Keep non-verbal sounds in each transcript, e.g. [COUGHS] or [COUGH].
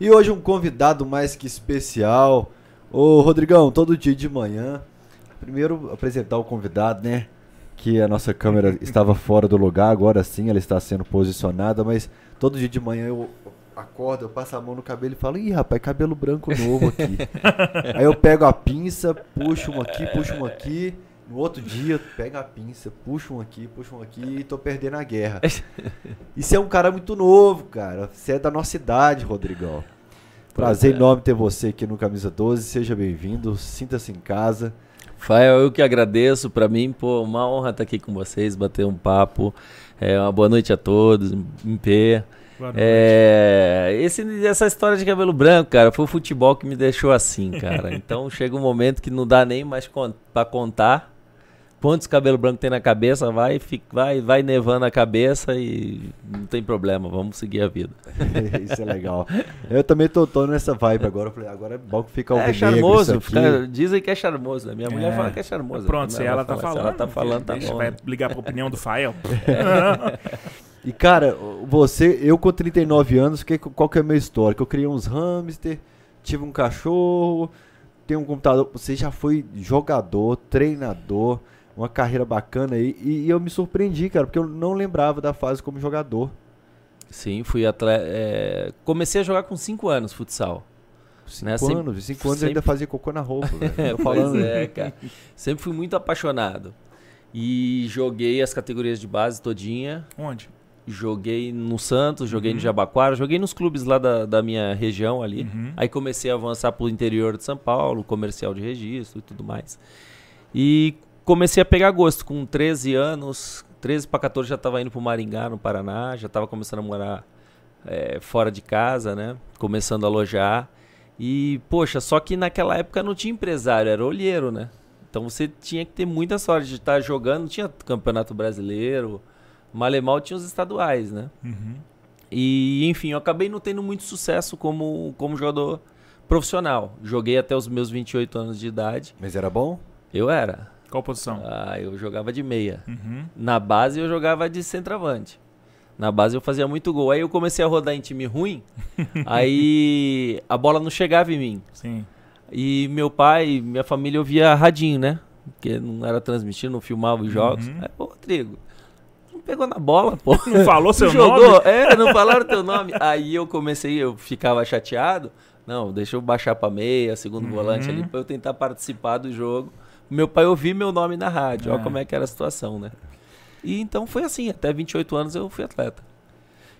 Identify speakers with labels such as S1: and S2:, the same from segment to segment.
S1: E hoje um convidado mais que especial. Ô Rodrigão, todo dia de manhã. Primeiro apresentar o convidado, né? Que a nossa câmera estava fora do lugar, agora sim ela está sendo posicionada, mas todo dia de manhã eu acordo, eu passo a mão no cabelo e falo, ih rapaz, cabelo branco novo aqui. [LAUGHS] Aí eu pego a pinça, puxo um aqui, puxo um aqui. No outro dia, pega a pinça, puxa um aqui, puxa um aqui e tô perdendo a guerra. [LAUGHS] E você é um cara muito novo, cara. Você é da nossa idade, Rodrigão. Prazer
S2: é.
S1: enorme ter você aqui no Camisa 12. Seja bem-vindo, sinta-se em casa.
S2: Fael, eu que agradeço. Pra mim, pô, uma honra estar aqui com vocês, bater um papo. É, uma boa noite a todos, em pé.
S3: Boa noite.
S2: É, esse, essa história de cabelo branco, cara, foi o futebol que me deixou assim, cara. [LAUGHS] Então chega um momento que não dá nem mais con pra contar quantos cabelo branco tem na cabeça, vai, fica, vai, vai nevando a cabeça e não tem problema, vamos seguir a vida. [LAUGHS]
S1: Isso é legal. Eu também tô, tô nessa vibe agora. Falei, agora é bom que fica o
S2: É charmoso, fica- dizem que é charmoso, né? Minha mulher
S3: É.
S2: fala que é charmoso.
S3: Pronto, se ela tá
S2: fala,
S3: falando.
S2: Se ela tá falando, tá
S3: deixa,
S2: bom.
S3: Vai ligar pra opinião do Fael. [LAUGHS]
S1: E cara, você, eu com 39 anos, que, qual que é a minha história? Que eu criei uns hamster, tive um cachorro, tenho um computador. Você já foi jogador, treinador, uma carreira bacana aí. E, e eu me surpreendi, cara, porque eu não lembrava da fase como jogador.
S2: Sim, fui atleta. é, Comecei a jogar com 5 anos futsal.
S1: Cinco
S2: Né, sempre-
S1: anos, cinco anos eu
S2: sempre-
S1: ainda fazia cocô na roupa, velho. [LAUGHS]
S2: É,
S1: falando.
S2: é, cara. Sempre fui muito apaixonado. E joguei as categorias de base todinha.
S3: Onde?
S2: Joguei no Santos, joguei
S3: Uhum.
S2: no Jabaquara, joguei nos clubes lá da, da minha região ali.
S3: Uhum.
S2: Aí comecei a avançar pro interior de São Paulo, comercial de registro e tudo mais. E comecei a pegar gosto. Com 13 anos, 13 para 14 já estava indo pro Maringá, no Paraná, já estava começando a morar é, fora de casa, né? Começando a alojar. E, poxa, só que naquela época não tinha empresário, era olheiro, né? Então você tinha que ter muita sorte de estar jogando, não tinha campeonato brasileiro, Malemal tinha os estaduais, né?
S3: Uhum.
S2: E, enfim, eu acabei não tendo muito sucesso como, como jogador profissional. Joguei até os meus 28 anos de idade.
S1: Mas era bom?
S2: Eu era.
S3: Qual posição?
S2: Ah, eu jogava de meia.
S3: Uhum.
S2: Na base eu jogava de centroavante. Na base eu fazia muito gol. Aí eu comecei a rodar em time ruim. [LAUGHS] aí a bola não chegava em mim.
S3: Sim.
S2: E meu pai, minha família ouvia radinho, né? Porque não era transmitido, não filmava os jogos.
S3: Uhum.
S2: Aí, pô, Rodrigo, não pegou na bola, pô. [LAUGHS]
S3: Não falou seu [LAUGHS]
S2: jogou?
S3: nome?
S2: É, não falaram teu nome. Aí eu comecei, eu ficava chateado. Não, deixa eu baixar pra meia, segundo
S3: Uhum.
S2: volante ali, pra eu tentar participar do jogo. Meu pai ouvia meu nome na rádio, olha
S3: É.
S2: como é que era a situação, né? E então foi assim, até 28 anos eu fui atleta.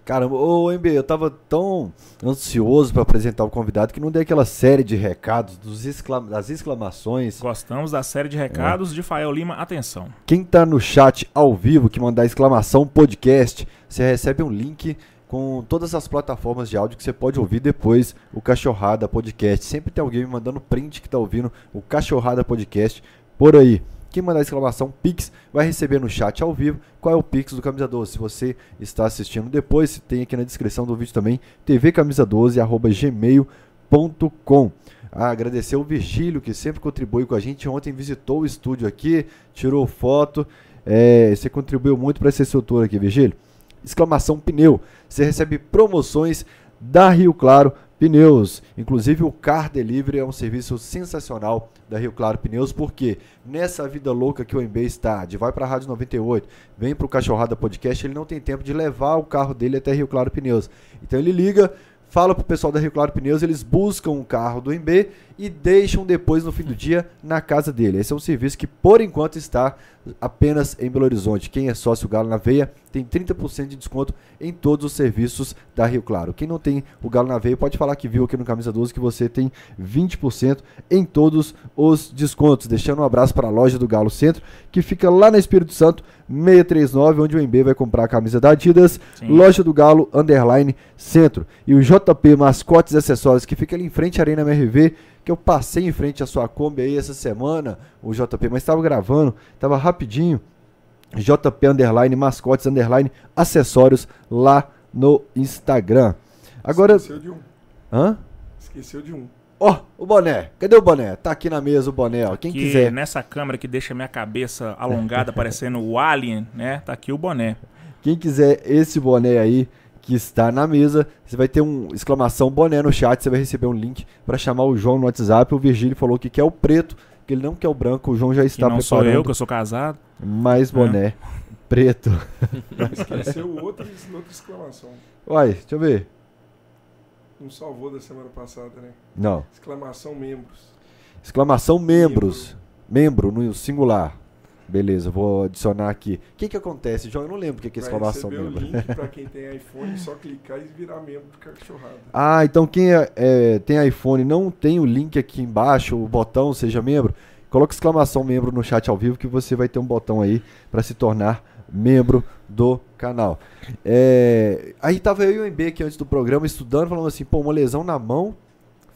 S1: Caramba, ô MB, eu tava tão ansioso pra apresentar o convidado que não dei aquela série de recados, dos exclama- das exclamações.
S3: Gostamos da série de recados de Fael Lima. Atenção.
S1: Quem tá no chat ao vivo que mandar exclamação podcast, você recebe um link com todas as plataformas de áudio que você pode ouvir depois o Cachorrada Podcast. Sempre tem alguém me mandando print que tá ouvindo o Cachorrada Podcast por aí. Quem mandar exclamação Pix vai receber no chat ao vivo qual é o Pix do Camisa 12. Se você está assistindo depois, tem aqui na descrição do vídeo também, tvcamisa12@gmail.com. Ah, agradecer o Virgílio, que sempre contribui com a gente. Ontem visitou o estúdio aqui, tirou foto. É, você contribuiu muito para essa estrutura aqui, Virgílio. Exclamação pneu. Você recebe promoções da Rio Claro Pneus. Inclusive o Car Delivery é um serviço sensacional da Rio Claro Pneus, porque nessa vida louca que o MB está, de vai para a Rádio 98, vem para o Cachorrada Podcast, ele não tem tempo de levar o carro dele até Rio Claro Pneus. Então ele liga, fala pro pessoal da Rio Claro Pneus, eles buscam o carro do MB e deixam depois no fim do dia na casa dele. Esse é um serviço que por enquanto está apenas em Belo Horizonte. Quem é sócio Galo na Veia tem 30% de desconto em todos os serviços da Rio Claro. Quem não tem o Galo na Veia pode falar que viu aqui no Camisa 12 que você tem 20% em todos os descontos. Deixando um abraço para a loja do Galo Centro, que fica lá na Espírito Santo, 639, onde o MB vai comprar a camisa da Adidas,
S3: Sim.
S1: loja do Galo, underline, centro. E o JP Mascotes e Acessórios, que fica ali em frente à Arena MRV, que eu passei em frente à sua Kombi aí essa semana, o JP, mas estava gravando, estava rapidinho. JP Underline, Mascotes Underline, Acessórios lá no Instagram. Agora.
S4: Esqueceu de um.
S1: Hã?
S4: Esqueceu de um.
S1: Ó, o boné. Cadê o boné? Tá aqui na mesa o boné, ó. Quem
S3: que
S1: quiser.
S3: nessa câmera que deixa minha cabeça alongada, [LAUGHS] parecendo o Alien, né? Tá aqui o boné.
S1: Quem quiser esse boné aí, que está na mesa. Você vai ter um exclamação boné no chat, você vai receber um link para chamar o João no WhatsApp. O Virgílio falou que quer o preto, que ele não quer o branco. O João já
S3: Que
S1: está
S3: não sou
S1: preparando
S3: eu, que eu sou casado.
S1: mais boné [LAUGHS] preto.
S4: Esqueceu outra, outra exclamação.
S1: Uai, deixa eu ver.
S4: Não salvou da semana passada, né?
S1: Não.
S4: Exclamação membros.
S1: Exclamação membros. Membro no singular. Beleza, vou adicionar aqui. O que que acontece, João? Eu não lembro o que que é
S4: receber
S1: membro.
S4: o link pra [LAUGHS] quem tem iPhone, só clicar e virar membro do cachorrada.
S1: Ah, então quem é- é, tem iPhone não tem o link aqui embaixo, o botão seja membro, coloca exclamação membro no chat ao vivo que você vai ter um botão aí para se tornar membro do canal. É, aí tava eu e o MB aqui antes do programa estudando, falando assim, pô, uma lesão na mão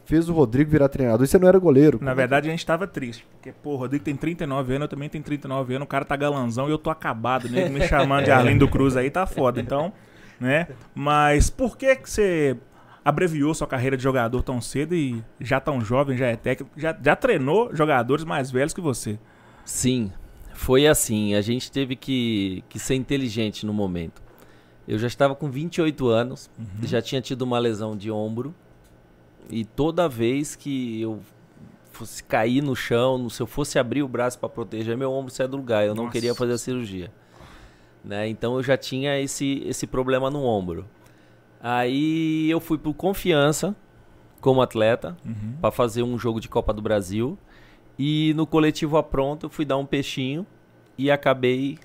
S1: fez o Rodrigo virar treinador. E você não era goleiro.
S3: Na verdade, a gente tava triste. Porque, pô, o Rodrigo tem 39 anos, eu também tenho 39 anos, o cara tá galanzão e eu tô acabado, né? Me chamando de [LAUGHS] Arlindo Cruz aí tá foda. Então, né? Mas por que que você abreviou sua carreira de jogador tão cedo e já tão jovem, já é técnico, já, já treinou jogadores mais velhos que você?
S2: Sim, foi assim. A gente teve que, que ser inteligente no momento. Eu já estava com 28 anos, já tinha tido uma lesão de ombro. E toda vez que eu fosse cair no chão, se eu fosse abrir o braço para proteger, meu ombro saia do lugar. Eu não
S3: Nossa.
S2: queria fazer a cirurgia. Né? Então eu já tinha esse, esse problema no ombro. Aí eu fui por confiança como atleta
S3: Uhum.
S2: para fazer um jogo de Copa do Brasil. E no coletivo apronto eu fui dar um peixinho e acabei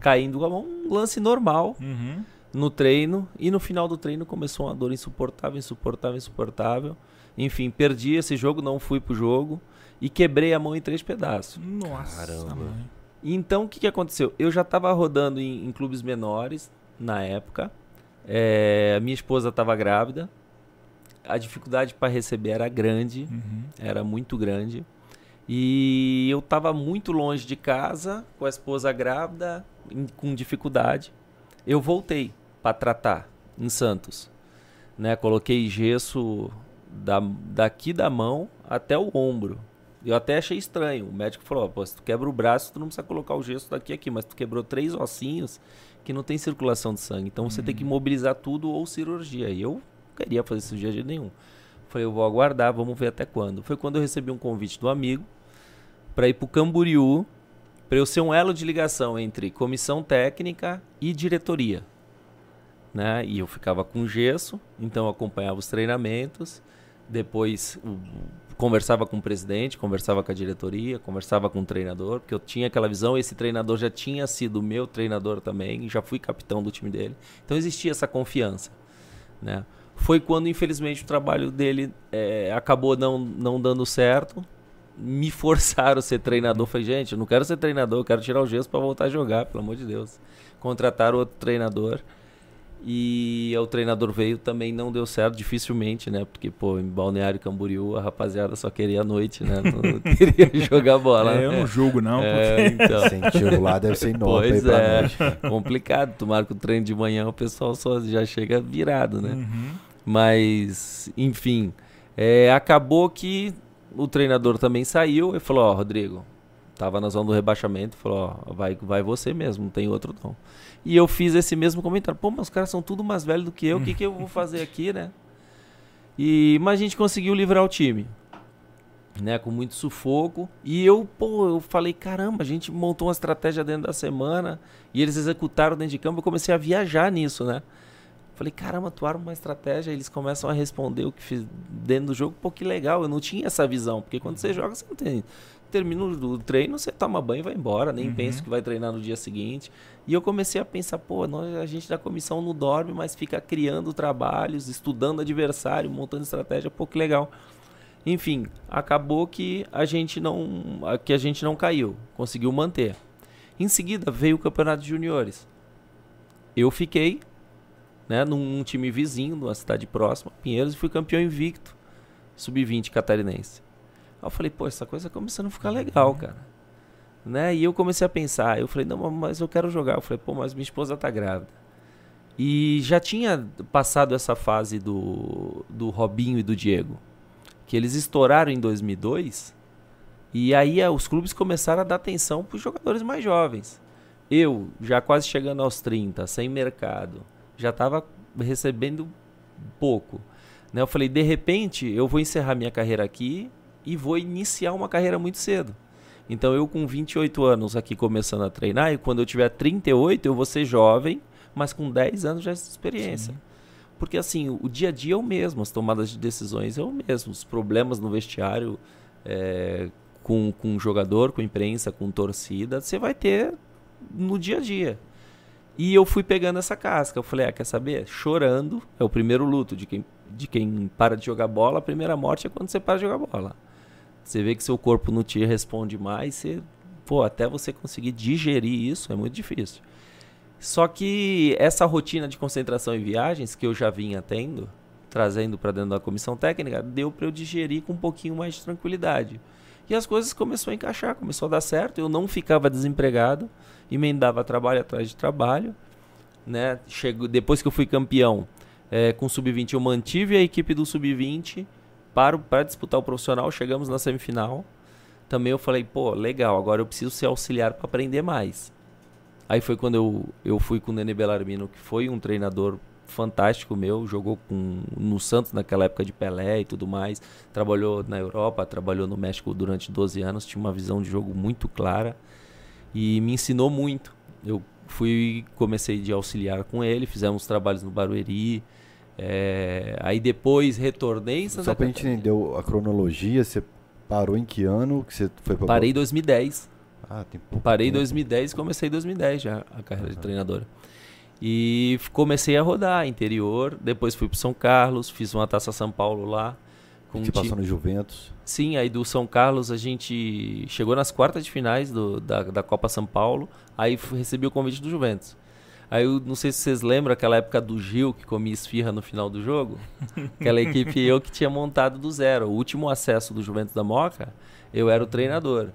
S2: caindo um lance normal
S3: Uhum.
S2: No treino e no final do treino começou uma dor insuportável, insuportável, insuportável. Enfim, perdi esse jogo, não fui pro jogo e quebrei a mão em três pedaços.
S3: Nossa,
S2: Caramba.
S3: mãe.
S2: Então, o que, que aconteceu? Eu já estava rodando em, em clubes menores na época. É, a minha esposa estava grávida. A dificuldade para receber era grande,
S3: Uhum.
S2: era muito grande. E eu estava muito longe de casa, com a esposa grávida, em- com dificuldade. Eu voltei para tratar em Santos. Né? Coloquei gesso da, daqui da mão até o ombro. Eu até achei estranho. O médico falou: "Ó, pô, se tu quebra o braço, tu não precisa colocar o gesso daqui aqui, mas tu quebrou três ossinhos que não tem circulação de sangue. Então você tem que mobilizar tudo ou cirurgia. E eu não queria fazer cirurgia de nenhum. Falei, eu vou aguardar, vamos ver até quando. Foi quando eu recebi um convite do amigo para ir pro Camboriú, para eu ser um elo de ligação entre comissão técnica e diretoria. Né? E eu ficava com gesso, então acompanhava os treinamentos, depois conversava com o presidente, conversava com a diretoria, conversava com o treinador, porque eu tinha aquela visão, esse treinador já tinha sido meu treinador também, já fui capitão do time dele. Então existia essa confiança, né? Foi quando, infelizmente, o trabalho dele eh, acabou não, não dando certo. Me forçaram a ser treinador. Falei, gente, eu não quero ser treinador, eu quero tirar o gesso para voltar a jogar, pelo amor de Deus. Contrataram outro treinador. E o treinador veio, também não deu certo, dificilmente, né? Porque, pô, em Balneário Camboriú, a rapaziada só queria a noite, né? Não [LAUGHS] queria jogar bola.
S3: É, eu
S2: né?
S3: não julgo, não.
S2: É, então. [LAUGHS]
S1: Sem tiro lá deve ser enorme
S2: Pois é,
S1: noite. [LAUGHS]
S2: complicado. Tomara que o treino de manhã o pessoal só já chega virado, né?
S3: Uhum.
S2: Mas, enfim, é, acabou que o treinador também saiu e falou: Ó, Rodrigo, tava na zona do rebaixamento, falou: Ó, vai, vai você mesmo, não tem outro não. E eu fiz esse mesmo comentário: Pô, mas os caras são tudo mais velhos do que eu, o que, que eu vou fazer aqui, né? E, mas a gente conseguiu livrar o time. Né, com muito sufoco. E eu, pô, eu falei, caramba, a gente montou uma estratégia dentro da semana e eles executaram dentro de campo. Eu comecei a viajar nisso, né? Falei, caramba, atuaram uma estratégia, eles começam a responder o que fiz dentro do jogo. Pô, que legal, eu não tinha essa visão. Porque quando você joga, você não tem. Termina o treino, você toma banho e vai embora. Nem
S3: Uhum.
S2: pensa que vai treinar no dia seguinte. E eu comecei a pensar, pô, nós, a gente da comissão não dorme, mas fica criando trabalhos, estudando adversário, montando estratégia. Pô, que legal. Enfim, acabou que a gente não, que a gente não caiu, conseguiu manter. Em seguida veio o campeonato de juniores. Eu fiquei, né, num time vizinho, numa cidade próxima, Pinheiros, e fui campeão invicto, sub-20 catarinense. Aí eu falei, pô, essa coisa tá começando a ficar legal, cara. Né? E eu comecei a pensar, eu falei, não, mas eu quero jogar. Eu falei, pô, mas minha esposa tá grávida. E já tinha passado essa fase do, do Robinho e do Diego, que eles estouraram em 2002, e aí eh, os clubes começaram a dar atenção para os jogadores mais jovens. Eu, já quase chegando aos 30, sem mercado, já estava recebendo pouco. Né? Eu falei, de repente, eu vou encerrar minha carreira aqui e vou iniciar uma carreira muito cedo. Então eu com 28 anos aqui começando a treinar e quando eu tiver 38 eu vou ser jovem, mas com 10 anos já de experiência. Sim. Porque assim, o dia a dia é o mesmo, as tomadas de decisões é o mesmo, os problemas no vestiário é, com, com jogador, com imprensa, com torcida, você vai ter no dia a dia. E eu fui pegando essa casca. Eu falei, ah, quer saber? Chorando é o primeiro luto de quem, de quem para de jogar bola. A primeira morte é quando você para de jogar bola. Você vê que seu corpo não te responde mais, você, pô, até você conseguir digerir isso é muito difícil. Só que essa rotina de concentração em viagens que eu já vinha tendo, trazendo para dentro da comissão técnica, deu para eu digerir com um pouquinho mais de tranquilidade. E as coisas começaram a encaixar, começou a dar certo. Eu não ficava desempregado, emendava trabalho atrás de trabalho. Né? Chego, depois que eu fui campeão é, com o Sub-20, eu mantive a equipe do Sub-20 para, para disputar o profissional. Chegamos na semifinal. Também eu falei, pô, legal, agora eu preciso ser auxiliar para aprender mais. Aí foi quando eu, eu fui com o Nene Bellarmino, que foi um treinador fantástico meu, jogou com, no Santos naquela época de Pelé e tudo mais, trabalhou na Europa, trabalhou no México durante 12 anos, tinha uma visão de jogo muito clara e me ensinou muito. Eu fui, comecei de auxiliar com ele, fizemos trabalhos no Barueri, é, aí depois retornei.
S1: Só pra gente entender a cronologia, você parou em que ano que você foi
S2: pra Parei em 2010.
S1: Ah, tem pouco
S2: Parei em 2010 e comecei em 2010 já a carreira de treinadora. E comecei a rodar interior, depois fui para São Carlos, fiz uma Taça São Paulo lá.
S1: Com que passou no Juventus.
S2: Sim, aí do São Carlos a gente chegou nas quartas de finais do, da, da Copa São Paulo, aí recebi o convite do Juventus. Aí eu não sei se vocês lembram aquela época do Gil que comia esfirra no final do jogo. [LAUGHS] Aquela equipe eu que tinha montado do zero. O último acesso do Juventus da Moca, eu era o treinador.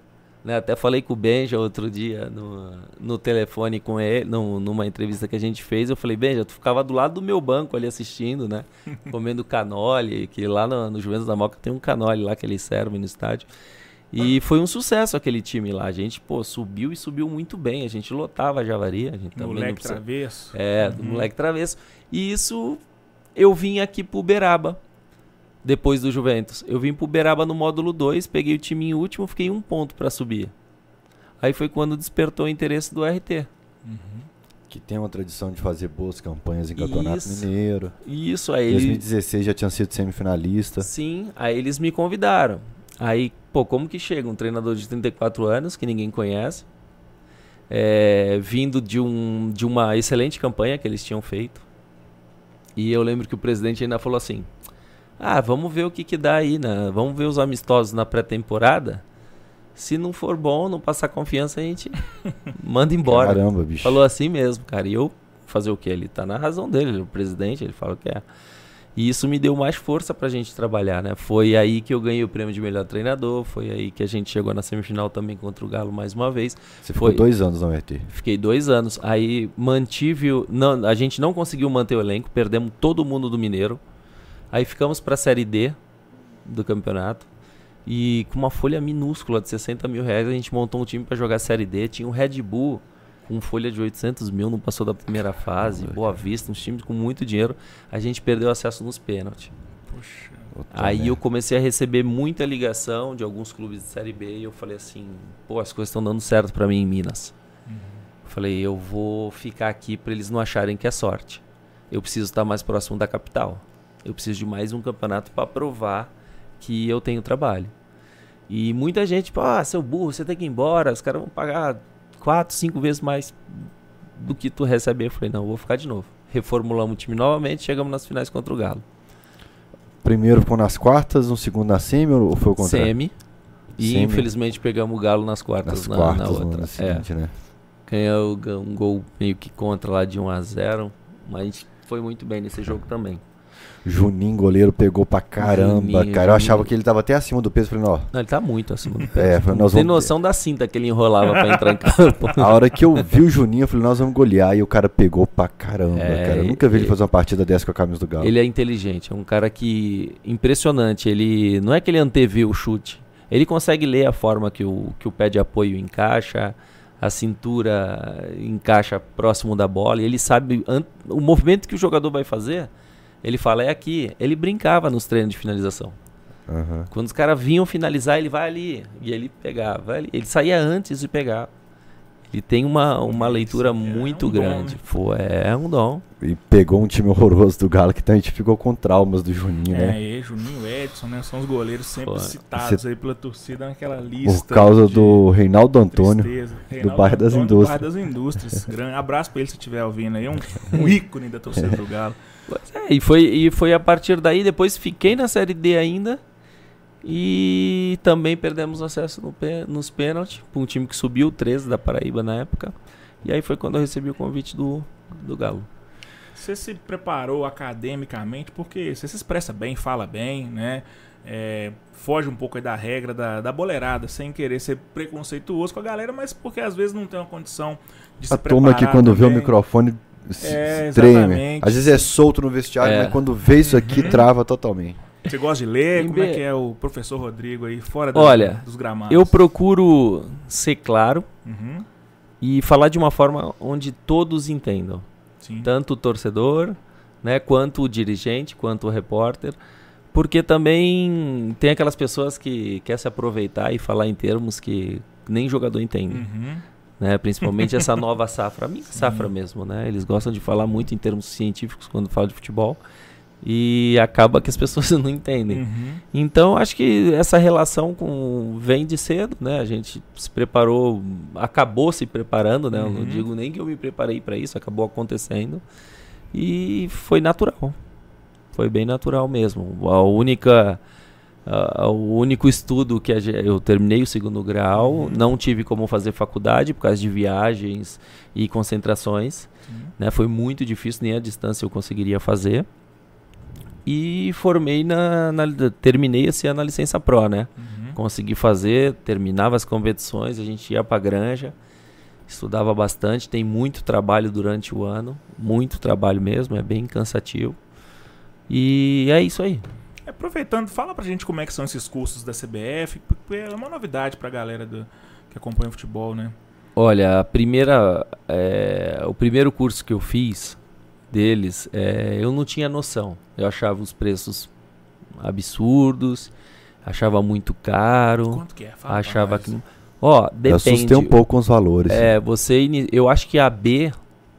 S2: Né? Até falei com o Benja outro dia no, no telefone com ele, no, numa entrevista que a gente fez. Eu falei, Benja, tu ficava do lado do meu banco ali assistindo, né? [LAUGHS] Comendo canole, que lá no, no Juventus da Moca tem um canole lá que eles servem no estádio. E foi um sucesso aquele time lá. A gente, pô, subiu e subiu muito bem. A gente lotava a Javari. A gente
S3: moleque precisa... travesso.
S2: É, do uhum. moleque travesso. E isso eu vim aqui pro Uberaba depois do Juventus. Eu vim pro Uberaba no módulo 2, peguei o time em último, fiquei um ponto para subir. Aí foi quando despertou o interesse do RT.
S1: Uhum. Que tem uma tradição de fazer boas campanhas em Campeonato
S2: isso,
S1: Mineiro.
S2: Isso, aí.
S1: Em 2016 já tinha sido semifinalista.
S2: Sim, aí eles me convidaram. Aí, pô, como que chega um treinador de 34 anos, que ninguém conhece, é, vindo de, um, de uma excelente campanha que eles tinham feito. E eu lembro que o presidente ainda falou assim: ah, vamos ver o que, que dá aí, né? Vamos ver os amistosos na pré-temporada. Se não for bom, não passar confiança, a gente [LAUGHS] manda embora.
S1: Caramba, bicho.
S2: Falou assim mesmo, cara. E eu fazer o que? Ele tá na razão dele, ele é o presidente, ele fala o que é. E isso me deu mais força pra gente trabalhar, né? Foi aí que eu ganhei o prêmio de melhor treinador, foi aí que a gente chegou na semifinal também contra o Galo mais uma vez.
S1: Você foi... ficou dois anos na URT?
S2: Fiquei dois anos. Aí mantive o... Não, a gente não conseguiu manter o elenco, perdemos todo mundo do Mineiro. Aí ficamos para a Série D do campeonato. E com uma folha minúscula de 60 mil reais, a gente montou um time para jogar a Série D. Tinha um Red Bull com folha de 800 mil, não passou da primeira fase. Boa Vista, uns times com muito dinheiro. A gente perdeu acesso nos pênaltis. Puxa. Aí eu comecei a receber muita ligação de alguns clubes de Série B e eu falei assim, pô, as coisas estão dando certo para mim em Minas. Uhum. Falei, eu vou ficar aqui para eles não acharem que é sorte. Eu preciso estar mais próximo da capital. Eu preciso de mais um campeonato para provar que eu tenho trabalho. E muita gente, tipo, ah, seu burro, você tem que ir embora, os caras vão pagar quatro, cinco vezes mais do que tu receber. Eu falei, não, vou ficar de novo. Reformulamos o time novamente, chegamos nas finais contra o Galo.
S1: Primeiro ficou nas quartas, um segundo na semi ou foi o contrário?
S2: Semi. E semi. infelizmente pegamos o Galo nas quartas, nas na, quartas na outra. Seguinte, é. né? Ganhou um gol meio que contra lá de 1 a 0 mas foi muito bem nesse jogo também.
S1: Juninho, goleiro, pegou pra caramba, Juninho, cara. Eu Juninho. achava que ele tava até acima do peso. Falei, ó.
S2: Não, ele tá muito acima do [LAUGHS] peso. É, falei, nós Tem vamos... noção da cinta que ele enrolava pra entrar em [LAUGHS] campo.
S1: A hora que eu vi o Juninho, eu falei, nós vamos golear. E o cara pegou pra caramba, é, cara. Eu nunca vi ele, ele fazer uma partida dessa com a camisa do Galo.
S2: Ele é inteligente, é um cara que. impressionante. Ele. Não é que ele anteviu o chute. Ele consegue ler a forma que o, que o pé de apoio encaixa, a cintura encaixa próximo da bola, e ele sabe o movimento que o jogador vai fazer, ele fala, é aqui. Ele brincava nos treinos de finalização.
S1: Aham.
S2: Quando os caras vinham finalizar, ele vai ali. E ele pegava. ali. Ele saía antes de pegar. Ele tem uma, uma leitura muito
S3: um dom,
S2: grande.
S3: né?
S2: Pô, é um dom.
S1: E pegou um time horroroso do Galo que então a gente ficou com traumas do Juninho, né?
S3: É, e Juninho e Edson, né? São os goleiros sempre
S2: Pô,
S3: citados aí pela torcida naquela lista.
S1: Por causa
S3: de
S1: do Reinaldo Antônio.
S3: tristeza. Reinaldo
S1: bairro das
S3: Antônio, do
S1: Indústrias.
S3: bairro das Indústrias. [LAUGHS] Grande abraço pra ele se estiver ouvindo aí. Um, um ícone da torcida do Galo. [LAUGHS]
S2: Pois é, e foi, e foi a partir daí, depois fiquei na Série D ainda. E também perdemos acesso no pê- nos pênaltis para um time que subiu, 13 da Paraíba na época. E aí foi quando eu recebi o convite do, do Galo.
S3: Você se preparou academicamente porque você se expressa bem, fala bem, né? É, foge um pouco aí da regra da, da boleirada, sem querer ser preconceituoso com a galera, mas porque às vezes não tem uma condição de se
S1: A turma
S3: preparar
S1: quando vê o
S3: também.
S1: microfone
S3: É,
S1: treme.
S3: exatamente.
S1: Às vezes é solto no vestiário,
S2: É.
S1: mas quando vê isso aqui,
S3: Uhum.
S1: trava totalmente.
S3: Você gosta de ler?
S2: Em
S3: Como é que é o professor Rodrigo aí, fora da-
S2: Olha,
S3: dos gramados?
S2: Eu procuro ser claro
S3: Uhum,
S2: e falar de uma forma onde todos entendam.
S3: sim.
S2: tanto o torcedor, né, quanto o dirigente, quanto o repórter, porque também tem aquelas pessoas que quer se aproveitar e falar em termos que nem jogador entende,
S3: Uhum.
S2: Né, principalmente essa nova safra, a minha
S3: Sim.
S2: safra mesmo, né, eles gostam de falar muito em termos científicos quando falam de futebol e acaba que as pessoas [LAUGHS] não entendem.
S3: Uhum.
S2: Então, acho que essa relação com vem de cedo, né? A gente se preparou, acabou se preparando, né? Eu não
S3: Uhum.
S2: digo nem que eu me preparei para isso, acabou acontecendo. E foi natural. Foi bem natural mesmo. A única a- o único estudo que eu terminei o segundo grau,
S3: Uhum.
S2: não tive como fazer faculdade por causa de viagens e concentrações,
S3: Sim.
S2: né? Foi muito difícil, nem a distância eu conseguiria fazer. E formei na, na terminei esse ano a licença pro, né?
S3: Uhum.
S2: Consegui fazer, terminava as competições, a gente ia pra granja, estudava bastante, tem muito trabalho durante o ano, muito trabalho mesmo, é bem cansativo. E é isso aí.
S3: Aproveitando, fala pra gente como é que são esses cursos da CBF, porque é uma novidade pra galera do- que acompanha o futebol, né?
S2: Olha, a primeira, é, o primeiro curso que eu fiz deles, é, eu não tinha noção. Eu achava os preços absurdos, achava muito caro,
S3: Quanto que é? Fala pra
S2: achava que, ó,
S1: Eu
S2: depende.
S1: assustei um pouco com os valores.
S2: É, você, eu acho que a B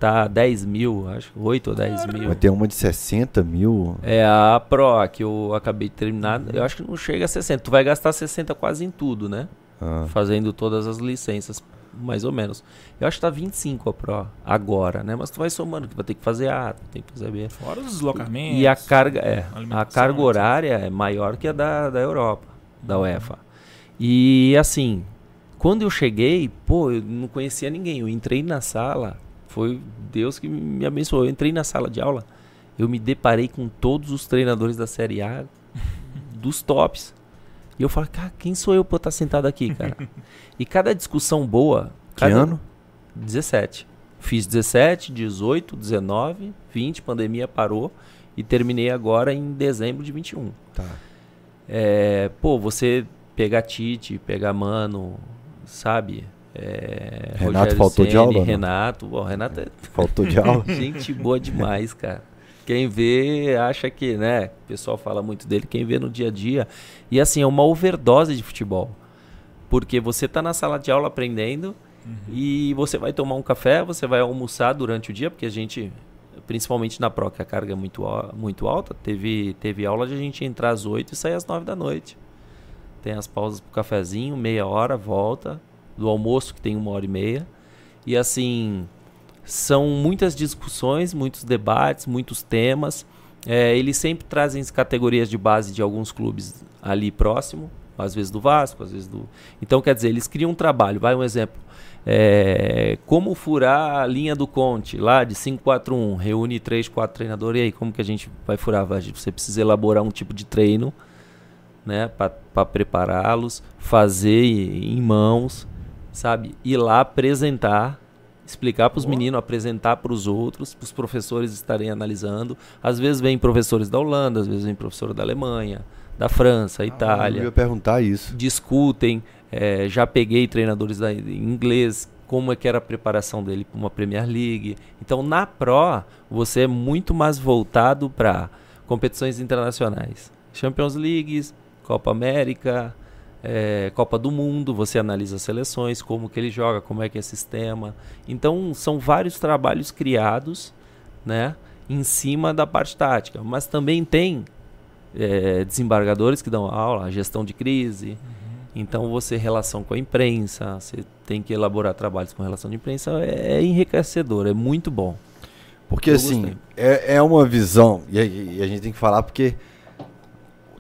S2: tá 10 mil, acho, 8 ou 10 mil.
S1: Vai ter uma de 60 mil.
S2: É a Pro, a que eu acabei de terminar, eu acho que não chega a 60. Tu vai gastar 60 quase em tudo, né?
S1: Ah,
S2: Fazendo todas as licenças, mais ou menos. Eu acho que tá 25 a Pro agora, né? Mas tu vai somando, que vai ter que fazer A, tem que fazer B.
S3: Fora os deslocamentos.
S2: E a carga, é, a carga
S3: etc.
S2: horária é maior que a da, da Europa, da UEFA. E assim, quando eu cheguei, pô, eu não conhecia ninguém. Eu entrei na sala, foi Deus que me abençoou. Eu entrei na sala de aula, eu me deparei com todos os treinadores da Série A, dos tops. E eu falei, cara, quem sou eu pra estar sentado aqui, cara? [LAUGHS] e cada discussão boa.
S1: que
S2: cada-
S1: ano?
S2: 17. Fiz 17, 18, 19, 20, pandemia parou e terminei agora em dezembro de 21.
S1: Tá.
S2: É, pô, você pegar Tite, pegar Mano, sabe? É,
S1: Renato
S2: Rogério
S1: faltou de
S2: Ceni,
S1: aula, não?
S2: Renato, ó, Renato é
S1: Faltou de aula. [LAUGHS]
S2: gente boa demais, cara. Quem vê acha que, né? O pessoal fala muito dele, quem vê no dia a dia. E assim, é uma overdose de futebol. Porque você tá na sala de aula aprendendo
S3: Uhum.
S2: e você vai tomar um café, você vai almoçar durante o dia, porque a gente, principalmente na Pro, que a carga é muito, muito alta, teve, teve aula de a gente entrar às 8 e sair às 9 da noite. Tem as pausas pro cafezinho, meia hora, volta. Do almoço, que tem uma hora e meia. E assim, são muitas discussões, muitos debates, muitos temas. É, eles sempre trazem as categorias de base de alguns clubes ali próximo, às vezes do Vasco, às vezes do. Então, quer dizer, eles criam um trabalho. Vai um exemplo. É, como furar a linha do Conte, lá de 5-4-1, reúne 3, 4 treinadores, e aí como que a gente vai furar? Você precisa elaborar um tipo de treino né, para prepará-los, fazer em mãos, sabe? Ir lá apresentar, explicar para os meninos, apresentar para os outros, para os professores estarem analisando. Às vezes vem professores da Holanda, às vezes vem professor da Alemanha, da França,
S1: Eu
S2: Itália
S1: ia perguntar isso.
S2: discutem. eh, já peguei treinadores da, em inglês como é que era a preparação dele para uma Premier League. Então, na Pro, você é muito mais voltado para competições internacionais. Champions Leagues, Copa América, é, Copa do Mundo, você analisa as seleções, como que ele joga, como é que é o sistema. Então, são vários trabalhos criados, né, em cima da parte tática. Mas também tem é, desembargadores que dão aula, gestão de crise. Uhum. Então, você, relação com a imprensa, você tem que elaborar trabalhos com relação de imprensa, é, é enriquecedor, é muito bom.
S1: Porque, Eu assim, é, é uma visão, e a, e a, gente tem que falar porque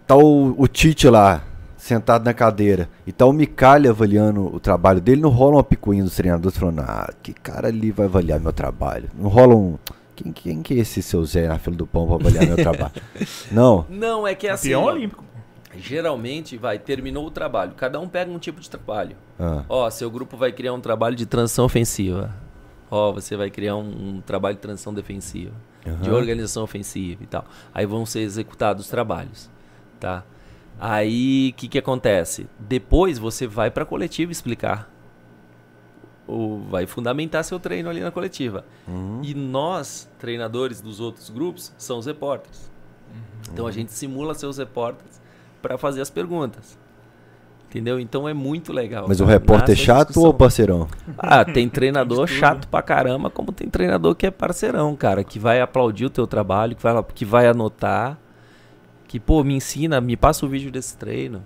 S1: tá o, o Tite lá, sentado na cadeira e tá o Micalha avaliando o trabalho dele, não rola uma picuinha dos treinadores falando, ah, que cara ali vai avaliar meu trabalho. Não rola um. Quem, quem que é esse seu Zé na fila do pão pra avaliar meu trabalho? [LAUGHS] Não.
S2: Não, é que é assim.
S3: Olímpico.
S2: Geralmente, vai, terminou o trabalho. Cada um pega um tipo de trabalho. Ah. Ó, seu grupo vai criar um trabalho de transição ofensiva. Ó, você vai criar um, um trabalho de transição defensiva. Uhum. De organização ofensiva e tal. Aí vão ser executados os trabalhos. Tá? Aí, o que, que acontece? Depois você vai para a coletiva explicar. Ou vai fundamentar seu treino ali na coletiva. Uhum. E nós, treinadores dos outros grupos, são os repórteres. Uhum. Então a gente simula seus repórteres para fazer as perguntas. Entendeu? Então é muito legal.
S1: Mas cara. o repórter é chato ou parceirão?
S2: Ah, tem treinador [LAUGHS] chato pra caramba, como tem treinador que é parceirão, cara, que vai aplaudir o teu trabalho, que vai, que vai anotar que, pô, me ensina, me passa o vídeo desse treino.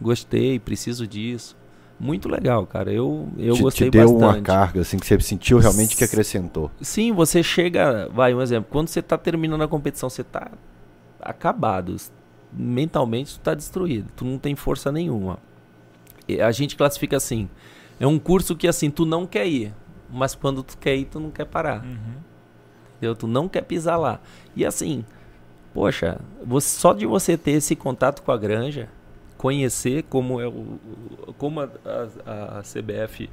S2: Gostei, preciso disso. Muito legal, cara. Eu, eu te, gostei
S1: te deu
S2: bastante.
S1: uma carga, assim, que você sentiu realmente que acrescentou.
S2: Sim, você chega. Vai, um exemplo. Quando você tá terminando a competição, você tá acabado. Mentalmente, tu tá destruído. Tu não tem força nenhuma. E a gente classifica assim. É um curso que, assim, tu não quer ir. Mas quando tu quer ir, tu não quer parar. Uhum. Entendeu? Tu não quer pisar lá. E assim, Poxa, você, só de você ter esse contato com a granja, conhecer como é o como a, a, a CBF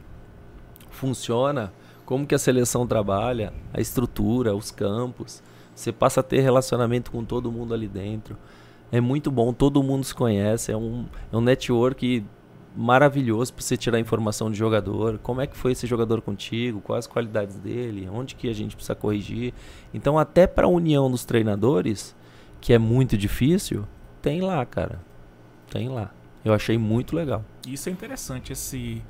S2: funciona, como que a seleção trabalha, a estrutura, os campos, você passa a ter relacionamento com todo mundo ali dentro. É muito bom, todo mundo se conhece, é um, é um network maravilhoso para você tirar informação de jogador, como é que foi esse jogador contigo, quais as qualidades dele, onde que a gente precisa corrigir. Então até para a união dos treinadores, que é muito difícil, tem lá, cara. Tem lá. Eu achei muito legal.
S3: Isso é interessante, esse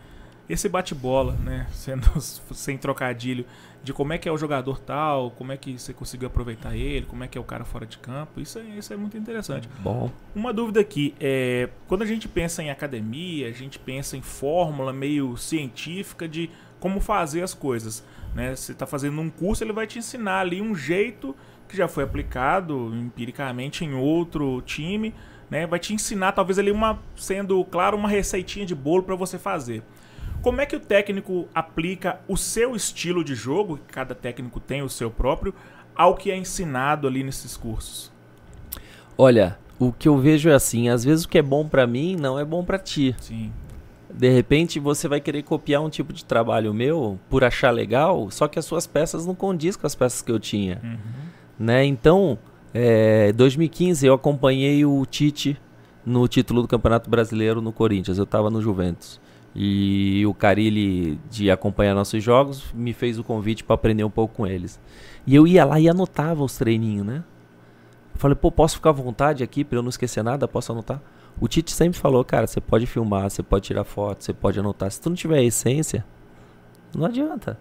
S3: esse bate-bola, né, [LAUGHS] sendo sem trocadilho, de como é que é o jogador tal, como é que você conseguiu aproveitar ele, como é que é o cara fora de campo, isso é, isso é muito interessante.
S2: Bom.
S3: Uma dúvida aqui, é, quando a gente pensa em academia, a gente pensa em fórmula meio científica de como fazer as coisas, né? Você está fazendo um curso, ele vai te ensinar ali um jeito que já foi aplicado empiricamente em outro time, né? Vai te ensinar talvez ali uma sendo claro uma receitinha de bolo para você fazer. Como é que o técnico aplica o seu estilo de jogo, cada técnico tem o seu próprio, ao que é ensinado ali nesses cursos?
S2: Olha, o que eu vejo é assim, às vezes o que é bom para mim não é bom para ti.
S3: Sim.
S2: De repente você vai querer copiar um tipo de trabalho meu por achar legal, só que as suas peças não condiz com as peças que eu tinha. Uhum. Né? Então, é, 2015 eu acompanhei o Tite no título do Campeonato Brasileiro no Corinthians. Eu estava no Juventus. E o Carilli, de acompanhar nossos jogos, me fez o convite para aprender um pouco com eles. E eu ia lá e anotava os treininhos, né? Eu falei, pô, posso ficar à vontade aqui para eu não esquecer nada? Posso anotar? O Tite sempre falou, cara, você pode filmar, você pode tirar foto, você pode anotar. Se tu não tiver a essência, não adianta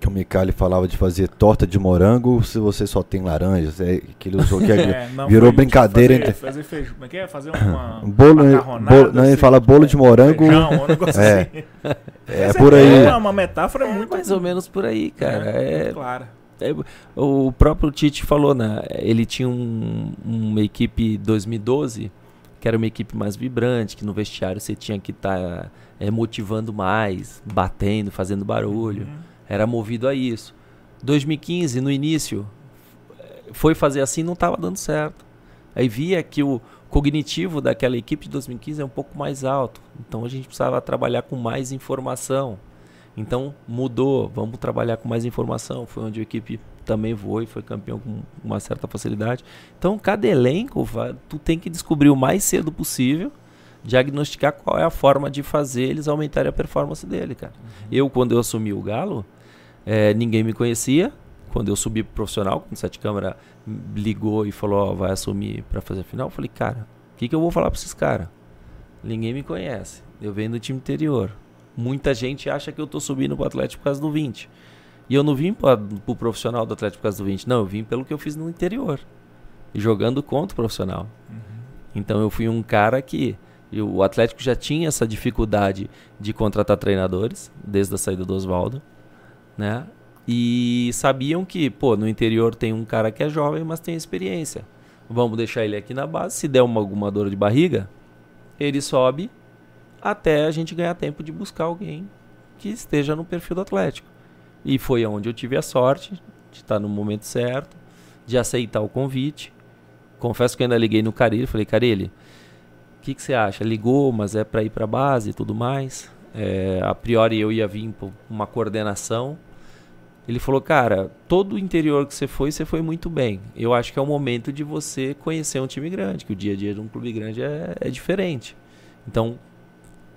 S1: que o Micali falava de fazer torta de morango se você só tem laranjas. É, que ele usou que é, não, virou brincadeira
S3: fazer, entre. Fazer feijão. Como é que é? Fazer uma. [COUGHS]
S1: bolo, bolo não, ele assim, fala bolo de morango. Feijão, um negócio [LAUGHS] é, assim. é, por aí.
S3: É uma metáfora
S2: é
S3: muito.
S2: Mais ou menos por aí, cara. É, claro. É, o próprio Tite falou, né? Ele tinha um, uma equipe 2012 que era uma equipe mais vibrante, que no vestiário você tinha que estar tá, é, motivando mais, batendo, fazendo barulho. Uhum. Era movido a isso. 2015, no início, foi fazer assim não estava dando certo. Aí via que o cognitivo daquela equipe de 2015 é um pouco mais alto. Então a gente precisava trabalhar com mais informação. Então mudou, vamos trabalhar com mais informação. Foi onde a equipe também voou e foi campeão com uma certa facilidade. Então cada elenco, tu tem que descobrir o mais cedo possível diagnosticar qual é a forma de fazer eles aumentarem a performance dele, cara. Eu, quando eu assumi o Galo, é, ninguém me conhecia. Quando eu subi pro profissional, quando o Sete Câmara ligou e falou, ó, vai assumir para fazer a final, eu falei, cara, o que, que eu vou falar pra esses caras? Ninguém me conhece. Eu venho do time interior. Muita gente acha que eu tô subindo pro Atlético por causa do 20. E eu não vim pra, pro profissional do Atlético por causa do 20. Não, eu vim pelo que eu fiz no interior. Jogando contra o profissional. Então eu fui um cara que. e O Atlético já tinha essa dificuldade de contratar treinadores, desde a saída do Oswaldo. Né? E sabiam que, pô, no interior tem um cara que é jovem, mas tem experiência. Vamos deixar ele aqui na base. Se der uma, alguma dor de barriga, ele sobe até a gente ganhar tempo de buscar alguém que esteja no perfil do Atlético. E foi onde eu tive a sorte de estar no momento certo, de aceitar o convite. Confesso que ainda liguei no Carilli, falei, Carilli, o que, que você acha? Ligou, mas é para ir para base e tudo mais. É, a priori eu ia vir por uma coordenação. Ele falou, cara, todo o interior que você foi, você foi muito bem. Eu acho que é o momento de você conhecer um time grande, que o dia a dia de um clube grande é, é diferente. Então,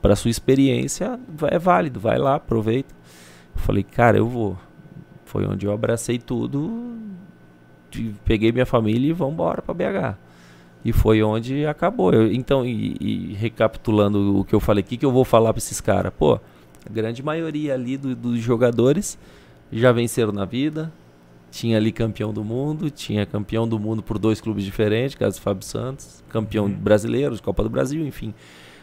S2: para sua experiência, é válido, vai lá, aproveita. Eu falei, cara, eu vou. Foi onde eu abracei tudo, peguei minha família e vamos embora para BH. E foi onde acabou. Eu- então, e, e recapitulando o que eu falei, o que, que eu vou falar para esses caras? Pô, a grande maioria ali do- dos jogadores já venceram na vida. Tinha ali campeão do mundo, tinha campeão do mundo por dois clubes diferentes, caso Fábio Santos, campeão
S3: Uhum.
S2: brasileiro, de Copa do Brasil, enfim.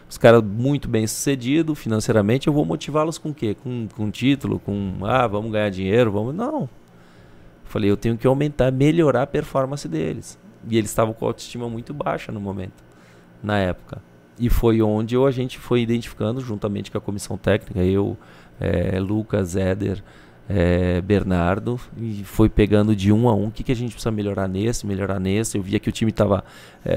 S2: Os caras muito bem sucedidos financeiramente, eu vou motivá-los com o quê? Com, com título, com ah, vamos ganhar dinheiro, vamos. Não. Falei, eu tenho que aumentar, melhorar a performance deles. E eles estavam com a autoestima muito baixa no momento, na época. E foi onde eu, a gente foi identificando, juntamente com a comissão técnica, eu, eh, Lucas, Éder, eh, Bernardo, e foi pegando de um a um o que, que a gente precisa melhorar nesse, melhorar nesse. Eu via que o time estava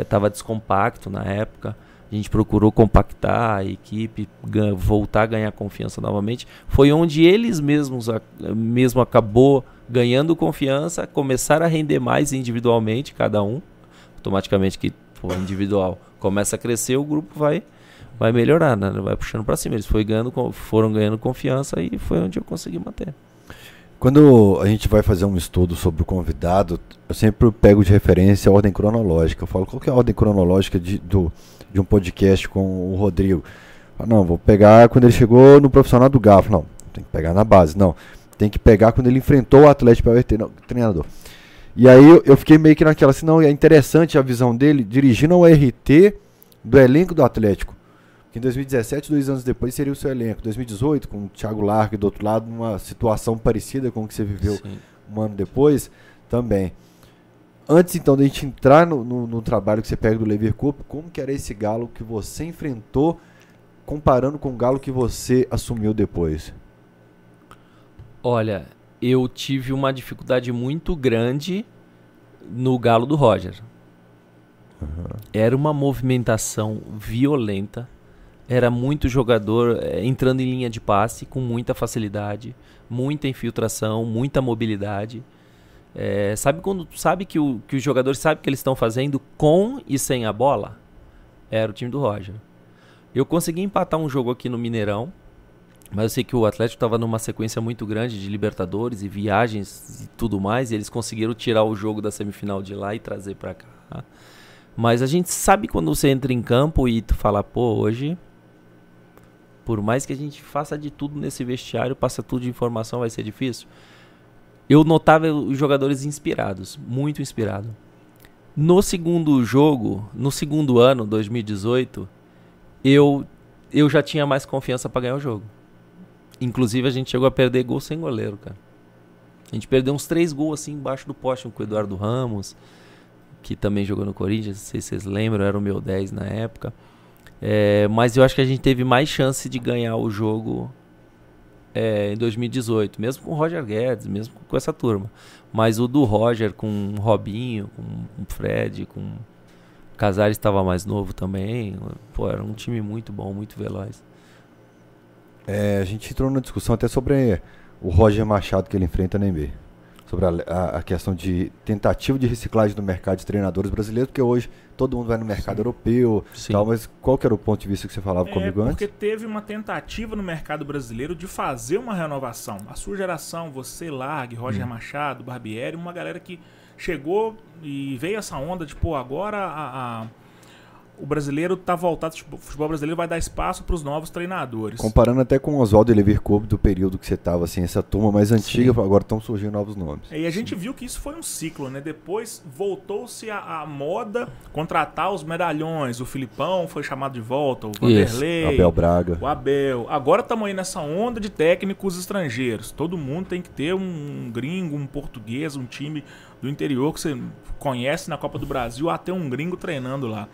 S2: tava descompacto na época. A gente procurou compactar a equipe, voltar a ganhar confiança novamente. Foi onde eles mesmos a- mesmo acabou ganhando confiança, começaram a render mais individualmente, cada um. Automaticamente que o individual começa a crescer, o grupo vai vai melhorar, né? vai puxando para cima. Eles foi ganhando, foram ganhando confiança e foi onde eu consegui manter.
S1: Quando a gente vai fazer um estudo sobre o convidado, eu sempre pego de referência a ordem cronológica. Eu falo, qual que é a ordem cronológica de, do, de um podcast com o Rodrigo? Falo, não, vou pegar quando ele chegou no profissional do Gafo. Não, tem que pegar na base. Não, tem que pegar quando ele enfrentou o Atlético para não, treinador. E aí eu, eu fiquei meio que naquela assim, não, é interessante a visão dele dirigindo ao RT do elenco do Atlético. Que em 2017, dois anos depois, seria o seu elenco. 2018, com o Thiago Largue do outro lado, numa situação parecida com o que você viveu
S2: Sim.
S1: um ano depois, também. Antes então da gente entrar no, no- no trabalho que você pega do Lever Cup, como que era esse galo que você enfrentou, comparando com o galo que você assumiu depois?
S2: Olha, eu tive uma dificuldade muito grande no galo do Roger. Era uma movimentação violenta. Era muito jogador eh, entrando em linha de passe com muita facilidade, muita infiltração, muita mobilidade. Eh, sabe quando sabe que, o, que os jogadores sabem o que eles estão fazendo com e sem a bola? Era o time do Roger. Eu consegui empatar um jogo aqui no Mineirão, mas eu sei que o Atlético estava numa sequência muito grande de Libertadores e viagens e tudo mais, e eles conseguiram tirar o jogo da semifinal de lá e trazer para cá. Mas a gente sabe quando você entra em campo e tu fala, pô, hoje, por mais que a gente faça de tudo nesse vestiário, passa tudo de informação, vai ser difícil. Eu notava os jogadores inspirados, muito inspirados. No segundo jogo, no segundo ano, 2018, eu, eu já tinha mais confiança para ganhar o jogo. Inclusive, a gente chegou a perder gol sem goleiro, cara. A gente perdeu uns três gols assim embaixo do poste, com o Eduardo Ramos, que também jogou no Corinthians, não sei se vocês lembram, era o meu 10 na época. É, mas eu acho que a gente teve mais chance de ganhar o jogo é, em 2018, mesmo com o Roger Guedes, mesmo com essa turma. Mas o do Roger com o Robinho, com o Fred, com o Casares estava mais novo também. Pô, era um time muito bom, muito veloz.
S1: É, a gente entrou numa discussão até sobre o Roger Machado que ele enfrenta na NB. sobre a, a- a questão de tentativa de reciclagem do mercado de treinadores brasileiros, porque hoje todo mundo vai no mercado europeu
S2: Sim.
S1: tal, mas qual que era o ponto de vista que você falava
S3: É,
S1: comigo
S3: porque
S1: antes?
S3: teve uma tentativa no mercado brasileiro de fazer uma renovação. A sua geração, você, Largue,
S1: Hum.
S3: Roger Machado, Barbieri, uma galera que chegou e veio essa onda de, pô, agora a- a- o brasileiro tá voltado, tipo, o futebol brasileiro vai dar espaço para os novos treinadores.
S1: Comparando até com o Oswaldo e Kobe do período que você estava, assim, essa turma mais antiga, agora estão surgindo novos nomes.
S3: E a gente viu que isso foi um ciclo, né? Depois voltou-se a, a moda contratar os medalhões. O Filipão foi chamado de volta, o Vanderlei.
S1: Abel Braga.
S3: O Abel. Agora estamos aí nessa onda de técnicos estrangeiros. Todo mundo tem que ter um gringo, um português, um time do interior que você conhece na Copa do Brasil, até um gringo treinando lá.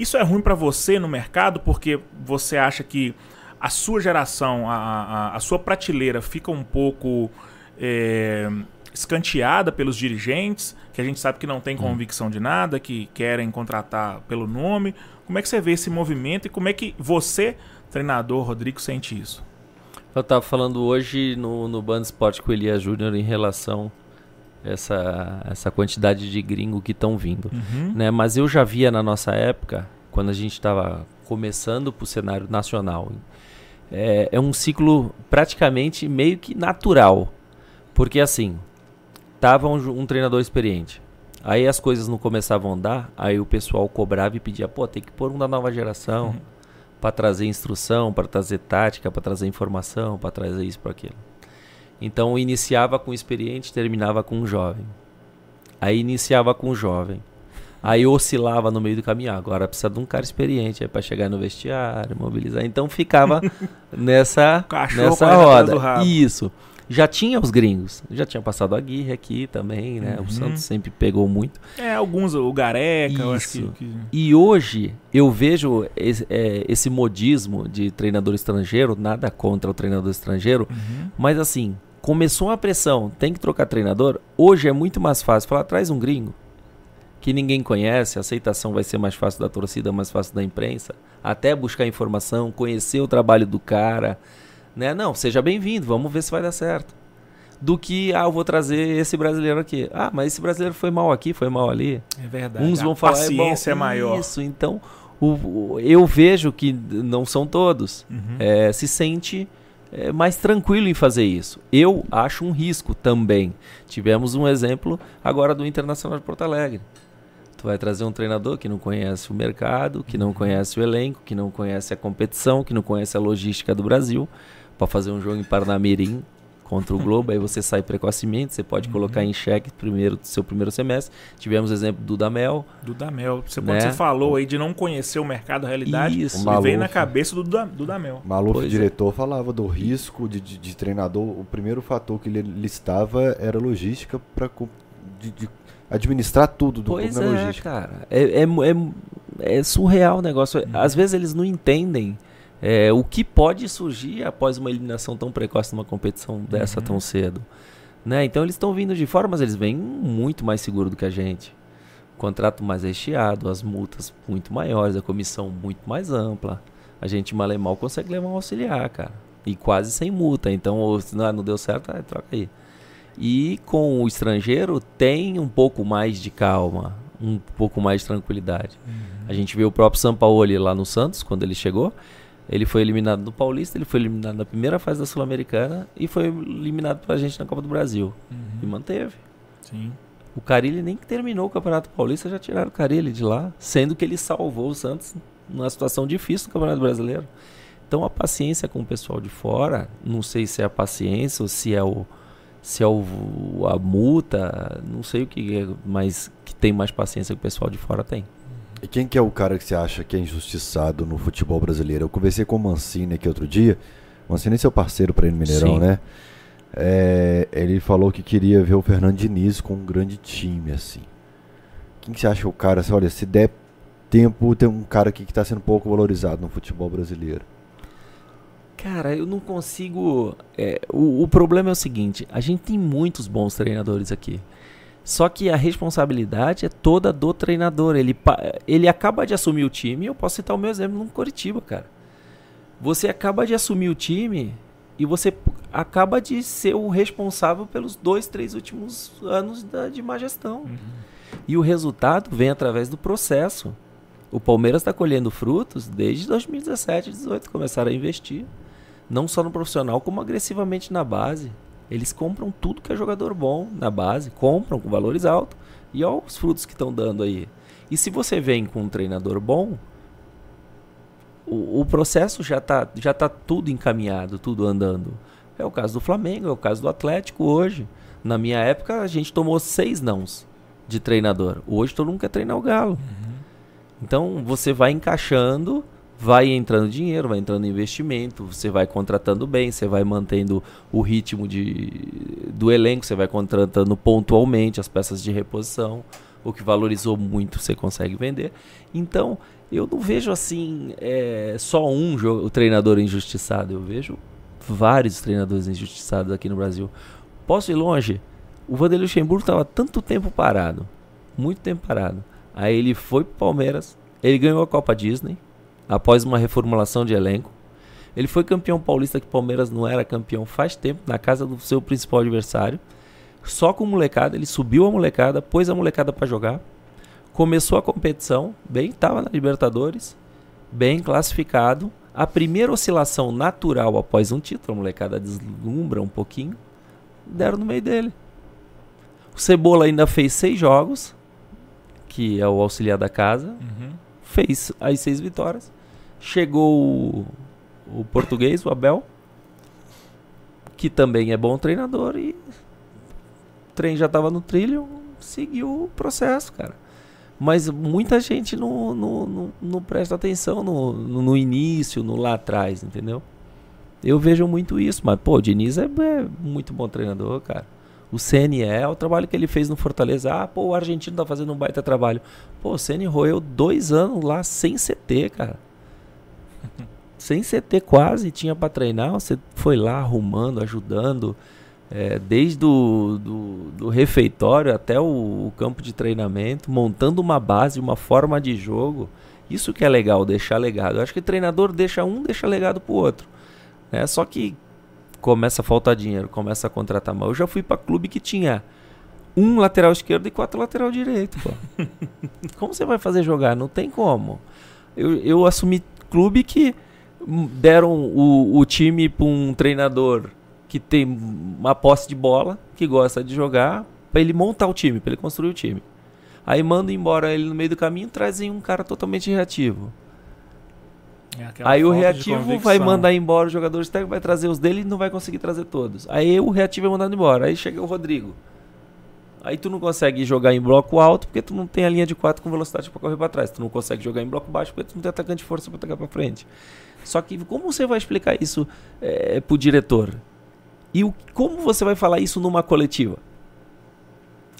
S3: Isso é ruim para você no mercado porque você acha que a sua geração, a, a, a sua prateleira fica um pouco é, escanteada pelos dirigentes, que a gente sabe que não tem convicção de nada, que querem contratar pelo nome. Como é que você vê esse movimento e como é que você, treinador Rodrigo, sente isso?
S2: Eu tava falando hoje no, no Band Esporte com o Elias Júnior em relação essa, essa quantidade de gringo que estão vindo. Né? Mas eu já via na nossa época, quando a gente estava começando para o cenário nacional, é, é um ciclo praticamente meio que natural. Porque assim, tava um, um treinador experiente. Aí as coisas não começavam a andar, aí o pessoal cobrava e pedia, pô, tem que pôr um da nova geração para trazer instrução, para trazer tática, para trazer informação, para trazer isso para aquilo. Então iniciava com o experiente, terminava com um jovem. Aí iniciava com o jovem. Aí oscilava no meio do caminho. Agora precisa de um cara experiente para chegar no vestiário, mobilizar. Então ficava [LAUGHS] nessa
S3: Cachorro
S2: nessa roda. Isso. Já tinha os gringos. Já tinha passado a Aguirre aqui também, né?
S3: Uhum.
S2: O Santos sempre pegou muito.
S3: É, alguns, o Gareca, eu acho que,
S2: Isso.
S3: que-
S2: E hoje eu vejo esse, é, esse modismo de treinador estrangeiro, nada contra o treinador estrangeiro,
S3: Uhum.
S2: mas assim, começou uma pressão, tem que trocar treinador. Hoje é muito mais fácil falar, traz um gringo que ninguém conhece, a aceitação vai ser mais fácil da torcida, mais fácil da imprensa, até buscar informação, conhecer o trabalho do cara, né? Não, seja bem-vindo, vamos ver se vai dar certo. Do que, ah, eu vou trazer esse brasileiro aqui. Ah, mas esse brasileiro foi mal aqui, foi mal ali.
S3: é verdade.
S2: Uns
S3: A
S2: vão falar,
S3: paciência é,
S2: bom,
S3: maior.
S2: Isso, então o- o- eu vejo que não são todos.
S3: Uhum.
S2: É, se sente é, mais tranquilo em fazer isso. Eu acho um risco também. Tivemos um exemplo agora do Internacional de Porto Alegre. Tu vai trazer um treinador que não conhece o mercado, que não conhece o elenco, que não conhece a competição, que não conhece a logística do Brasil, para fazer um jogo em Parnamirim contra o Globo, aí você sai precocemente, você
S3: Uhum.
S2: pode colocar em xeque primeiro seu primeiro semestre. Tivemos o exemplo do Damel,
S3: Dudamel. Você,
S2: Né?
S3: Você falou aí de não conhecer o mercado, a realidade,
S2: Isso.
S1: Maluf.
S3: na cabeça do Duda- Dudamel.
S1: Maluf,
S2: Pois é.
S1: diretor, falava do risco de, de- de treinador. O primeiro fator que ele listava era logística para de, de administrar tudo do
S2: Pois
S1: clube na
S2: é,
S1: logística.
S2: cara. É, é, é, é surreal o negócio. Às vezes eles não entendem é, o que pode surgir após uma eliminação tão precoce numa competição dessa
S3: Uhum.
S2: tão cedo. Né? Então eles estão vindo de fora, mas eles vêm muito mais seguro do que a gente. O contrato mais recheado, as multas muito maiores, a comissão muito mais ampla. A gente mal e mal consegue levar um auxiliar, cara. E quase sem multa. Então, ou se não, não deu certo, ah, troca aí. E com o estrangeiro tem um pouco mais de calma, um pouco mais de tranquilidade. A gente viu o próprio Sampaoli lá no Santos, quando ele chegou. Ele foi eliminado do Paulista, ele foi eliminado na primeira fase da Sul-Americana e foi eliminado pra gente na Copa do Brasil. E manteve.
S3: Sim.
S2: O Carilli nem que terminou o Campeonato Paulista, já tiraram o Carilli de lá, sendo que ele salvou o Santos numa situação difícil no Campeonato Brasileiro. Então a paciência com o pessoal de fora, não sei se é a paciência ou se é o se é o, a multa, não sei o que é, mas que tem mais paciência que o pessoal de fora tem.
S1: E quem que é o cara que você acha que é injustiçado no futebol brasileiro? Eu conversei com o Mancini aqui outro dia. O Mancini é seu parceiro para ir no Mineirão,
S2: Sim.
S1: né? É, ele falou que queria ver o Fernando Diniz com um grande time, assim. Quem que você acha é o cara, assim, olha, se der tempo, tem um cara aqui que está sendo pouco valorizado no futebol brasileiro.
S2: Cara, eu não consigo. é, o, o problema é o seguinte: a gente tem muitos bons treinadores aqui. Só que a responsabilidade é toda do treinador. Ele, ele acaba de assumir o time. Eu posso citar o meu exemplo no Coritiba, cara. Você acaba de assumir o time e você acaba de ser o responsável pelos dois, três últimos anos da, de má gestão.
S3: Uhum.
S2: E o resultado vem através do processo. O Palmeiras está colhendo frutos desde 2017, 2018, começaram a investir. Não só no profissional, como agressivamente na base. Eles compram tudo que é jogador bom na base, compram com valores altos. E olha os frutos que estão dando aí. E se você vem com um treinador bom, o, o processo já está já tá tudo encaminhado, tudo andando. É o caso do Flamengo, é o caso do Atlético hoje. Na minha época, a gente tomou seis nãos de treinador. Hoje todo mundo quer treinar o Galo. Então você vai encaixando, vai entrando dinheiro, vai entrando investimento, você vai contratando bem, você vai mantendo o ritmo de, do elenco, você vai contratando pontualmente as peças de reposição. O que valorizou muito você consegue vender. Então, eu não vejo assim é, só um jo- o treinador injustiçado. Eu vejo vários treinadores injustiçados aqui no Brasil. Posso ir longe? O Vanderlei Luxemburgo estava tanto tempo parado, muito tempo parado. Aí ele foi pro Palmeiras, ele ganhou a Copa Disney após uma reformulação de elenco. Ele foi campeão paulista que o Palmeiras não era campeão faz tempo na casa do seu principal adversário. Só com molecada, ele subiu a molecada, pôs a molecada para jogar. Começou a competição, bem, estava na Libertadores, bem classificado. A primeira oscilação natural após um título, a molecada deslumbra um pouquinho, deram no meio dele. O Cebola ainda fez seis jogos, que é o auxiliar da casa,
S3: Uhum.
S2: fez as seis vitórias. Chegou o, o português, o Abel, que também é bom treinador e o trem já estava no trilho, seguiu o processo, cara. Mas muita gente não, não, não, não presta atenção no, no, no início, no lá atrás, entendeu? Eu vejo muito isso, mas pô, o Diniz é, é muito bom treinador, cara. O CNE, é o trabalho que ele fez no Fortaleza. Ah, pô, o argentino tá fazendo um baita trabalho. Pô, o CN roeu dois anos lá sem CT, cara. [LAUGHS] sem CT quase, tinha pra treinar. Você foi lá arrumando, ajudando. é, desde o do, do refeitório até o, o campo de treinamento, montando uma base, uma forma de jogo. Isso que é legal, deixar legado. Eu acho que treinador deixa um, deixa legado pro outro. né? Só que começa a faltar dinheiro, começa a contratar mal. Eu já fui pra clube que tinha um lateral esquerdo e quatro lateral direito, [LAUGHS] como você vai fazer jogar? Não tem como. Eu, eu assumi clube que deram o, o time pra um treinador que tem uma posse de bola, que gosta de jogar, pra ele montar o time, pra ele construir o time. Aí manda embora ele no meio do caminho, trazem um cara totalmente reativo.
S3: É
S2: Aí o reativo vai mandar embora os jogadores técnicos, vai trazer os dele e não vai conseguir trazer todos. Aí o reativo é mandado embora. Aí chega o Rodrigo. Aí tu não consegue jogar em bloco alto porque tu não tem a linha de 4 com velocidade para correr para trás. Tu não consegue jogar em bloco baixo porque tu não tem atacante de força para atacar para frente. Só que como você vai explicar isso é, pro diretor? E o, como você vai falar isso numa coletiva?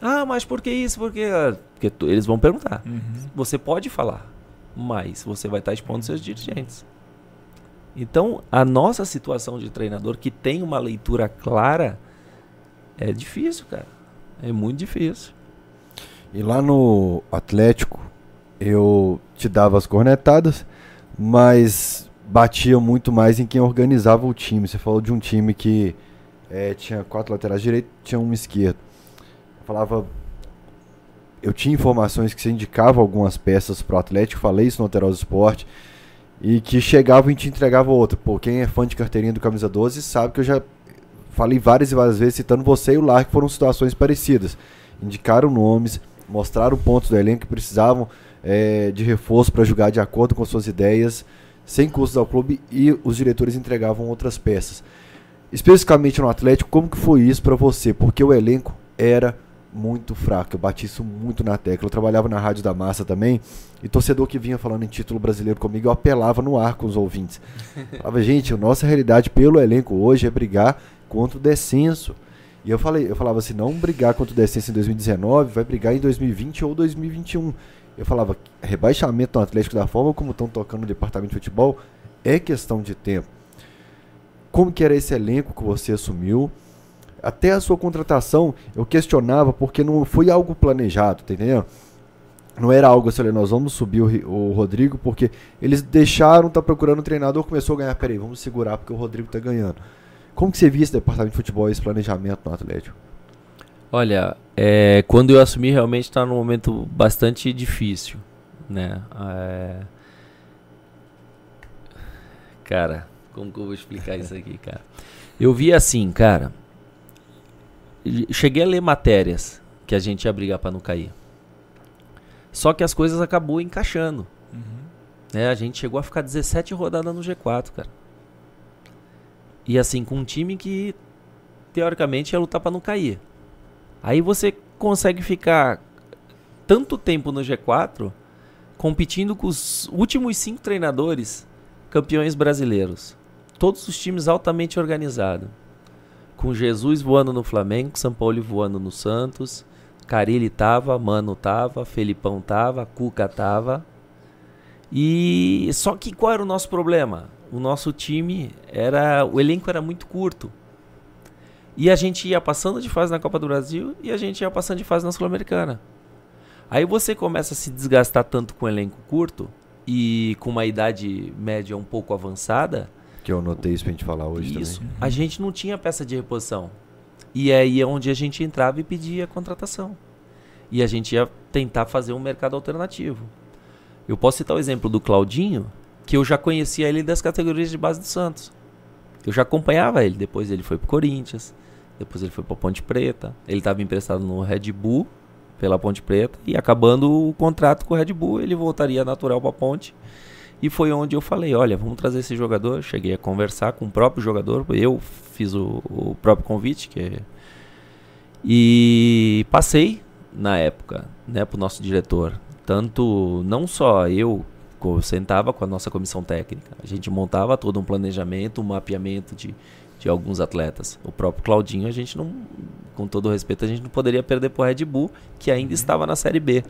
S2: Ah, mas por que isso? Porque, ah, porque tu- eles vão perguntar.
S3: Uhum.
S2: Você pode falar, mas você vai estar expondo seus dirigentes. Então, a nossa situação de treinador que tem uma leitura clara é difícil, cara. É muito difícil.
S1: E lá no Atlético, eu te dava as cornetadas, mas batia muito mais em quem organizava o time. Você falou de um time que eh, tinha quatro laterais direitos, tinha um esquerdo. Eu falava. Eu tinha informações que você indicava algumas peças pro Atlético, falei isso no Alterosa Esporte, e que chegavam e te entregavam outra. Pô, quem é fã de carteirinha do Camisa 12 sabe que eu já falei várias e várias vezes, citando você e o Lar, que foram situações parecidas. Indicaram nomes, mostraram pontos do elenco que precisavam eh, de reforço para jogar de acordo com suas ideias, sem custos ao clube, e os diretores entregavam outras peças. Especificamente no Atlético, como que foi isso para você? Porque o elenco era muito fraco. Eu bati isso muito na tecla. Eu trabalhava na Rádio da Massa também, e torcedor que vinha falando em título brasileiro comigo, eu apelava no ar com os ouvintes. [LAUGHS] Falava, gente, a nossa realidade pelo elenco hoje é brigar contra o descenso. E eu falei, eu falava assim, não brigar contra o descenso em 2019, vai brigar em 2020 ou 2021. Eu falava, rebaixamento no Atlético da forma como estão tocando no departamento de futebol é questão de tempo. Como que era esse elenco que você assumiu? Até a sua contratação, eu questionava porque não foi algo planejado, tá entendendo? Não era algo assim, olha, nós vamos subir o, Ri- o Rodrigo porque eles deixaram, tá procurando um treinador, começou a ganhar, peraí, vamos segurar porque o Rodrigo tá ganhando. Como que você via esse departamento de futebol e esse planejamento no Atlético?
S2: Olha, é, quando eu assumi realmente está num momento bastante difícil, né? É... Cara, como que eu vou explicar isso aqui, [LAUGHS] cara? Eu vi assim, cara. Cheguei a ler matérias que a gente ia brigar para não cair. Só que as coisas acabou encaixando. Uhum. É, a gente chegou a ficar 17 rodadas no G4, cara. E assim, com um time que teoricamente ia lutar para não cair. Aí você consegue ficar tanto tempo no G4 competindo com os últimos cinco treinadores campeões brasileiros. Todos os times altamente organizados. Com Jesus voando no Flamengo, São Paulo voando no Santos, Carilli tava, Mano tava, Felipão tava, Cuca tava. E só que qual era o nosso problema? O nosso time era, o elenco era muito curto. E a gente ia passando de fase na Copa do Brasil e a gente ia passando de fase na Sul-Americana. Aí você começa a se desgastar tanto com o elenco curto e com uma idade média um pouco avançada.
S1: Que eu notei isso pra gente falar hoje
S2: isso,
S1: também.
S2: A gente não tinha peça de reposição. E aí é onde a gente entrava e pedia contratação. E a gente ia tentar fazer um mercado alternativo. Eu posso citar o exemplo do Claudinho, que eu já conhecia ele das categorias de base do Santos. Eu já acompanhava ele. Depois ele foi pro Corinthians. Depois ele foi para Ponte Preta. Ele estava emprestado no Red Bull pela Ponte Preta e acabando o contrato com o Red Bull, ele voltaria natural para Ponte. E foi onde eu falei, olha, vamos trazer esse jogador. Cheguei a conversar com o próprio jogador, eu fiz o, o próprio convite, que é... e passei na época, né, para o nosso diretor. Tanto não só eu sentava com a nossa comissão técnica, a gente montava todo um planejamento, um mapeamento de de alguns atletas. O próprio Claudinho, a gente não, com todo o respeito, a gente não poderia perder para o Red Bull, que ainda uhum. estava na Série B.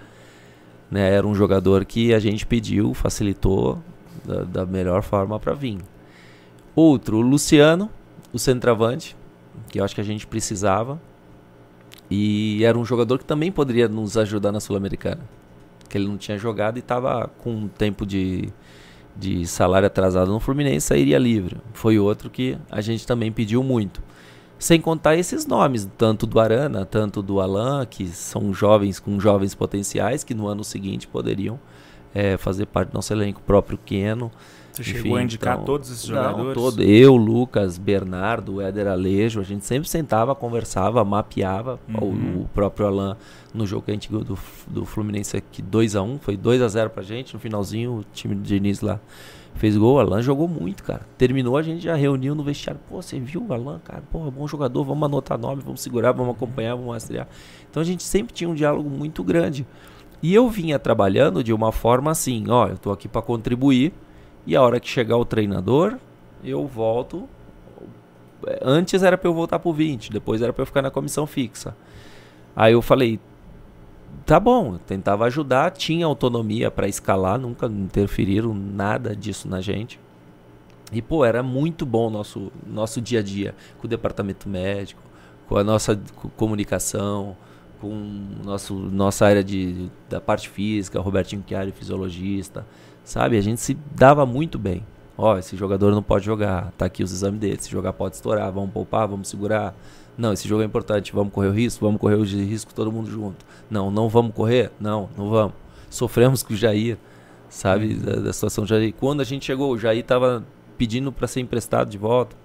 S2: Né, era um jogador que a gente pediu, facilitou da, da melhor forma para vir. Outro, o Luciano, o centroavante, que eu acho que a gente precisava. E era um jogador que também poderia nos ajudar na Sul-Americana. Que ele não tinha jogado e estava com um tempo de, de salário atrasado no Fluminense sairia livre. Foi outro que a gente também pediu muito. Sem contar esses nomes, tanto do Arana, tanto do Alan, que são jovens com jovens potenciais que no ano seguinte poderiam é, fazer parte do nosso elenco. próprio Keno.
S3: Você Enfim, chegou a indicar então, todos esses jogadores? Não, todo,
S2: eu, Lucas, Bernardo, Éder Alejo, a gente sempre sentava, conversava, mapeava. Uhum. O, o, próprio Alan, no jogo que a gente ganhou do, do Fluminense aqui, 2x1, um, foi 2x0 pra gente. No finalzinho, o time do Diniz lá fez gol. O Alan jogou muito, cara. Terminou, a gente já reuniu no vestiário. Pô, você viu o Alan, cara? Pô, é bom jogador, vamos anotar nome, vamos segurar, vamos acompanhar, vamos rastrear. Então a gente sempre tinha um diálogo muito grande. E eu vinha trabalhando de uma forma assim: ó, eu tô aqui para contribuir e a hora que chegar o treinador, eu volto. Antes era para eu voltar pro 20, depois era para eu ficar na comissão fixa. Aí eu falei, tá bom, tentava ajudar, tinha autonomia para escalar, nunca interferiram nada disso na gente. E pô, era muito bom o nosso nosso dia a dia com o departamento médico, com a nossa comunicação, com nosso nossa área de da parte física, Robertinho Chiari, fisiologista, Sabe? A gente se dava muito bem. Ó, esse jogador não pode jogar, tá aqui os exames dele. Se jogar pode estourar, vamos poupar, vamos segurar. Não, esse jogo é importante, vamos correr o risco, vamos correr o risco todo mundo junto. Não, não vamos correr? Não, não vamos. Sofremos com o Jair, sabe? Uhum. Da, da situação do Jair. Quando a gente chegou, o Jair tava pedindo para ser emprestado de volta.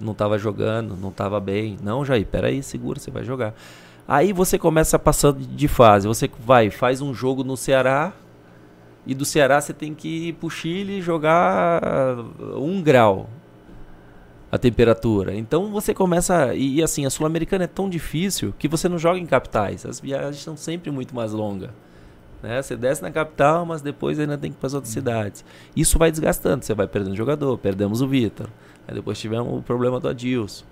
S2: Não tava jogando, não tava bem. Não, Jair, peraí, segura, você vai jogar. Aí você começa passando de fase. Você vai, faz um jogo no Ceará, e do Ceará você tem que ir pro Chile jogar um grau a temperatura. Então você começa. E, e assim, a Sul-Americana é tão difícil que você não joga em capitais. As viagens são sempre muito mais longas. Né? Você desce na capital, mas depois ainda tem que ir para as outras uhum. cidades. Isso vai desgastando, você vai perdendo jogador, perdemos o Vitor. Aí depois tivemos o problema do Adilson.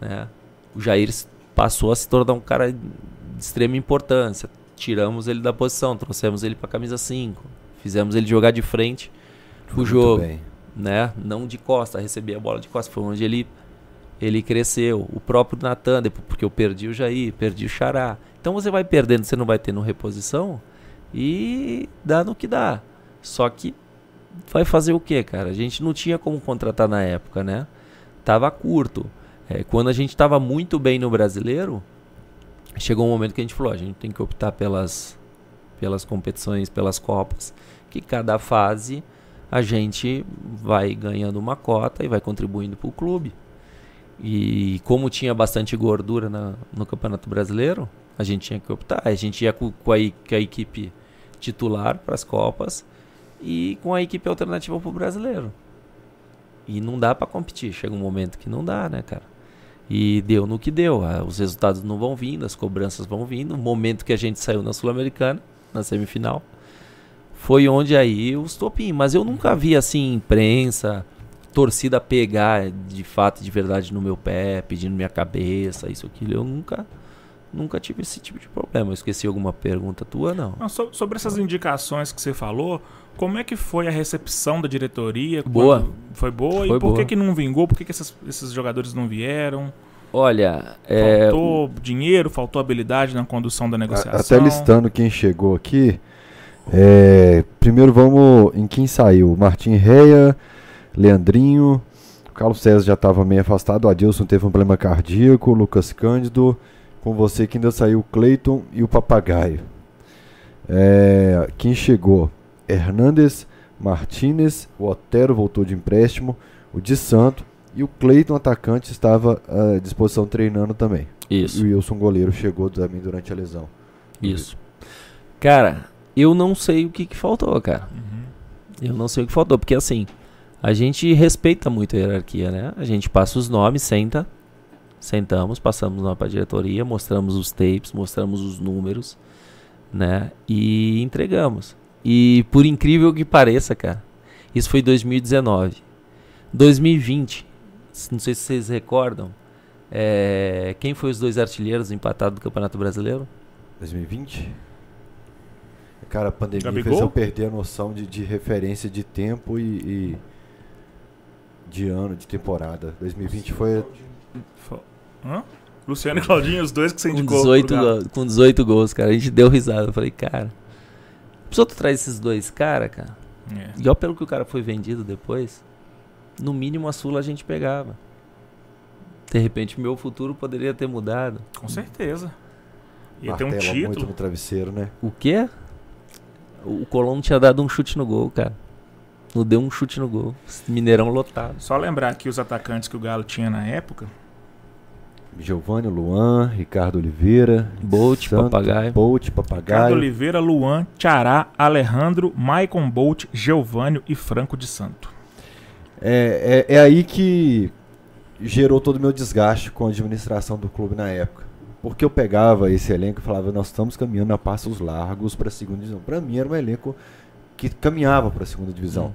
S2: Né? O Jair passou a se tornar um cara de extrema importância tiramos ele da posição, trouxemos ele para camisa 5, fizemos ele jogar de frente o jogo, bem. né? Não de costa, receber a bola de costa, foi onde ele ele cresceu. O próprio Natan, porque eu perdi o Jair, perdi o Xará. Então você vai perdendo, você não vai tendo reposição e dá no que dá. Só que vai fazer o que, cara? A gente não tinha como contratar na época, né? tava curto. É, quando a gente estava muito bem no brasileiro, chegou um momento que a gente falou: a gente tem que optar pelas, pelas competições, pelas copas, que cada fase a gente vai ganhando uma cota e vai contribuindo para o clube. E como tinha bastante gordura na, no Campeonato Brasileiro, a gente tinha que optar. A gente ia com, com, a, com a equipe titular para as Copas e com a equipe alternativa para o Brasileiro. E não dá para competir. Chega um momento que não dá, né, cara? E deu no que deu. Ah, os resultados não vão vindo, as cobranças vão vindo. O momento que a gente saiu na Sul-Americana, na semifinal, foi onde aí os topim. Mas eu nunca vi assim, imprensa, torcida pegar de fato, de verdade no meu pé, pedindo minha cabeça, isso, aquilo. Eu nunca nunca tive esse tipo de problema. Eu esqueci alguma pergunta tua, não. não
S3: so, sobre essas indicações que você falou, como é que foi a recepção da diretoria?
S2: Boa.
S3: Foi boa? Foi e por boa. que, que não vingou? Por que, que esses, esses jogadores não vieram?
S2: Olha,
S3: é... faltou dinheiro, faltou habilidade na condução da negociação.
S1: Até listando quem chegou aqui. É... primeiro vamos em quem saiu. Martim Reia, Leandrinho, Carlos César já estava meio afastado, o Adilson teve um problema cardíaco, Lucas Cândido, com você que ainda saiu o Cleiton e o Papagaio. É, quem chegou? Hernandes, Martinez, o Otero voltou de empréstimo, o de Santo e o Cleiton, atacante, estava à disposição treinando também.
S2: Isso.
S1: E o Wilson, goleiro, chegou também durante a lesão.
S2: Isso. Cara, eu não sei o que, que faltou, cara. Uhum. Eu não sei o que faltou, porque assim, a gente respeita muito a hierarquia, né? A gente passa os nomes, senta, Sentamos, passamos lá para a diretoria, mostramos os tapes, mostramos os números, né? E entregamos. E por incrível que pareça, cara, isso foi 2019. 2020, não sei se vocês recordam, é, quem foi os dois artilheiros empatados do Campeonato Brasileiro?
S1: 2020? Cara, a pandemia Gabigol? fez eu perder a noção de, de referência de tempo e, e, de ano, de temporada. 2020 foi.
S3: Hã? Luciano e Claudinho, os dois que você indicou.
S2: Com 18, go com 18 gols, cara. A gente deu risada. Eu falei, cara. Precisa tu traz esses dois cara, cara. É. E olha pelo que o cara foi vendido depois. No mínimo a Sula a gente pegava. De repente meu futuro poderia ter mudado.
S3: Com certeza.
S1: Ia ter um título. muito no travesseiro, né?
S2: O quê? O Colombo tinha dado um chute no gol, cara. Não deu um chute no gol. Mineirão lotado.
S3: Só lembrar que os atacantes que o Galo tinha na época
S1: Giovanni, Luan, Ricardo Oliveira,
S2: Bolt, Santo, Papagaio.
S1: Bolt, Papagaio.
S3: Ricardo Oliveira, Luan, Tiará, Alejandro, Maicon Bolt, Giovanni e Franco de Santo.
S1: É, é, é aí que gerou todo o meu desgaste com a administração do clube na época. Porque eu pegava esse elenco e falava, nós estamos caminhando a passos largos para a segunda divisão. Para mim era um elenco que caminhava para a segunda divisão. Hum.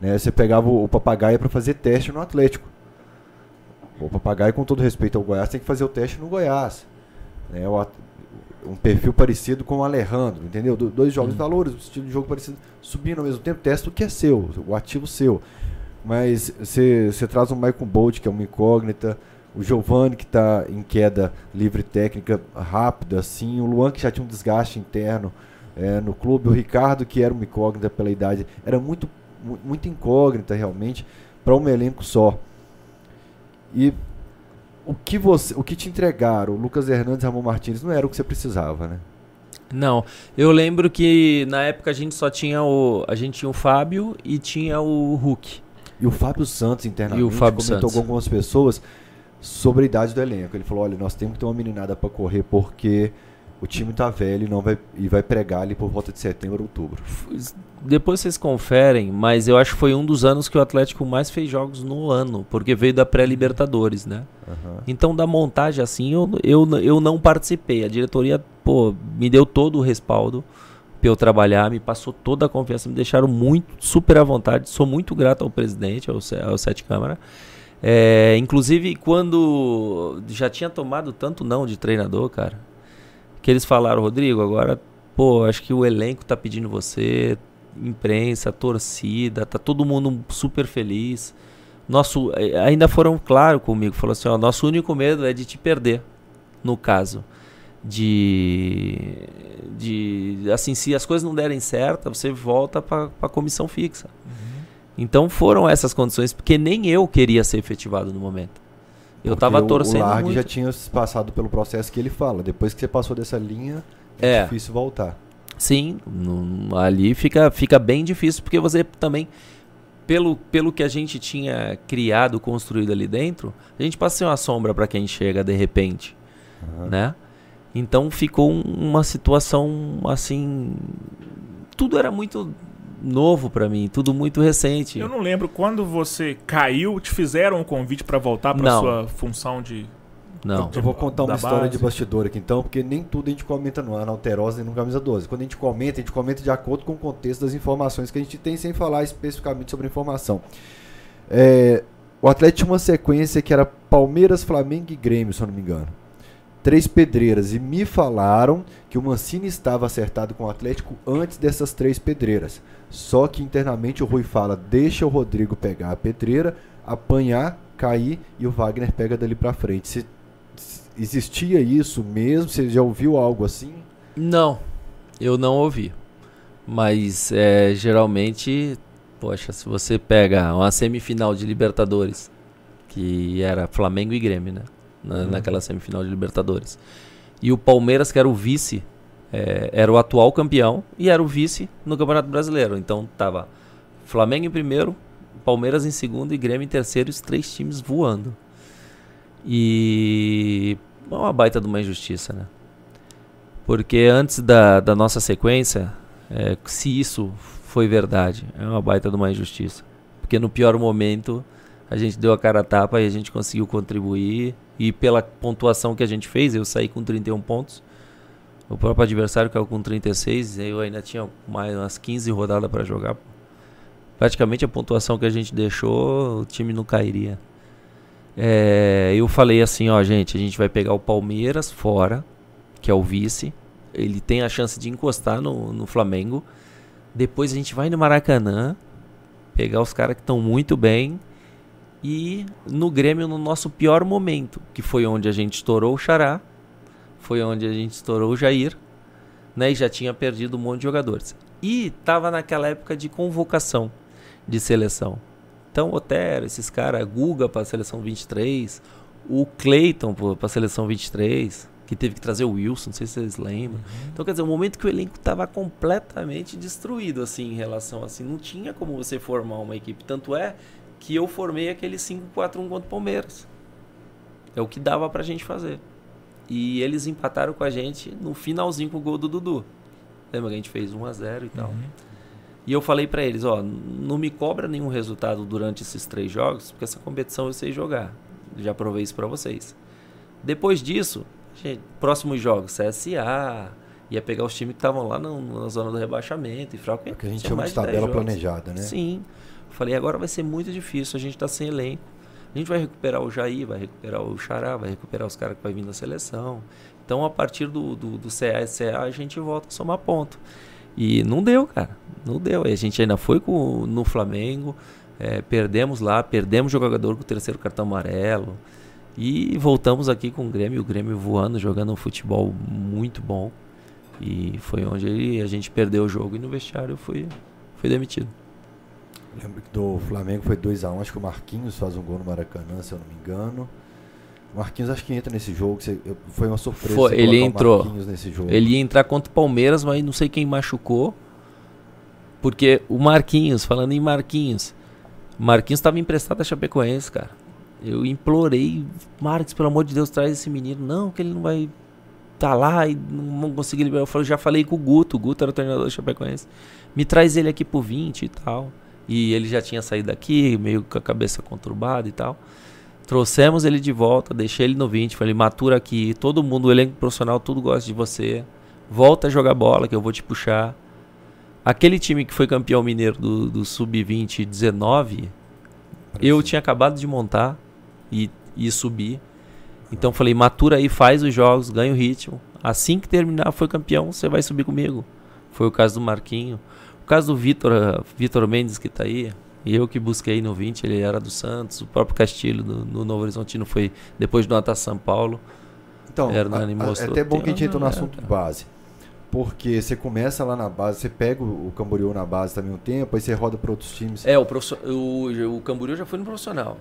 S1: Né, você pegava o, o papagaio para fazer teste no Atlético. O papagaio, com todo respeito ao Goiás, tem que fazer o teste no Goiás. Né? Um perfil parecido com o Alejandro, entendeu? dois jogos uhum. valores, um estilo de jogo parecido, subindo ao mesmo tempo, testa o que é seu, o ativo seu. Mas você traz um Michael Bolt, que é uma incógnita, o Giovanni, que está em queda livre técnica rápida, assim, o Luan, que já tinha um desgaste interno é, no clube, o Ricardo, que era uma incógnita pela idade, era muito, muito incógnita realmente, para um elenco só. E o que você, o que te entregaram, Lucas Hernandes e Ramon Martins, não era o que você precisava, né?
S2: Não, eu lembro que na época a gente só tinha o, a gente tinha o Fábio e tinha o Hulk.
S1: E o Fábio Santos internamente
S2: e o Fábio
S1: comentou
S2: Santos.
S1: com algumas pessoas sobre a idade do elenco. Ele falou: "Olha, nós temos que ter uma meninada para correr porque o time tá velho e não vai e vai pregar ali por volta de setembro, outubro.
S2: Depois vocês conferem, mas eu acho que foi um dos anos que o Atlético mais fez jogos no ano, porque veio da pré-Libertadores, né? Uhum. Então da montagem assim, eu, eu, eu não participei. A diretoria, pô, me deu todo o respaldo para eu trabalhar, me passou toda a confiança, me deixaram muito super à vontade. Sou muito grato ao presidente, ao, ao Sete Câmara. É, inclusive quando já tinha tomado tanto não de treinador, cara que eles falaram, Rodrigo, agora, pô, acho que o elenco tá pedindo você, imprensa, torcida, tá todo mundo super feliz. Nosso, eh, ainda foram claro comigo, falou assim, ó, nosso único medo é de te perder, no caso de de assim se as coisas não derem certo você volta para a comissão fixa uhum. Então foram essas condições, porque nem eu queria ser efetivado no momento. Eu
S1: Porque
S2: tava
S1: o-
S2: torcendo
S1: O Largue
S2: muito.
S1: já tinha passado pelo processo que ele fala. Depois que você passou dessa linha, é,
S2: É.
S1: difícil voltar.
S2: Sim, ali fica, fica bem difícil, porque você também, pelo, pelo que a gente tinha criado, construído ali dentro, a gente passa a ser uma sombra para quem chega de repente,
S1: Aham.
S2: né? Então ficou um- uma situação assim. Tudo era muito novo para mim, tudo muito recente.
S3: Eu não lembro quando você caiu, te fizeram um convite pra voltar pra
S2: Não.
S3: sua função de.
S2: Não.
S1: Eu vou contar uma
S3: Da
S1: história
S3: base.
S1: de bastidor aqui então, porque nem tudo a gente comenta no Analterosa nem no Camisa 12. Quando a gente comenta, a gente comenta de acordo com o contexto das informações que a gente tem, sem falar especificamente sobre a informação. É, o Atlético tinha uma sequência que era Palmeiras, Flamengo e Grêmio, se eu não me engano. Três pedreiras. E me falaram que o Mancini estava acertado com o Atlético antes dessas três pedreiras. Só que internamente o Rui fala: deixa o Rodrigo pegar a pedreira, apanhar, cair e o Wagner pega dali pra frente. Se existia isso mesmo? Você já ouviu algo assim?
S2: Não, eu não ouvi. Mas é, geralmente, poxa, se você pega uma semifinal de Libertadores, que era Flamengo e Grêmio, né? Na- Naquela semifinal de Libertadores. E o Palmeiras, que era o vice, é, era o atual campeão e era o vice no Campeonato Brasileiro. Então tava Flamengo em primeiro, Palmeiras em segundo e Grêmio em terceiro, os três times voando. E é uma baita de uma injustiça, né? Porque antes da, da nossa sequência, é, se isso foi verdade, é uma baita de uma injustiça. Porque no pior momento a gente deu a cara a tapa e a gente conseguiu contribuir. E pela pontuação que a gente fez, eu saí com 31 pontos. O próprio adversário caiu com 36, eu ainda tinha mais umas 15 rodadas para jogar. Praticamente a pontuação que a gente deixou, o time não cairia. É, eu falei assim, ó, gente, a gente vai pegar o Palmeiras fora, que é o vice. Ele tem a chance de encostar no, no Flamengo. Depois a gente vai no Maracanã, pegar os caras que estão muito bem. E no Grêmio, no nosso pior momento, que foi onde a gente estourou o Xará, foi onde a gente estourou o Jair, né? E já tinha perdido um monte de jogadores. E tava naquela época de convocação de seleção. Então, Otero, esses caras, Guga para a seleção 23, o Cleiton para a seleção 23, que teve que trazer o Wilson, não sei se vocês lembram. Então, quer dizer, o momento que o elenco estava completamente destruído, assim, em relação assim, não tinha como você formar uma equipe. Tanto é que eu formei aquele 5-4-1 contra o Palmeiras. É o que dava pra gente fazer. E eles empataram com a gente no finalzinho com o gol do Dudu. Lembra que a gente fez 1 a 0 e tal. E eu falei pra eles, ó, não me cobra nenhum resultado durante esses três jogos, porque essa competição eu sei jogar. Já provei isso pra vocês. Depois disso, gente, próximos jogos, CSA, ia pegar os times que estavam lá no- na zona do rebaixamento e fraco.
S1: É que a gente
S2: tinha
S1: chama de
S2: de 10
S1: tabela
S2: jogos.
S1: planejada, né?
S2: Sim. Falei, agora vai ser muito difícil, a gente tá sem elenco. A gente vai recuperar o Jair, vai recuperar o Xará, vai recuperar os caras que vai vir da seleção. Então, a partir do, do, do CA e CA, a gente volta a somar ponto. E não deu, cara. Não deu. E a gente ainda foi com, no Flamengo, é, perdemos lá, perdemos o jogador com o terceiro cartão amarelo. E voltamos aqui com o Grêmio, o Grêmio voando, jogando um futebol muito bom. E foi onde ele- a gente perdeu o jogo e no vestiário eu fui, fui demitido.
S1: Lembro que do Flamengo foi 2x1, acho que o Marquinhos faz um gol no Maracanã, se eu não me engano. Marquinhos acho que entra nesse jogo, foi uma surpresa
S2: Foi, ele entrou. Ele ia entrar contra o Palmeiras, mas não sei quem machucou. Porque o Marquinhos, falando em Marquinhos, Marquinhos estava emprestado a Chapecoense, cara. Eu implorei, Marques, pelo amor de Deus, traz esse menino. Não, que ele não vai tá lá e não conseguir liberar. Eu já falei com o Guto, o Guto era o treinador da Chapecoense. Me traz ele aqui pro 20 e tal. E ele já tinha saído daqui, meio com a cabeça conturbada e tal. Trouxemos ele de volta, deixei ele no 20, falei, matura aqui, todo mundo, o elenco profissional, tudo gosta de você. Volta a jogar bola que eu vou te puxar. Aquele time que foi campeão mineiro do, do Sub-20 19, eu tinha acabado de montar e, e subir. Então falei, matura aí, faz os jogos, ganha o ritmo. Assim que terminar, foi campeão, você vai subir comigo. Foi o caso do Marquinho. O caso do Vitor, eh, Vitor Mendes que tá aí, eu que busquei no 20, ele era do Santos, o próprio Castilho do, no Novo Horizontino foi depois do Natal São Paulo.
S1: Então,
S2: Hernani
S1: a- a- é até bom que a gente entrou no assunto de base. Porque você começa lá na base, você pega o o Camboriú na base também um tempo, aí você roda para outros times.
S2: É, o, o, o Camboriú já foi no profissional.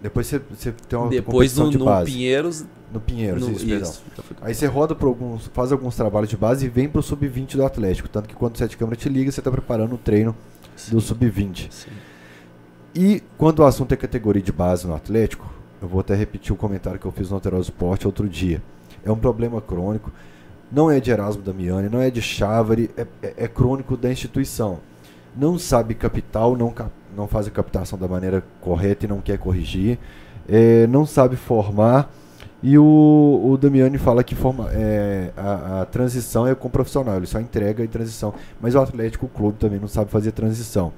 S1: Depois você, você tem uma
S2: Depois
S1: competição
S2: no,
S1: de
S2: no
S1: base.
S2: Pinheiros.
S1: No Pinheiros,
S2: no-
S1: isso,
S2: isso.
S1: Aí você roda por alguns, faz alguns trabalhos de base e vem pro sub-20 do Atlético. Tanto que quando o Sete Câmara te liga, você tá preparando o treino do sub-20.
S2: Sim.
S1: E quando o assunto é categoria de base no Atlético, eu vou até repetir o comentário que eu fiz no Alterosa Esporte outro dia. É um problema crônico, não é de Erasmo Damiani, não é de Chávari, é, é- é crônico da instituição. Não sabe capital, não, cap- não faz a captação da maneira correta e não quer corrigir, é, não sabe formar. E o, o Damiani fala que forma, é, a, a transição é com profissional, ele só entrega e transição. Mas o Atlético o Clube também não sabe fazer transição.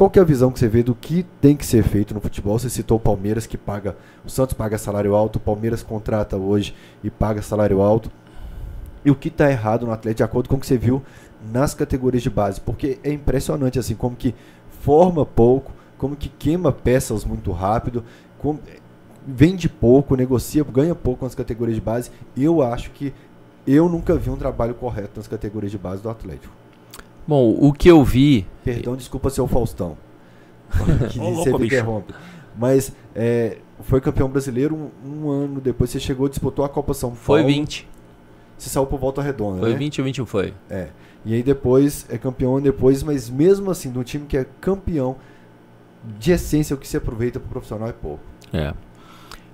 S1: Qual que é a visão que você vê do que tem que ser feito no futebol? Você citou o Palmeiras que paga, o Santos paga salário alto, o Palmeiras contrata hoje e paga salário alto. E o que está errado no Atlético de acordo com o que você viu nas categorias de base? Porque é impressionante assim como que forma pouco, como que queima peças muito rápido, como, vende pouco, negocia, ganha pouco nas categorias de base. Eu acho que eu nunca vi um trabalho correto nas categorias de base do Atlético.
S2: Bom, o que eu vi.
S1: Perdão, desculpa ser o Faustão. [LAUGHS] que
S3: Ô, louco,
S1: sempre interrompe. Mas é, foi campeão brasileiro um, um ano depois. Você chegou, disputou a Copa São
S2: Foi
S1: Paulo.
S2: 20.
S1: Você saiu por volta redonda,
S2: Foi
S1: né?
S2: 20 ou 21 foi.
S1: É. E aí depois é campeão depois, mas mesmo assim, de um time que é campeão, de essência, o que se aproveita pro profissional é pouco.
S2: É.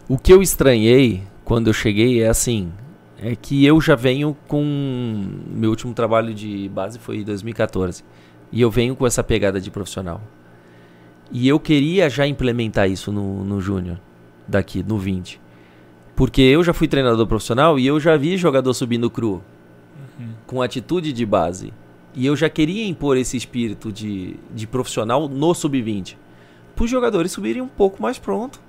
S2: O que eu estranhei quando eu cheguei é assim, é que eu já venho com meu último trabalho de base foi em 2014 e eu venho com essa pegada de profissional. E eu queria já implementar isso no, no júnior daqui no 20. Porque eu já fui treinador profissional e eu já vi jogador subindo cru com atitude de base. E eu já queria impor esse espírito de, de profissional no sub-20. Para os jogadores subirem um pouco mais pronto.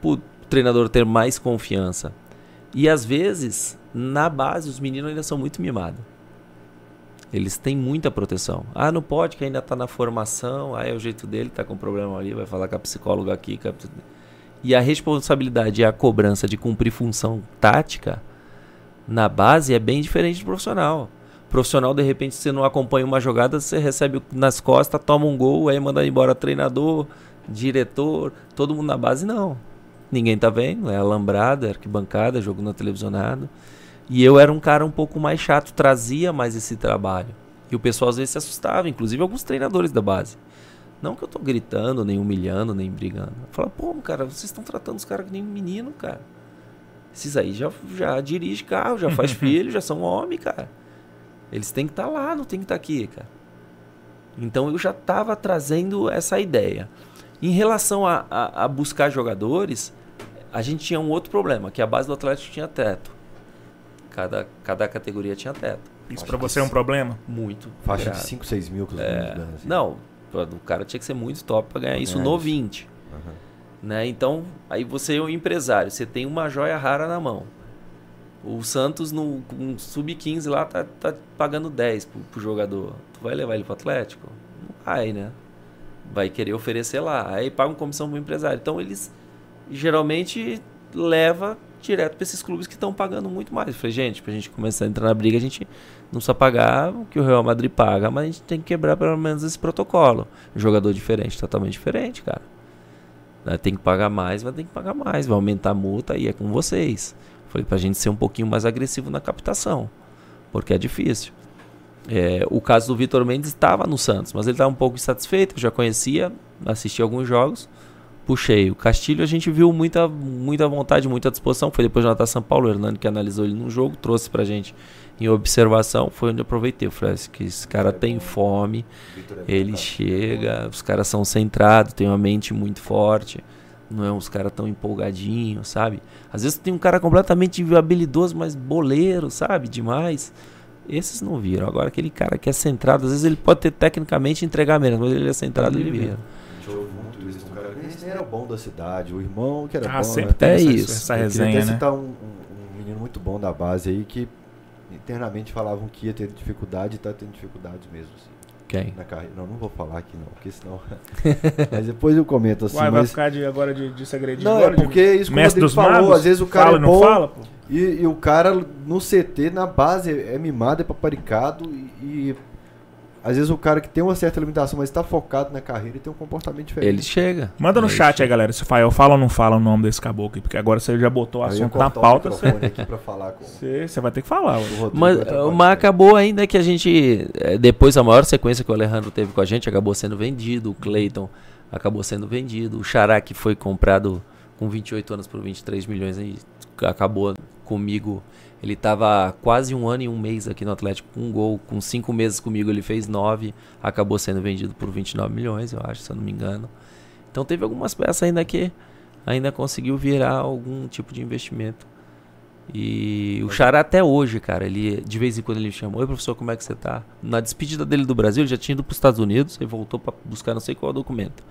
S2: Para o treinador ter mais confiança. E às vezes, na base, os meninos ainda são muito mimados. Eles têm muita proteção. Ah, não pode, que ainda está na formação. Ah, é o jeito dele, tá com problema ali, vai falar com a psicóloga aqui. a E a responsabilidade e a cobrança de cumprir função tática na base é bem diferente do profissional. Profissional, de repente, você não acompanha uma jogada, você recebe nas costas, toma um gol, aí manda embora treinador, diretor, todo mundo na base, não. Ninguém tá vendo, é alambrada, é arquibancada, jogo na televisionado. E eu era um cara um pouco mais chato, trazia mais esse trabalho. E o pessoal às vezes se assustava, inclusive alguns treinadores da base. Não que eu tô gritando, nem humilhando, nem brigando. Fala, pô, cara, vocês estão tratando os caras que nem menino, cara. Esses aí já, já dirige carro, já faz [LAUGHS] filho, já são homem, cara. Eles têm que estar lá, não tem que estar aqui, cara. Então eu já estava trazendo essa ideia. Em relação a, a, a buscar jogadores, a gente tinha um outro problema, que a base do Atlético tinha teto. Cada, cada categoria tinha teto.
S3: Isso pra você é um problema?
S2: Muito.
S1: Faixa
S2: grave.
S1: de 5, 6 mil que os
S2: É,
S1: ganham, assim.
S2: Não, o cara tinha que ser muito top para ganhar isso
S1: ganhar
S2: no
S1: isso.
S2: 20.
S1: Aham.
S2: Né? Então, aí você é um empresário, você tem uma joia rara na mão. O Santos no um sub-15 lá tá, tá pagando 10 pro, pro jogador. Tu vai levar ele pro Atlético? Não vai, né? Vai querer oferecer lá. Aí paga uma comissão pro empresário. Então eles geralmente leva direto para esses clubes que estão pagando muito mais. Eu falei, gente, pra gente começar a entrar na briga, a gente não precisa pagar o que o Real Madrid paga, mas a gente tem que quebrar pelo menos esse protocolo. Jogador diferente, totalmente diferente, cara. Né, Tem que pagar mais, vai ter que pagar mais. Vai aumentar a multa e é com vocês. Falei pra gente ser um pouquinho mais agressivo na captação. Porque é difícil. É, o caso do Vitor Mendes estava no Santos, mas ele estava um pouco insatisfeito. Já conhecia, assisti alguns jogos. Puxei. O Castilho a gente viu muita, muita vontade, muita disposição. Foi depois do Natal São Paulo, o Hernani que analisou ele num jogo, trouxe pra gente em observação. Foi onde eu aproveitei. Eu falei, "Esse- que esse cara tem fome,
S1: é
S2: ele chega, os caras são centrados, tem uma mente muito forte. Não é uns caras tão empolgadinhos, sabe? Às vezes tem um cara completamente habilidoso, mas boleiro, sabe? Demais. Esses não viram. Agora aquele cara que é centrado, às vezes ele pode ter tecnicamente entregar menos, mas ele é centrado, ele vira.
S1: Jogou muito isso. Um cara que esse era o bom da cidade, o irmão que era
S3: Ah,
S1: bom.
S3: sempre
S1: né?
S3: tem
S2: É
S3: essa,
S2: isso.
S3: essa
S1: Eu queria
S3: resenha,
S1: até
S3: né?
S1: citar um, um- um menino muito bom da base aí que internamente falavam que ia ter dificuldade e tá tendo dificuldade mesmo. assim,
S2: Quem?
S1: na carreira. Não, não vou falar aqui não, porque senão. [LAUGHS] mas depois eu comento assim.
S3: Uai, vai
S1: mas...
S3: ficar de, agora de, de segredinho
S1: Não, é
S3: agora? de-
S1: porque isso que o Rodrigo falou,
S3: magos?
S1: às vezes o cara
S3: fala,
S1: é
S3: não
S1: bom.
S3: fala, pô?
S1: E, e o cara no CT, na base, é mimado, é paparicado e, e às vezes o cara que tem uma certa limitação, mas está focado na carreira e tem um comportamento diferente.
S2: Ele chega.
S3: Manda no
S2: Ele
S3: chat
S2: chega.
S3: aí, galera, se o Fael fala ou não fala o nome desse caboclo aí, porque agora você já botou o assunto na pauta, você,
S1: aqui pra falar com
S3: você, você vai ter que falar. ué.
S1: o Rodrigo.
S2: Mas,
S1: parte
S2: mas acabou ainda que a gente. eh, Depois a maior sequência que o Alejandro teve com a gente acabou sendo vendido. O Clayton acabou sendo vendido. O Xará, que foi comprado com 28 anos por 23 milhões, aí acabou comigo. Ele estava quase um ano e um mês aqui no Atlético com um gol. Com cinco meses comigo ele fez nove. Acabou sendo vendido por 29 milhões, eu acho, se eu não me engano. Então teve algumas peças ainda que ainda conseguiu virar algum tipo de investimento. E o Xará até hoje, cara, ele de vez em quando ele me chama, oi professor, como é que você tá? Na despedida dele do Brasil, ele já tinha ido para os Estados Unidos, ele voltou para buscar não sei qual documento.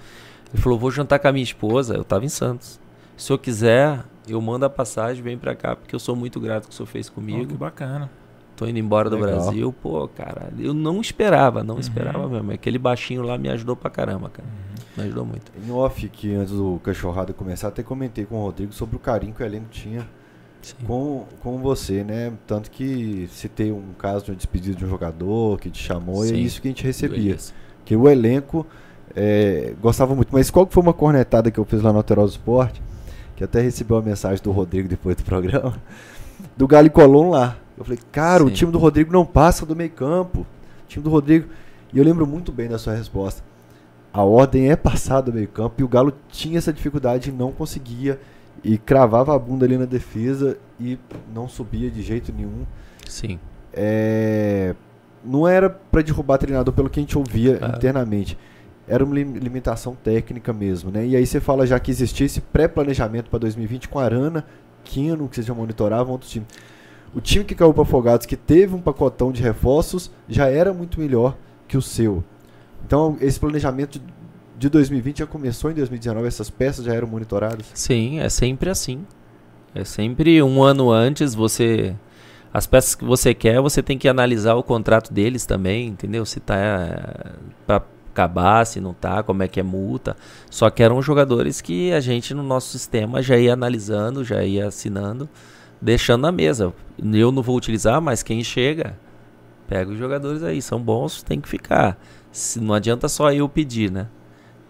S2: Ele falou, vou jantar com a minha esposa, eu tava em Santos. Se eu quiser, eu mando a passagem, vem pra cá, porque eu sou muito grato que o senhor fez
S3: Ó, que
S2: comigo.
S3: bacana.
S2: Tô indo embora do
S1: Legal.
S2: Brasil, pô, cara, eu não esperava, não
S3: Uhum.
S2: esperava mesmo. Aquele baixinho lá me ajudou pra caramba, cara. Me ajudou muito.
S1: Em off, que antes do cachorrada começar, até comentei com o Rodrigo sobre o carinho que o elenco tinha
S2: Sim.
S1: com, com você, né? Tanto que citei um caso de uma despedida de um jogador que te chamou e é
S2: Sim.
S1: isso que a gente recebia.
S2: Beleza.
S1: Que o elenco é, gostava muito. Mas qual que foi uma cornetada que eu fiz lá no Alterosa Esporte? Que até recebeu uma mensagem do Rodrigo depois do programa. [LAUGHS] Do Galo e Colom lá. Eu falei, cara, o
S2: Sim.
S1: time do Rodrigo não passa do meio campo. O time do Rodrigo. E eu lembro muito bem da sua resposta. A ordem é passar do meio campo e o Galo tinha essa dificuldade e não conseguia. E cravava a bunda ali na defesa e não subia de jeito nenhum.
S2: Sim.
S1: É, não era para derrubar treinador pelo que a gente ouvia
S2: Claro.
S1: internamente. Era uma lim- limitação técnica mesmo, né? E aí você fala já que existia esse pré-planejamento para 2020 com Arana, Quino, que vocês já monitoravam, outros times. O time que caiu para Afogados, que teve um pacotão de reforços, já era muito melhor que o seu. Então, esse planejamento de- de 2020 já começou em 2019, essas peças já eram monitoradas?
S2: Sim, é sempre assim. É sempre um ano antes você. As peças que você quer, você tem que analisar o contrato deles também, entendeu? Se tá é, pra acabar, se não tá, como é que é multa. Só que eram jogadores que a gente no nosso sistema já ia analisando, já ia assinando, deixando na mesa. Eu não vou utilizar, mas quem chega, pega os jogadores aí, são bons, tem que ficar. Se, não adianta só eu pedir, né?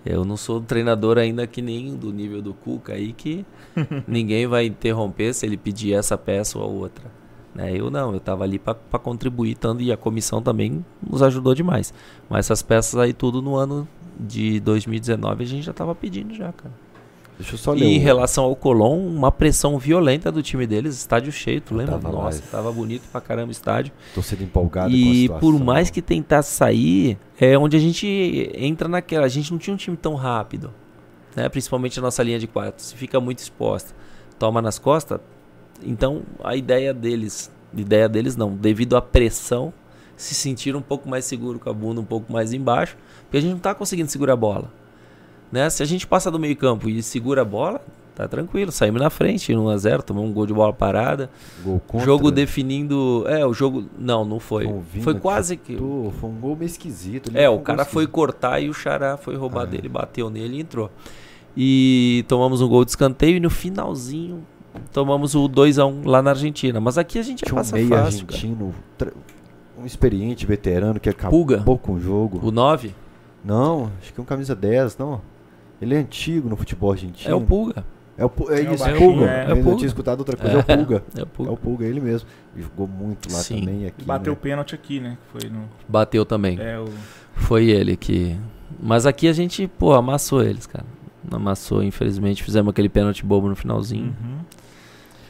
S2: Eu não sou treinador ainda que nem do nível do Cuca aí que [LAUGHS] ninguém vai interromper se ele pedir essa peça ou a outra. Né? Eu não, eu tava ali para contribuir tanto e a comissão também nos ajudou demais. Mas essas peças aí tudo no ano de 2019 a gente já tava pedindo já, cara.
S1: Deixa eu só
S2: E
S1: ler.
S2: em
S1: o-
S2: relação ao Colom, uma pressão violenta do time deles, estádio cheio, tu
S1: Eu
S2: lembra?
S1: tava
S2: Nossa,
S1: é.
S2: tava bonito pra caramba o estádio.
S1: Torcida empolgada
S2: E por mais que tentasse sair, é onde a gente entra naquela. A gente não tinha um time tão rápido, né? Principalmente a nossa linha de quatro. Se fica muito exposta, toma nas costas. Então a ideia deles, ideia deles não, devido à pressão, se sentir um pouco mais seguro com a bunda um pouco mais embaixo, porque a gente não tá conseguindo segurar a bola. Né? Se a gente passa do meio campo e segura a bola, tá tranquilo, saímos na frente, 1 a 0 tomamos um gol de bola parada.
S1: Gol contra,
S2: Jogo definindo. É, o jogo. Não, não foi.
S1: Foi
S2: quase que.
S1: Pô, foi um gol meio esquisito.
S2: É, o cara foi
S1: esquisito.
S2: cortar e o Xará foi roubar
S1: É.
S2: dele, bateu nele e entrou. E tomamos um gol de escanteio e no finalzinho tomamos o 2x1 lá na Argentina. Mas aqui a gente
S1: Tinha um
S2: passa
S1: meio
S2: fácil,
S1: argentino, um experiente, veterano, que acabou
S2: Pulga.
S1: com o jogo.
S2: O 9
S1: Não, acho que é um camisa 10, não. Ele é antigo no futebol argentino.
S2: é o Pulga.
S1: É, o é
S3: É o
S1: isso, Pulga.
S3: é.
S1: Eu
S2: É
S1: não
S2: Pulga.
S1: tinha escutado outra coisa, é o [LAUGHS] Pulga.
S2: É o
S1: É
S2: Pulga.
S1: o Pulga, ele mesmo. E jogou muito lá
S2: Sim.
S1: também. Aqui,
S3: Bateu o
S1: né?
S3: pênalti aqui, né? Foi no.
S2: Bateu também.
S3: É, o.
S2: Foi ele que. Mas aqui a gente, pô, amassou eles, cara. Amassou, infelizmente. Fizemos aquele pênalti bobo no finalzinho.
S3: Uhum.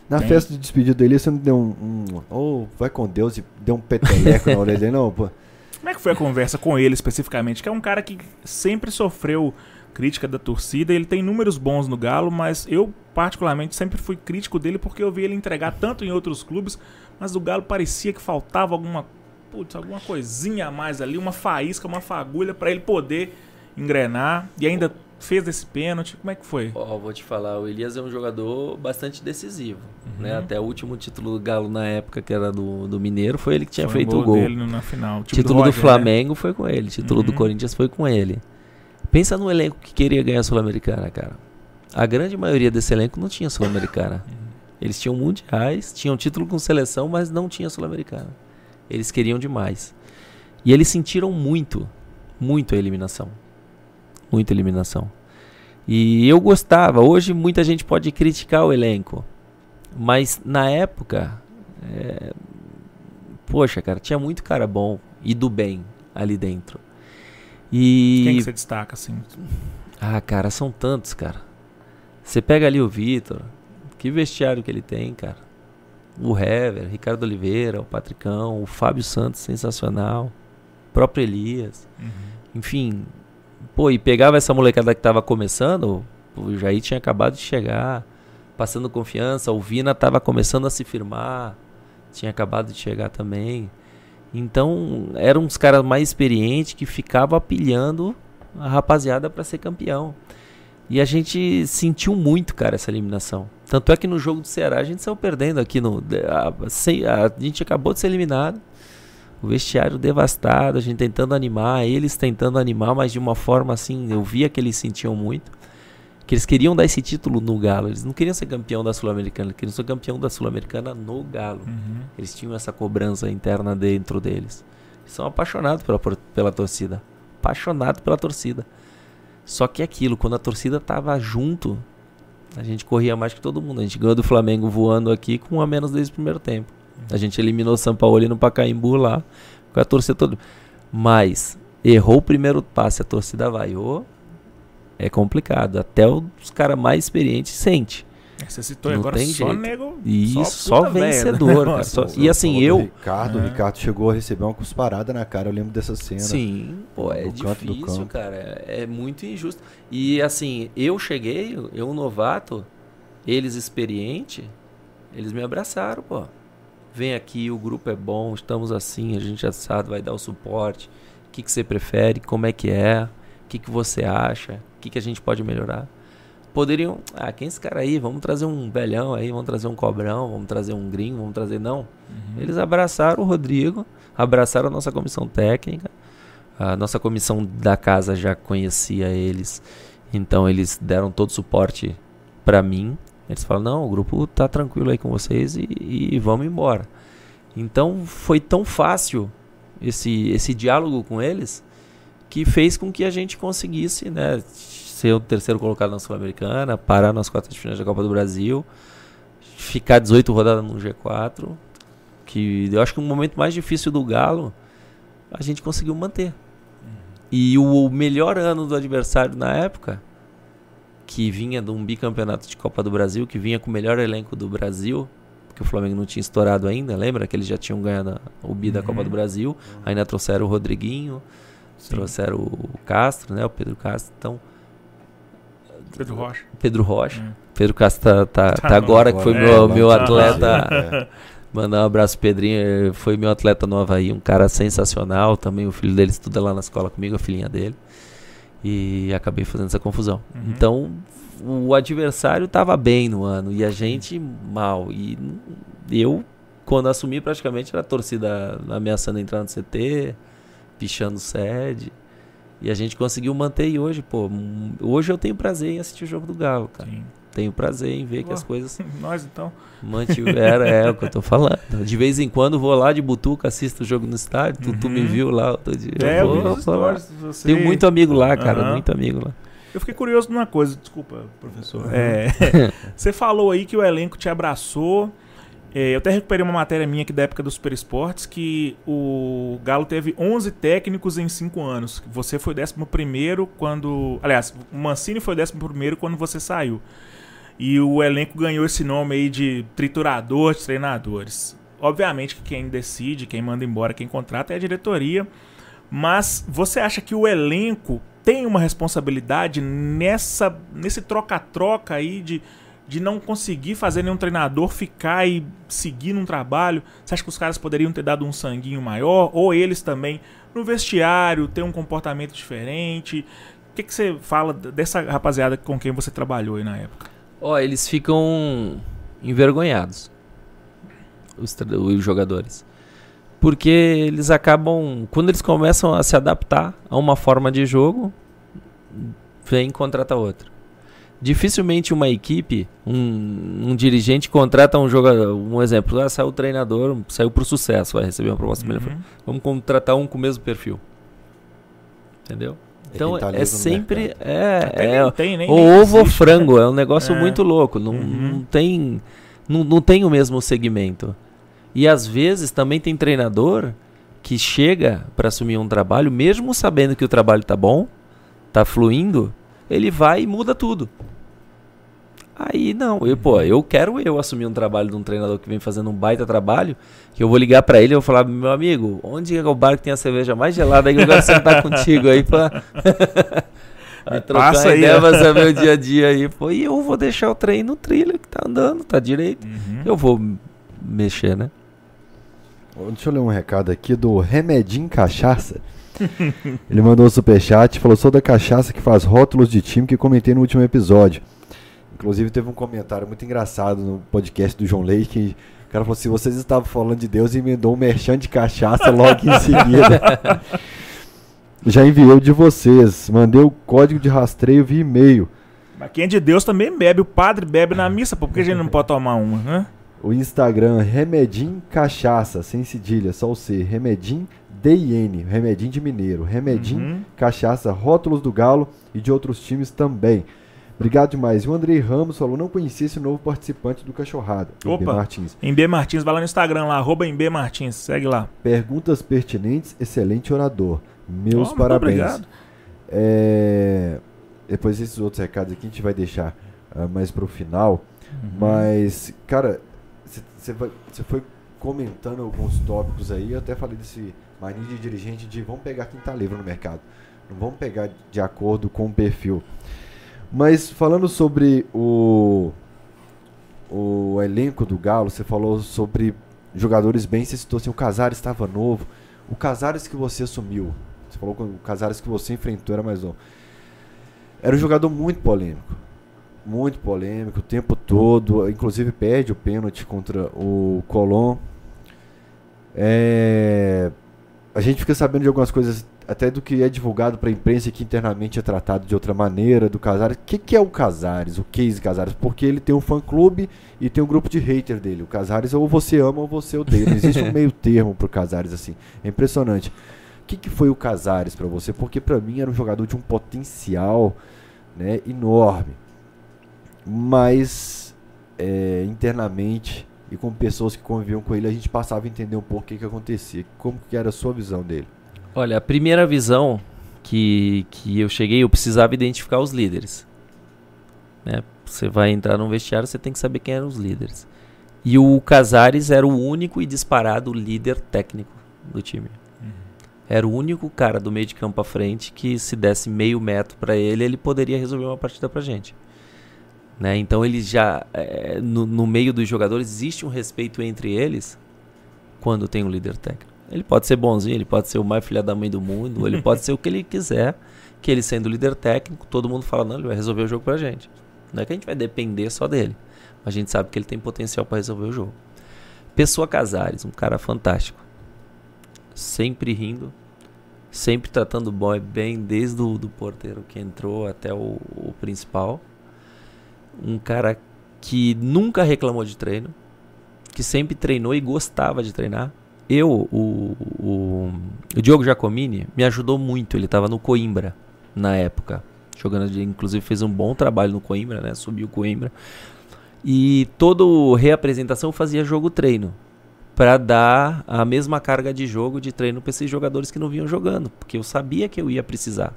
S1: Na
S3: Tem.
S1: festa de despedida dele, você não deu um. um oh, vai com Deus e deu um peteleco na orelha dele, não, pô.
S3: Como é que foi a conversa com ele especificamente? Que é um cara que sempre sofreu crítica da torcida. Ele tem números bons no Galo, mas eu, particularmente, sempre fui crítico dele porque eu vi ele entregar tanto em outros clubes, mas o Galo parecia que faltava alguma, putz, alguma coisinha a mais ali, uma faísca, uma fagulha pra ele poder engrenar. E ainda fez esse pênalti. Como é que foi?
S2: Ó, vou te falar, o Elias é um jogador bastante decisivo.
S3: Uhum.
S2: Né? Até o último título do Galo na época, que era do, do Mineiro, foi ele que tinha
S3: Foi
S2: feito o gol.
S3: dele na final. O
S2: título do,
S3: Roger, né?
S2: Flamengo foi com ele, título do
S3: Uhum.
S2: Corinthians foi com ele. Pensa no elenco que queria ganhar a Sul-Americana, cara. A grande maioria desse elenco não tinha Sul-Americana.
S3: Uhum.
S2: Eles tinham mundiais, tinham título com seleção, mas não tinha sul-americana. Eles queriam demais. E eles sentiram muito, muito a eliminação. Muita eliminação. E eu gostava. Hoje muita gente pode criticar o elenco. Mas na época. É... Poxa, cara, tinha muito cara bom e do bem ali dentro. E.
S3: Quem que você destaca, assim?
S2: Ah, cara, são tantos, cara. Você pega ali o Vitor. Que vestiário que ele tem, cara. O Hever, Ricardo Oliveira, o Patricão, o Fábio Santos, sensacional. O próprio Elias.
S3: Uhum.
S2: Enfim, pô, e pegava essa molecada que tava começando, o Jair tinha acabado de chegar, passando confiança, o Vina tava começando a se firmar, tinha acabado de chegar também. Então, eram uns caras mais experientes que ficavam apilhando a rapaziada para ser campeão. E a gente sentiu muito, cara, essa eliminação. Tanto é que no jogo do Ceará a gente saiu perdendo aqui no. A, a, a gente acabou de ser eliminado. O vestiário devastado, a gente tentando animar, eles tentando animar, mas de uma forma assim, eu via que eles sentiam muito. Que eles queriam dar esse título no Galo. Eles não queriam ser campeão da Sul-Americana, eles queriam ser campeão da Sul-Americana no Galo.
S3: Uhum.
S2: Eles tinham essa cobrança interna dentro deles. Eles são apaixonados pela, pela torcida. Apaixonados pela torcida. Só que aquilo, quando a torcida tava junto, a gente corria mais que todo mundo. A gente ganhou do Flamengo voando aqui com um a menos desde o primeiro tempo. A gente eliminou o São Paulo no Pacaembu lá, com a torcida toda. Mas errou o primeiro passe, a torcida vaiou. É complicado. Até os caras mais experientes sente.
S3: É, Você citou
S2: Não
S3: agora
S2: tem
S3: só
S2: jeito.
S3: nego.
S2: Isso,
S3: só,
S2: só,
S3: puta velha,
S2: vencedor,
S3: né?
S2: cara. Só- e assim, eu.
S1: Ricardo,
S3: Aham.
S1: o Ricardo chegou a receber uma cusparada na cara, eu lembro dessa cena.
S2: Sim, pô, é difícil, cara. É, é muito injusto. E assim, eu cheguei, eu um novato, eles experiente, eles me abraçaram, pô. Vem aqui, o grupo é bom, estamos assim, a gente já sabe, vai dar o suporte. O que, que você prefere? Como é que é? O que, que você acha? O que, que a gente pode melhorar? Poderiam, ah, quem é esse cara aí? Vamos trazer um velhão aí, vamos trazer um cobrão, vamos trazer um gringo, vamos trazer. Não.
S3: Uhum.
S2: Eles abraçaram o Rodrigo, abraçaram a nossa comissão técnica. A nossa comissão da casa já conhecia eles, então eles deram todo o suporte para mim. Eles falaram: não, o grupo tá tranquilo aí com vocês e, e vamos embora. Então foi tão fácil esse, esse diálogo com eles que fez com que a gente conseguisse né, ser o terceiro colocado na Sul-Americana, parar nas quartas de final da Copa do Brasil, ficar 18 rodadas no G4, que eu acho que o momento mais difícil do Galo a gente conseguiu manter. E o melhor ano do adversário na época, que vinha de um bicampeonato de Copa do Brasil, que vinha com o melhor elenco do Brasil, porque o Flamengo não tinha estourado ainda, lembra que eles já tinham ganhado o bi da
S3: Uhum.
S2: Copa do Brasil, ainda trouxeram o Rodriguinho,
S3: Sim.
S2: trouxeram o Castro, né, o Pedro Castro, então
S3: Pedro Rocha.
S2: Pedro Rocha.
S3: Hum.
S2: Pedro Castro tá, tá,
S3: Tá
S2: tá agora, que foi
S3: é,
S2: meu,
S3: tá
S2: meu
S3: no-
S2: atleta.
S1: É. [LAUGHS]
S2: Mandar um abraço Pedrinho, foi meu atleta no Havaí, um cara sensacional. Também o filho dele estuda lá na escola comigo, a filhinha dele. E acabei fazendo essa confusão.
S3: Uhum.
S2: Então, o adversário tava bem no ano e a gente mal. E eu, quando assumi, praticamente era a torcida ameaçando entrar no CT, pichando sede. E a gente conseguiu manter e hoje, pô, hum, hoje eu tenho prazer em assistir o jogo do Galo, cara.
S3: Sim.
S2: Tenho prazer em ver que as coisas [LAUGHS]
S3: Nós então.
S2: mantiveram, é o que eu tô falando. [LAUGHS] De vez em quando vou lá de Butuca, assisto o jogo no estádio, tu, tu me
S3: Uhum.
S2: viu lá outro dia.
S3: É, eu
S2: vou,
S3: stories. Você...
S2: Tenho muito amigo lá, cara,
S3: Aham.
S2: muito amigo lá.
S3: Eu fiquei curioso numa coisa, desculpa, professor.
S1: Uhum.
S3: É, [LAUGHS] você falou aí que o elenco te abraçou. É, eu até recuperei uma matéria minha aqui da época do Super Esportes que o Galo teve 11 técnicos em 5 anos. Você foi 11 quando. Aliás, o Mancini foi 11 quando você saiu. E o elenco ganhou esse nome aí de triturador de treinadores. Obviamente que quem decide, quem manda embora, quem contrata é a diretoria. Mas você acha que o elenco tem uma responsabilidade nessa nesse troca-troca aí de, de não conseguir fazer nenhum treinador ficar e seguir num trabalho? Você acha que os caras poderiam ter dado um sanguinho maior? Ou eles também, no vestiário, ter um comportamento diferente? O que, que você fala dessa rapaziada com quem você trabalhou aí na época?
S2: Ó, eles ficam envergonhados, os, os jogadores. Porque eles acabam. Quando eles começam a se adaptar a uma forma de jogo, vem e contrata outra. Dificilmente uma equipe, um, um dirigente contrata um jogador, um exemplo, ah, saiu o treinador, saiu pro sucesso, vai receber uma proposta melhor.
S3: Uhum.
S2: Vamos contratar um com o mesmo perfil. Entendeu? Então
S1: tá
S2: é sempre é, é
S3: nem tem, nem,
S2: o
S3: nem
S2: ovo ou frango, é um negócio
S3: É.
S2: muito louco. Não,
S3: Uhum.
S2: não tem não, não tem o mesmo segmento. E às vezes também tem treinador que chega para assumir um trabalho, mesmo sabendo que o trabalho tá bom, tá fluindo, ele vai e muda tudo. Aí não, eu, pô, eu quero eu assumir um trabalho de um treinador que vem fazendo um baita trabalho, que eu vou ligar pra ele e vou falar, meu amigo, onde é o bar que tem a cerveja mais gelada aí que eu quero sentar [LAUGHS] contigo aí pra, [LAUGHS] pra trocar
S3: passa
S2: ideia, pra saber o dia a dia aí. Pô, e eu vou deixar o trem no trilho que tá andando, tá direito.
S3: Uhum.
S2: Eu vou mexer, né?
S1: Deixa eu ler um recado aqui do Remedinho Cachaça. Ele mandou um superchat, falou: sou da cachaça que faz rótulos de time que comentei no último episódio. Inclusive teve um comentário muito engraçado no podcast do João Leite que o cara falou assim: vocês estavam falando de Deus e emendou um merchan de cachaça logo em seguida. [LAUGHS] Já enviei o de vocês, mandei o código de rastreio via e-mail.
S3: Mas quem é de Deus também bebe. O padre bebe na missa, pô, por que a gente não pode tomar uma, né?
S1: O Instagram Remedim Cachaça, sem cedilha, só o C. Remedim DIN, Remedim de Mineiro. Remedim
S3: Uhum.
S1: Cachaça, rótulos do Galo e de outros times também. Obrigado demais. E o Andrei Ramos falou: não conhecia esse novo participante do Cachorrada. o B.
S3: Opa.
S1: Martins.
S3: Em B Martins, vai lá no Instagram lá, arroba em B Martins, segue lá.
S1: Perguntas pertinentes, excelente orador. Meus
S3: muito
S1: parabéns.
S3: obrigado.
S1: É, Depois esses outros recados aqui a gente vai deixar ah, mais pro final.
S3: Uhum.
S1: Mas, cara, você foi comentando alguns tópicos aí. Eu até falei desse mania de dirigente de vamos pegar quem tá livre no mercado. Não vamos pegar de acordo com o perfil. Mas falando sobre o, o elenco do Galo, você falou sobre jogadores bem, você citou assim, o Casares estava novo. O Casares que você assumiu, você falou que o Casares que você enfrentou era mais novo. Era um jogador muito polêmico. Muito polêmico o tempo todo. Inclusive perde o pênalti contra o Colón. É, A gente fica sabendo de algumas coisas, até do que é divulgado para a imprensa e que internamente é tratado de outra maneira do Casares. O que, que é o Casares, o case Casares? Porque ele tem um fã-clube e tem um grupo de hater dele. O Casares ou você ama ou você odeia. Não existe um [LAUGHS] meio termo pro Casares assim. É impressionante. O que, que foi o Casares para você? Porque para mim era um jogador de um potencial né, enorme. Mas é, internamente e com pessoas que conviviam com ele, a gente passava a entender um pouco o que, que acontecia. Como que era a sua visão dele?
S2: Olha, a primeira visão que, que eu cheguei, eu precisava identificar os líderes. Né? Você vai entrar num vestiário, você tem que saber quem eram os líderes. E o Casares era o único e disparado líder técnico do time. Era o único cara do meio de campo à frente que se desse meio metro para ele, ele poderia resolver uma partida pra gente. Né? Então ele já é, no, no meio dos jogadores existe um respeito entre eles quando tem um líder técnico. Ele pode ser bonzinho, ele pode ser o mais filha da mãe do mundo, ele pode ser o que ele quiser, que ele sendo líder técnico, todo mundo fala, não, ele vai resolver o jogo pra gente. Não é que a gente vai depender só dele, mas a gente sabe que ele tem potencial para resolver o jogo. Pessoa Casares, um cara fantástico. Sempre rindo, sempre tratando o boy bem, desde o do porteiro que entrou até o, o principal. Um cara que nunca reclamou de treino, que sempre treinou e gostava de treinar. Eu, o, o, o Diogo Giacomini, me ajudou muito. Ele estava no Coimbra na época. Jogando, inclusive fez um bom trabalho no Coimbra, né? Subiu o Coimbra. E toda reapresentação eu fazia jogo-treino. Pra dar a mesma carga de jogo, de treino para esses jogadores que não vinham jogando. Porque eu sabia que eu ia precisar.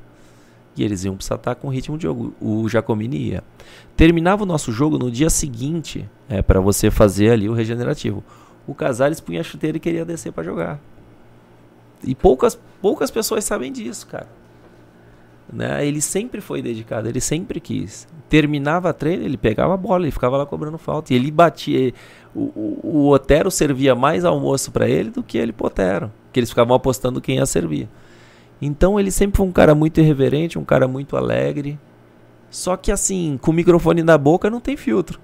S2: E eles iam precisar estar com ritmo de jogo. O Giacomini ia. Terminava o nosso jogo no dia seguinte, é, para você fazer ali o regenerativo. O Casares punha a chuteira e queria descer para jogar. E poucas, poucas pessoas sabem disso, cara. Né? Ele sempre foi dedicado, ele sempre quis. Terminava a treino, ele pegava a bola, ele ficava lá cobrando falta. E ele batia. O, o, o Otero servia mais almoço para ele do que ele pro Otero. Que eles ficavam apostando quem ia servir. Então ele sempre foi um cara muito irreverente, um cara muito alegre. Só que assim, com o microfone na boca não tem filtro,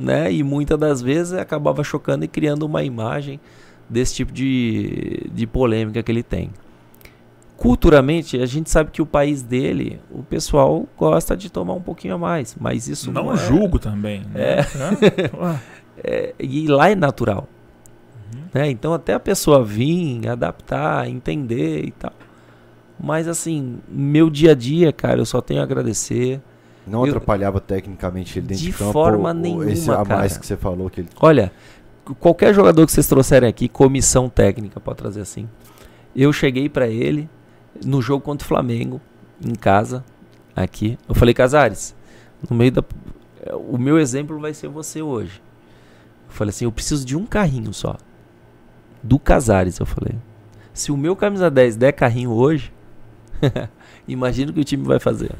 S2: né? E muitas das vezes acabava chocando e criando uma imagem desse tipo de, de polêmica que ele tem. culturalmente, a gente sabe que o país dele, o pessoal gosta de tomar um pouquinho a mais, mas isso não,
S3: Não
S2: é,
S3: julgo também. né? Hã? [LAUGHS]
S2: é- e lá é natural. Né? Então até a pessoa vir, adaptar, entender e tal. Mas assim, meu dia a dia, cara, eu só tenho a agradecer.
S1: Não
S2: Eu-
S1: atrapalhava tecnicamente ele dentro
S2: De
S1: de, campo?
S2: forma
S1: ou-
S2: nenhuma,
S1: Esse a mais
S2: cara.
S1: que você falou que ele...
S2: Olha, qualquer jogador que vocês trouxerem aqui, comissão técnica, pode trazer assim. Eu cheguei pra ele no jogo contra o Flamengo, em casa, aqui. Eu falei, Casares, no meio da. O meu exemplo vai ser você hoje. Eu falei assim: eu preciso de um carrinho só. Do Casares, eu falei. Se o meu camisa 10 der carrinho hoje, [LAUGHS] imagina o que o time vai fazer.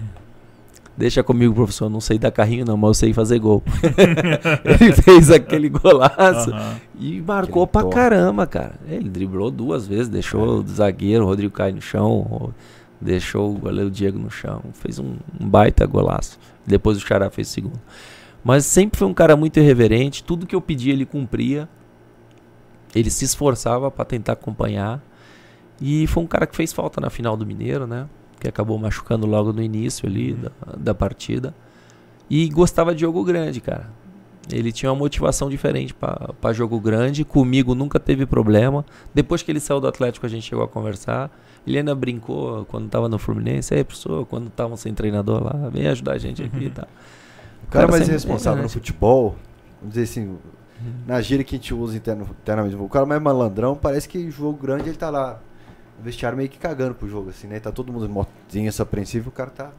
S2: Deixa comigo, professor. Não sei dar carrinho, não, mas eu sei fazer gol. [LAUGHS] Ele fez aquele golaço.
S3: Aham.
S2: E marcou
S1: Aquele
S2: pra caramba, cara. Ele driblou duas vezes, deixou o zagueiro, o Rodrigo cair no chão, o- deixou o goleiro Diego no chão. Fez um, um baita golaço. Depois o Xará fez o segundo. Mas sempre foi um cara muito irreverente. Tudo que eu pedia ele cumpria. Ele se esforçava pra tentar acompanhar. E foi um cara que fez falta na final do Mineiro, né? Que acabou machucando logo no início ali da, da partida. E gostava de jogo grande, cara. Ele tinha uma motivação diferente para jogo grande. Comigo nunca teve problema. Depois que ele saiu do Atlético, a gente chegou a conversar. Ele ainda brincou quando tava no Fluminense. Aí, professor, quando estavam sem treinador lá, vem ajudar a gente aqui e tal.
S1: O cara
S2: Cara,
S1: mais
S2: sempre-
S1: responsável
S2: é,
S1: no futebol, vamos dizer assim, na gíria que a gente usa interno, internamente, o cara mais malandrão, parece que jogo grande ele tá lá vestiário meio que cagando pro jogo, assim, né? Tá todo mundo motinho, essa apreensivo, o cara tá.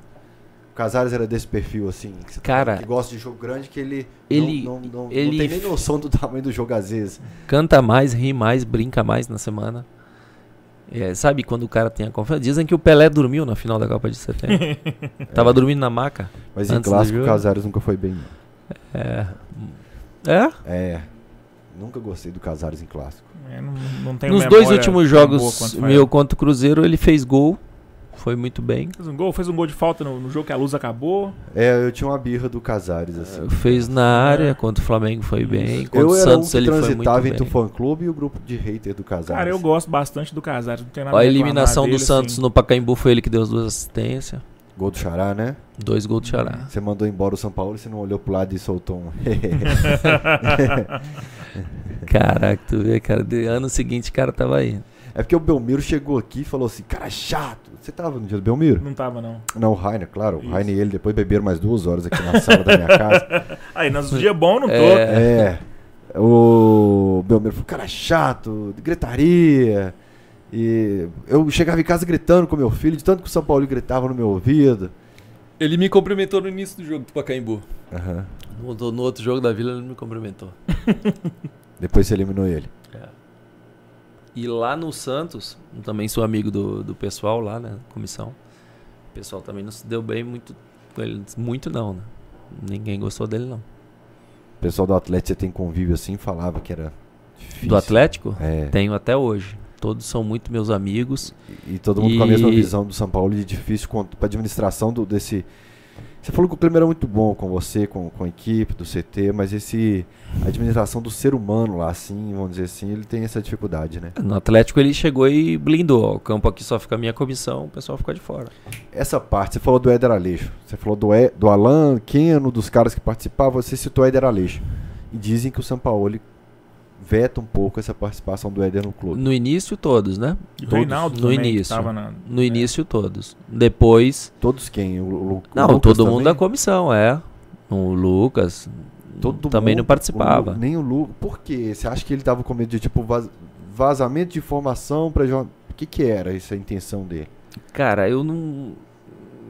S1: O Casares era desse perfil, assim, que, você tá-
S2: Cara,
S1: que gosta de jogo grande, que ele,
S2: ele-
S1: não, não, não,
S2: ele-
S1: não tem nem noção do tamanho do jogo às vezes.
S2: Canta mais, ri mais, brinca mais na semana. É, sabe quando o cara tem a confiança? Dizem que o Pelé dormiu na final da Copa de 70. [LAUGHS] Tava dormindo na maca.
S1: Mas em clássico o. Casares nunca foi bem. não.
S2: É. É?
S1: É. Nunca gostei do Casares em clássico.
S3: É, não, não tenho
S2: Nos dois últimos jogos,
S3: quanto
S2: meu contra o Cruzeiro, ele fez gol. Foi muito bem.
S3: Fez um gol, fez um gol de falta no, no jogo que a luz acabou.
S1: É, eu tinha uma birra do Casares, assim.
S2: Fez na área, contra o Flamengo foi bem. Contra
S1: Eu
S2: o
S1: era um
S2: Santos
S1: que
S2: ele foi muito
S1: transitava entre o
S2: bem.
S1: fã-clube e o grupo de hater do Casares.
S3: Cara, eu gosto bastante do Casares. Não tem nada
S2: a eliminação do
S3: dele,
S2: Santos
S3: assim.
S2: no Pacaembu foi ele que deu as duas assistências.
S1: Gol do Xará, né?
S2: Dois gols do Xará.
S1: Você mandou embora o São Paulo e você não olhou pro lado e soltou um. [LAUGHS]
S2: Caraca, tu vê, cara. De ano seguinte o cara tava aí.
S1: é porque o Belmiro chegou aqui e falou assim: cara, chato. Você tava no dia do Belmiro?
S3: Não tava, não.
S1: Não, o Rainer, claro. O
S3: Isso.
S1: Rainer e ele depois beberam mais duas horas aqui na sala da minha casa. [LAUGHS]
S3: Aí, nos dias bons não tô.
S2: É.
S1: É. O Belmiro falou: cara, chato, gritaria. E eu chegava em casa gritando com meu filho, de tanto que o São Paulo gritava no meu ouvido.
S2: Ele me cumprimentou no início do jogo do Pacaembu.
S1: Aham.
S2: No, no outro jogo da Vila ele me cumprimentou. [LAUGHS]
S1: Depois você eliminou ele.
S2: E lá no Santos, eu também sou amigo do, do pessoal lá, né? Comissão. O pessoal também não se deu bem muito com ele. Muito não, né? Ninguém gostou dele, não.
S1: O pessoal do Atlético você tem convívio assim, falava que era difícil.
S2: Do Atlético?
S1: É.
S2: Tenho até hoje. Todos são muito meus amigos.
S1: E todo mundo com a mesma
S2: E-
S1: visão do São Paulo de difícil para administração do, desse. Você falou que o clima era muito bom com você, com, com a equipe do CT, mas esse a administração do ser humano lá, assim, vamos dizer assim, ele tem essa dificuldade, né?
S2: No Atlético ele chegou e blindou. O campo aqui só fica a minha comissão, o pessoal fica de fora.
S1: Essa parte, você falou do Éder Aleixo, você falou do, e, do Alan, Keno, dos caras que participavam, você citou o Éder Aleixo. E dizem que o São Paulo veta um pouco essa participação do Éder no clube.
S2: No início, todos, né?
S3: E
S1: Todos.
S3: Reinaldo
S2: No
S3: também,
S2: início.
S3: tava na-
S2: No
S3: é.
S2: início, todos. Depois.
S1: Todos quem? O, o
S2: Não,
S1: Lucas
S2: todo mundo da
S1: também?
S2: comissão, é. O Lucas.
S1: Todo
S2: também
S1: mundo,
S2: não participava.
S1: o nem o Lu. Por quê? Você acha que ele tava com medo de tipo vaz- vazamento de informação para O que que era essa intenção dele?
S2: Cara, eu não.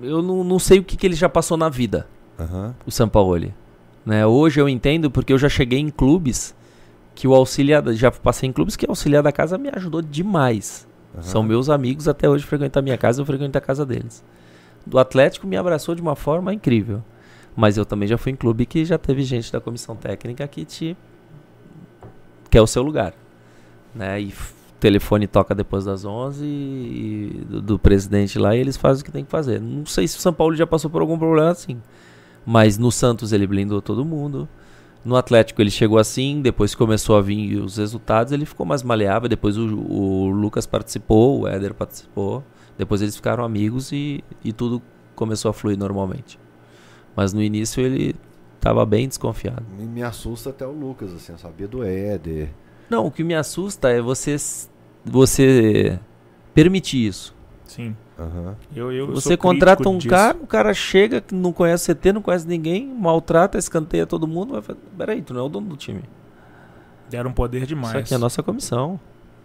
S2: Eu não, não sei o que, que ele já passou na vida, o Sampaoli. Né? Hoje eu entendo porque eu já cheguei em clubes que o auxiliar. Já passei em clubes que o auxiliar da casa me ajudou demais.
S1: Aham.
S2: São meus amigos até hoje frequentam a minha casa, eu frequento a casa deles. Do Atlético me abraçou de uma forma incrível. Mas eu também já fui em clube que já teve gente da comissão técnica que te quer o seu lugar, né? E o telefone toca depois das 11 e do, do presidente lá e eles fazem o que tem que fazer. Não sei se o São Paulo já passou por algum problema assim. Mas no Santos ele blindou todo mundo. No Atlético ele chegou assim, depois começou a vir os resultados, ele ficou mais maleável. Depois o, o Lucas participou, o Éder participou. Depois eles ficaram amigos e, e tudo começou a fluir normalmente. Mas no início ele tava bem desconfiado.
S1: Me, me assusta até o Lucas, assim, eu sabia do Éder.
S2: Não, o que me assusta é você, você permitir isso.
S3: Sim.
S1: Aham.
S3: Eu, eu
S2: Você
S3: sou
S2: contrata um
S3: disso.
S2: cara, o cara chega, que não conhece CT, não conhece ninguém, maltrata, escanteia todo mundo, vai falar, peraí, tu não é o dono do time.
S3: Deram poder demais.
S2: Isso aqui é a nossa comissão.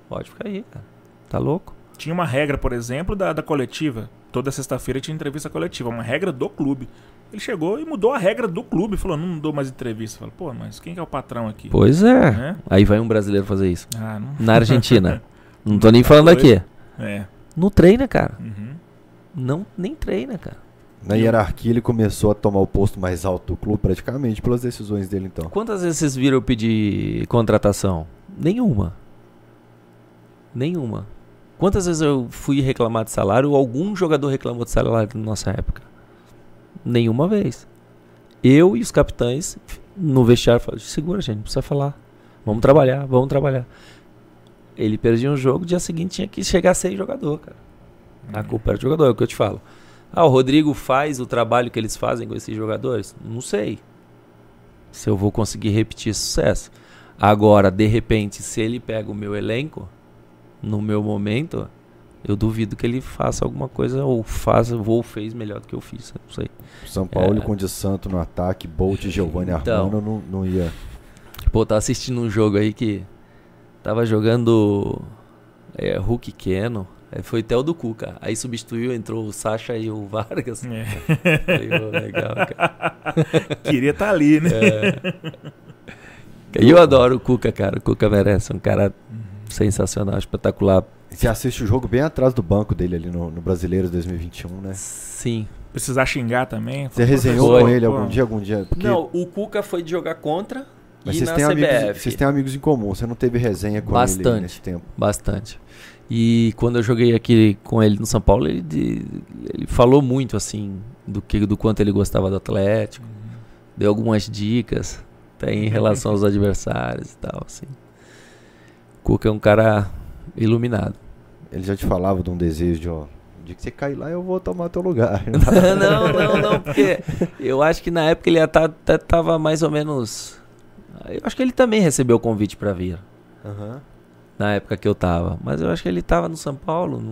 S2: Pode ficar aí, cara. Tá louco?
S3: Tinha uma regra, por exemplo, da, da coletiva. Toda sexta-feira tinha entrevista coletiva, uma regra do clube. Ele chegou e mudou a regra do clube. Falou, não dou mais entrevista. Falei, pô, mas quem que é o patrão aqui?
S2: Pois é.
S3: Né?
S2: Aí vai um brasileiro fazer isso.
S3: Ah, não.
S2: Na Argentina. [LAUGHS] não tô nem falando aqui.
S3: É.
S2: Não treina, cara.
S3: Uhum.
S2: Não, nem treina, cara.
S1: Na hierarquia ele começou a tomar o posto mais alto do clube praticamente pelas decisões dele então.
S2: Quantas vezes vocês viram eu pedir contratação? Nenhuma. Nenhuma. Quantas vezes eu fui reclamar de salário ou algum jogador reclamou de salário na nossa época? Nenhuma vez. Eu e os capitães no vestiário falaram, segura gente, não precisa falar. Vamos trabalhar, vamos trabalhar. Ele perdia um jogo, dia seguinte tinha que chegar a ser jogador, cara. A culpa era do jogador, é o que eu te falo. Ah, o Rodrigo faz o trabalho que eles fazem com esses jogadores? Não sei. Se eu vou conseguir repetir esse sucesso. Agora, de repente, se ele pega o meu elenco, no meu momento, eu duvido que ele faça alguma coisa ou faça ou fez melhor do que eu fiz. Não sei.
S1: São Paulo
S2: É.
S1: com de Santo no ataque, Bolt, Giovanni
S2: Então.
S1: Armando não, não ia.
S2: Pô, tava assistindo um jogo aí que tava jogando é, Hulk Keno. Aí foi até o do Cuca. Aí substituiu, entrou o Sacha e o [LAUGHS] Vargas.
S3: É.
S2: Falei, "Ô, legal, cara. [LAUGHS]
S3: Queria estar ali, né?
S2: E eu adoro o Cuca, cara. O Cuca merece. Um cara sensacional, espetacular.
S1: Você assiste o jogo bem atrás do banco dele ali no, no Brasileiros 2021, né?
S2: Sim.
S3: Precisar xingar também.
S1: Você resenhou com ele algum dia, algum dia? Porque-
S2: Não, o Cuca foi de jogar contra
S1: mas
S2: e
S1: vocês
S2: na
S1: têm,
S2: CBF.
S1: amigos, vocês têm amigos em comum, você não teve resenha com ele
S2: Bastante.
S1: nesse tempo.
S2: Bastante. E quando eu joguei aqui com ele no São Paulo, ele, de- ele falou muito assim do que do quanto ele gostava do Atlético, deu algumas dicas até em relação aos [LAUGHS] adversários e tal, assim. O Cuca é um cara iluminado.
S1: Ele já te falava de um desejo de, ó, dia que você cair lá eu vou tomar teu lugar. [LAUGHS]
S2: não, não, não, porque eu acho que na época ele até, até tava mais ou menos eu acho que ele também recebeu o convite para vir
S1: Aham.
S2: na época que eu tava, mas eu acho que ele tava no São Paulo,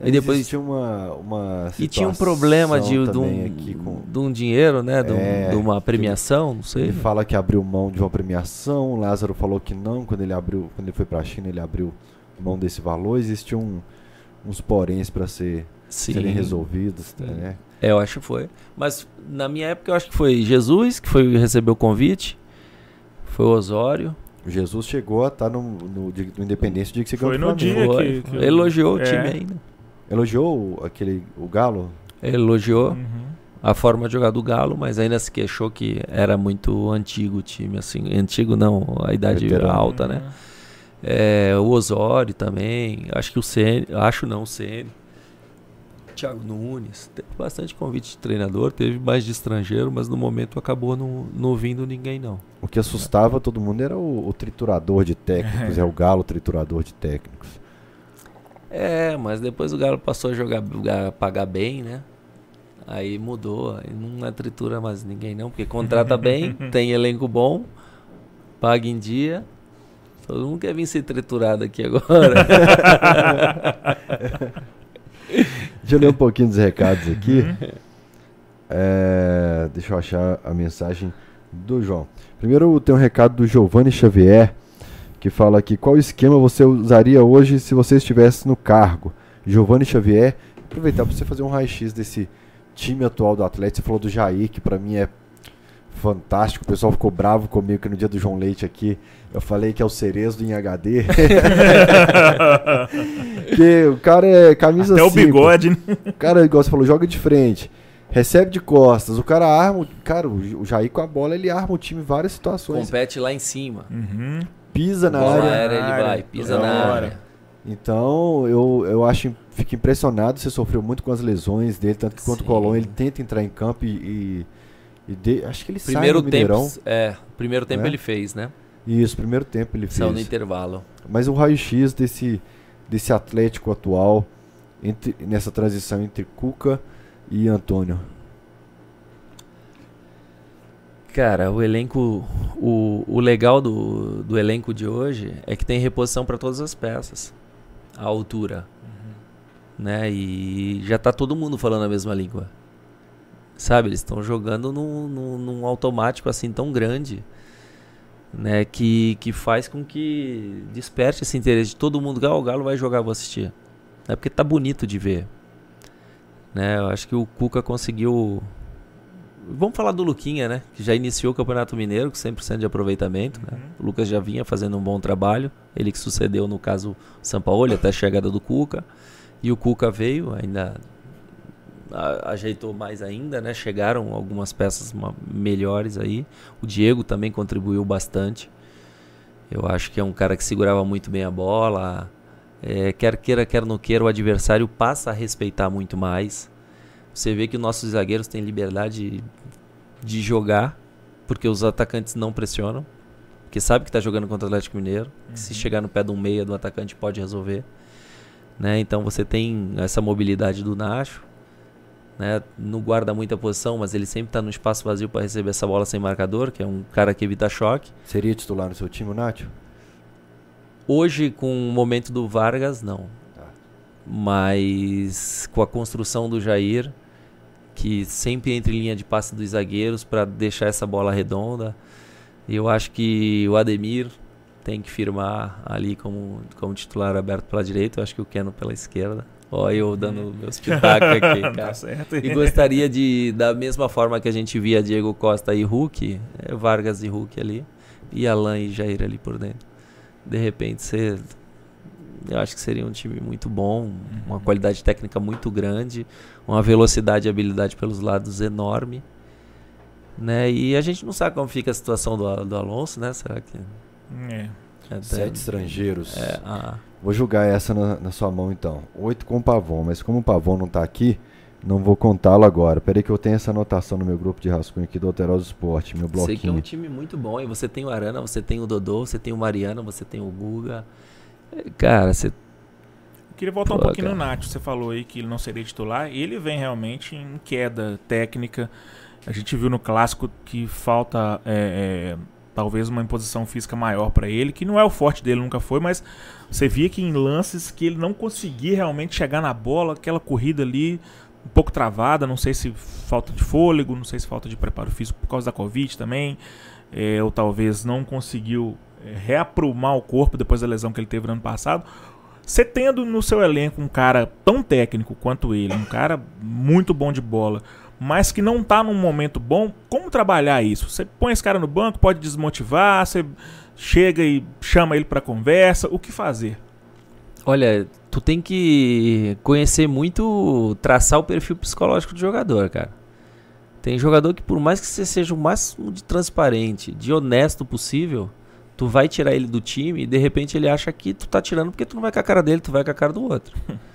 S1: Aí
S2: E depois-
S1: Existia uma, uma
S2: E tinha um problema de, de, um,
S1: com...
S2: de um dinheiro, né? De, um-
S1: É,
S2: de uma premiação, não sei.
S1: Ele fala que abriu mão de uma premiação, o Lázaro falou que não, quando ele abriu, quando ele foi pra China, ele abriu mão desse valor, existiam um, uns poréns para ser,
S2: Sim.
S1: serem resolvidos,
S2: Sim.
S1: né?
S2: É, eu acho que foi. Mas na minha época eu acho que foi Jesus que foi recebeu o convite. Foi o Osório.
S1: Jesus chegou a estar no, no, dia- no Independência o dia que você
S3: Foi
S1: ganhou
S3: no
S1: do Flamengo.
S3: dia
S2: Foi,
S3: que-
S2: foi.
S3: que-
S2: Elogiou o
S3: é.
S2: time ainda.
S1: Elogiou o- aquele, o Galo?
S2: Ele elogiou
S3: Uhum.
S2: a forma de jogar do Galo, mas ainda se queixou que era muito antigo o time, assim. Antigo não, a idade
S1: Veterano.
S2: alta, né? É, o Osório também. Acho que o CN. Acho não, o CN. Thiago Nunes. Teve bastante convite de treinador, teve mais de estrangeiro, mas no momento acabou não, não vindo ninguém, não.
S1: O que assustava todo mundo era o, o triturador de técnicos, [LAUGHS] é o Galo triturador de técnicos.
S2: É, mas depois o Galo passou a jogar, a pagar bem, né? Aí mudou, aí não é tritura mais ninguém não, porque contrata [LAUGHS] bem, tem elenco bom, paga em dia. Todo mundo quer vir ser triturado aqui agora. [LAUGHS]
S1: Deixa eu ler um pouquinho dos recados aqui. É, deixa eu achar a mensagem do João. Primeiro tem um recado do Giovanni Xavier, que fala aqui, qual esquema você usaria hoje se você estivesse no cargo? Giovanni Xavier, aproveitar para você fazer um raio-x desse time atual do Atlético. Você falou do Jair, que para mim é fantástico. O pessoal ficou bravo comigo que no dia do João Leite aqui eu falei que é o Cerezo em HD. [LAUGHS] que o cara é camisa
S3: Até o
S1: cinco.
S3: bigode, né?
S1: O cara, igual você falou, joga de frente, recebe de costas. O cara arma. o- Cara, o o Jair com a bola, ele arma o time em várias situações.
S2: Compete lá em cima.
S3: Uhum.
S1: Pisa na área.
S2: aérea ele
S3: área,
S2: vai, pisa na
S3: hora.
S2: área.
S1: Então, eu, eu acho, fico impressionado. Você sofreu muito com as lesões dele, tanto que contra o. Colón ele tenta entrar em campo e. e, e de- acho que ele
S2: Primeiro
S1: sai no
S2: tempo,
S1: Mineirão.
S2: é, primeiro tempo
S1: Né?
S2: ele fez, né?
S1: Isso, primeiro tempo ele
S2: Saiu no
S1: fez.
S2: intervalo.
S1: Mas o raio-x desse, desse Atlético atual, entre, nessa transição entre Cuca e Antônio?
S2: Cara, o elenco. O, o legal do, do elenco de hoje é que tem reposição para todas as peças. A altura. Né? E já tá todo mundo falando a mesma língua. Sabe? Eles estão jogando num, num, num automático assim tão grande. Né, que, que faz com que desperte esse interesse de todo mundo. Ah, o Galo vai jogar, vou assistir. É porque tá bonito de ver. Né, eu acho que o Cuca conseguiu Vamos falar do Luquinha, né? Que já iniciou o Campeonato Mineiro com 100% de aproveitamento. Né? O Lucas já vinha fazendo um bom trabalho. Ele que sucedeu, no caso, o Sampaoli, até a chegada do Cuca. E o Cuca veio, ainda ajeitou mais ainda, né? Chegaram algumas peças melhores aí. O Diego também contribuiu bastante. Eu acho que é um cara que segurava muito bem a bola. É, quer queira, quer não queira, o adversário passa a respeitar muito mais. Você vê que nossos zagueiros têm liberdade de jogar, porque os atacantes não pressionam. Porque sabe que está jogando contra o Atlético Mineiro. Uhum. Que se chegar no pé de um meia do atacante pode resolver. Né? Então você tem essa mobilidade do Nacho. Né? Não guarda muita posição, mas ele sempre está no espaço vazio para receber essa bola sem marcador, que é um cara que evita choque.
S1: Seria titular no seu time, o Nacho?
S2: Hoje, com o momento do Vargas, não. Tá. Mas com a construção do Jair, que sempre entre linha de passe dos zagueiros para deixar essa bola redonda. Eu acho que o Ademir tem que firmar ali como, como titular aberto pela direita. Eu acho que o Keno pela esquerda. Olha eu dando meus pitacos aqui, [LAUGHS] tá cara. Tá e gostaria de, da mesma forma que a gente via Diego Costa e Hulk, é, Vargas e Hulk ali, e Alain e Jair ali por dentro. De repente você eu acho que seria um time muito bom, uhum. uma qualidade técnica muito grande, uma velocidade e habilidade pelos lados enorme. Né? E a gente não sabe como fica a situação do, do Alonso, né? Será que.
S1: É. Até... Sete estrangeiros. É, ah. Vou julgar essa na, na, sua mão então. Oito com o Pavon, mas como o Pavon não está aqui, não vou contá-lo agora. Peraí que eu tenho essa anotação no meu grupo de rascunho aqui do Alterosa Esporte, meu bloquinho. Sei que é
S2: um time muito bom, e você tem o Arana, você tem o Dodô, você tem o Mariano, você tem o Guga. Cara, você.
S3: Queria voltar Pô, um pouquinho cara. no Nath. Você falou aí que ele não seria titular. Ele vem realmente em queda técnica. A gente viu no clássico que falta é, é, talvez uma imposição física maior para ele, que não é o forte dele, nunca foi, mas você via que em lances que ele não conseguia realmente chegar na bola, aquela corrida ali um pouco travada, não sei se falta de fôlego, não sei se falta de preparo físico por causa da Covid também, é, ou talvez não conseguiu reaprumar o corpo depois da lesão que ele teve no ano passado. Você tendo no seu elenco um cara tão técnico quanto ele, um cara muito bom de bola, mas que não está num momento bom, como trabalhar isso? Você põe esse cara no banco, pode desmotivar, você chega e chama ele para conversa, o que fazer?
S2: Olha, tu tem que conhecer muito, traçar o perfil psicológico do jogador, cara. Tem jogador que por mais que você seja o máximo de transparente, de honesto possível, tu vai tirar ele do time e de repente ele acha que tu tá tirando porque tu não vai com a cara dele, tu vai com a cara do outro. [LAUGHS]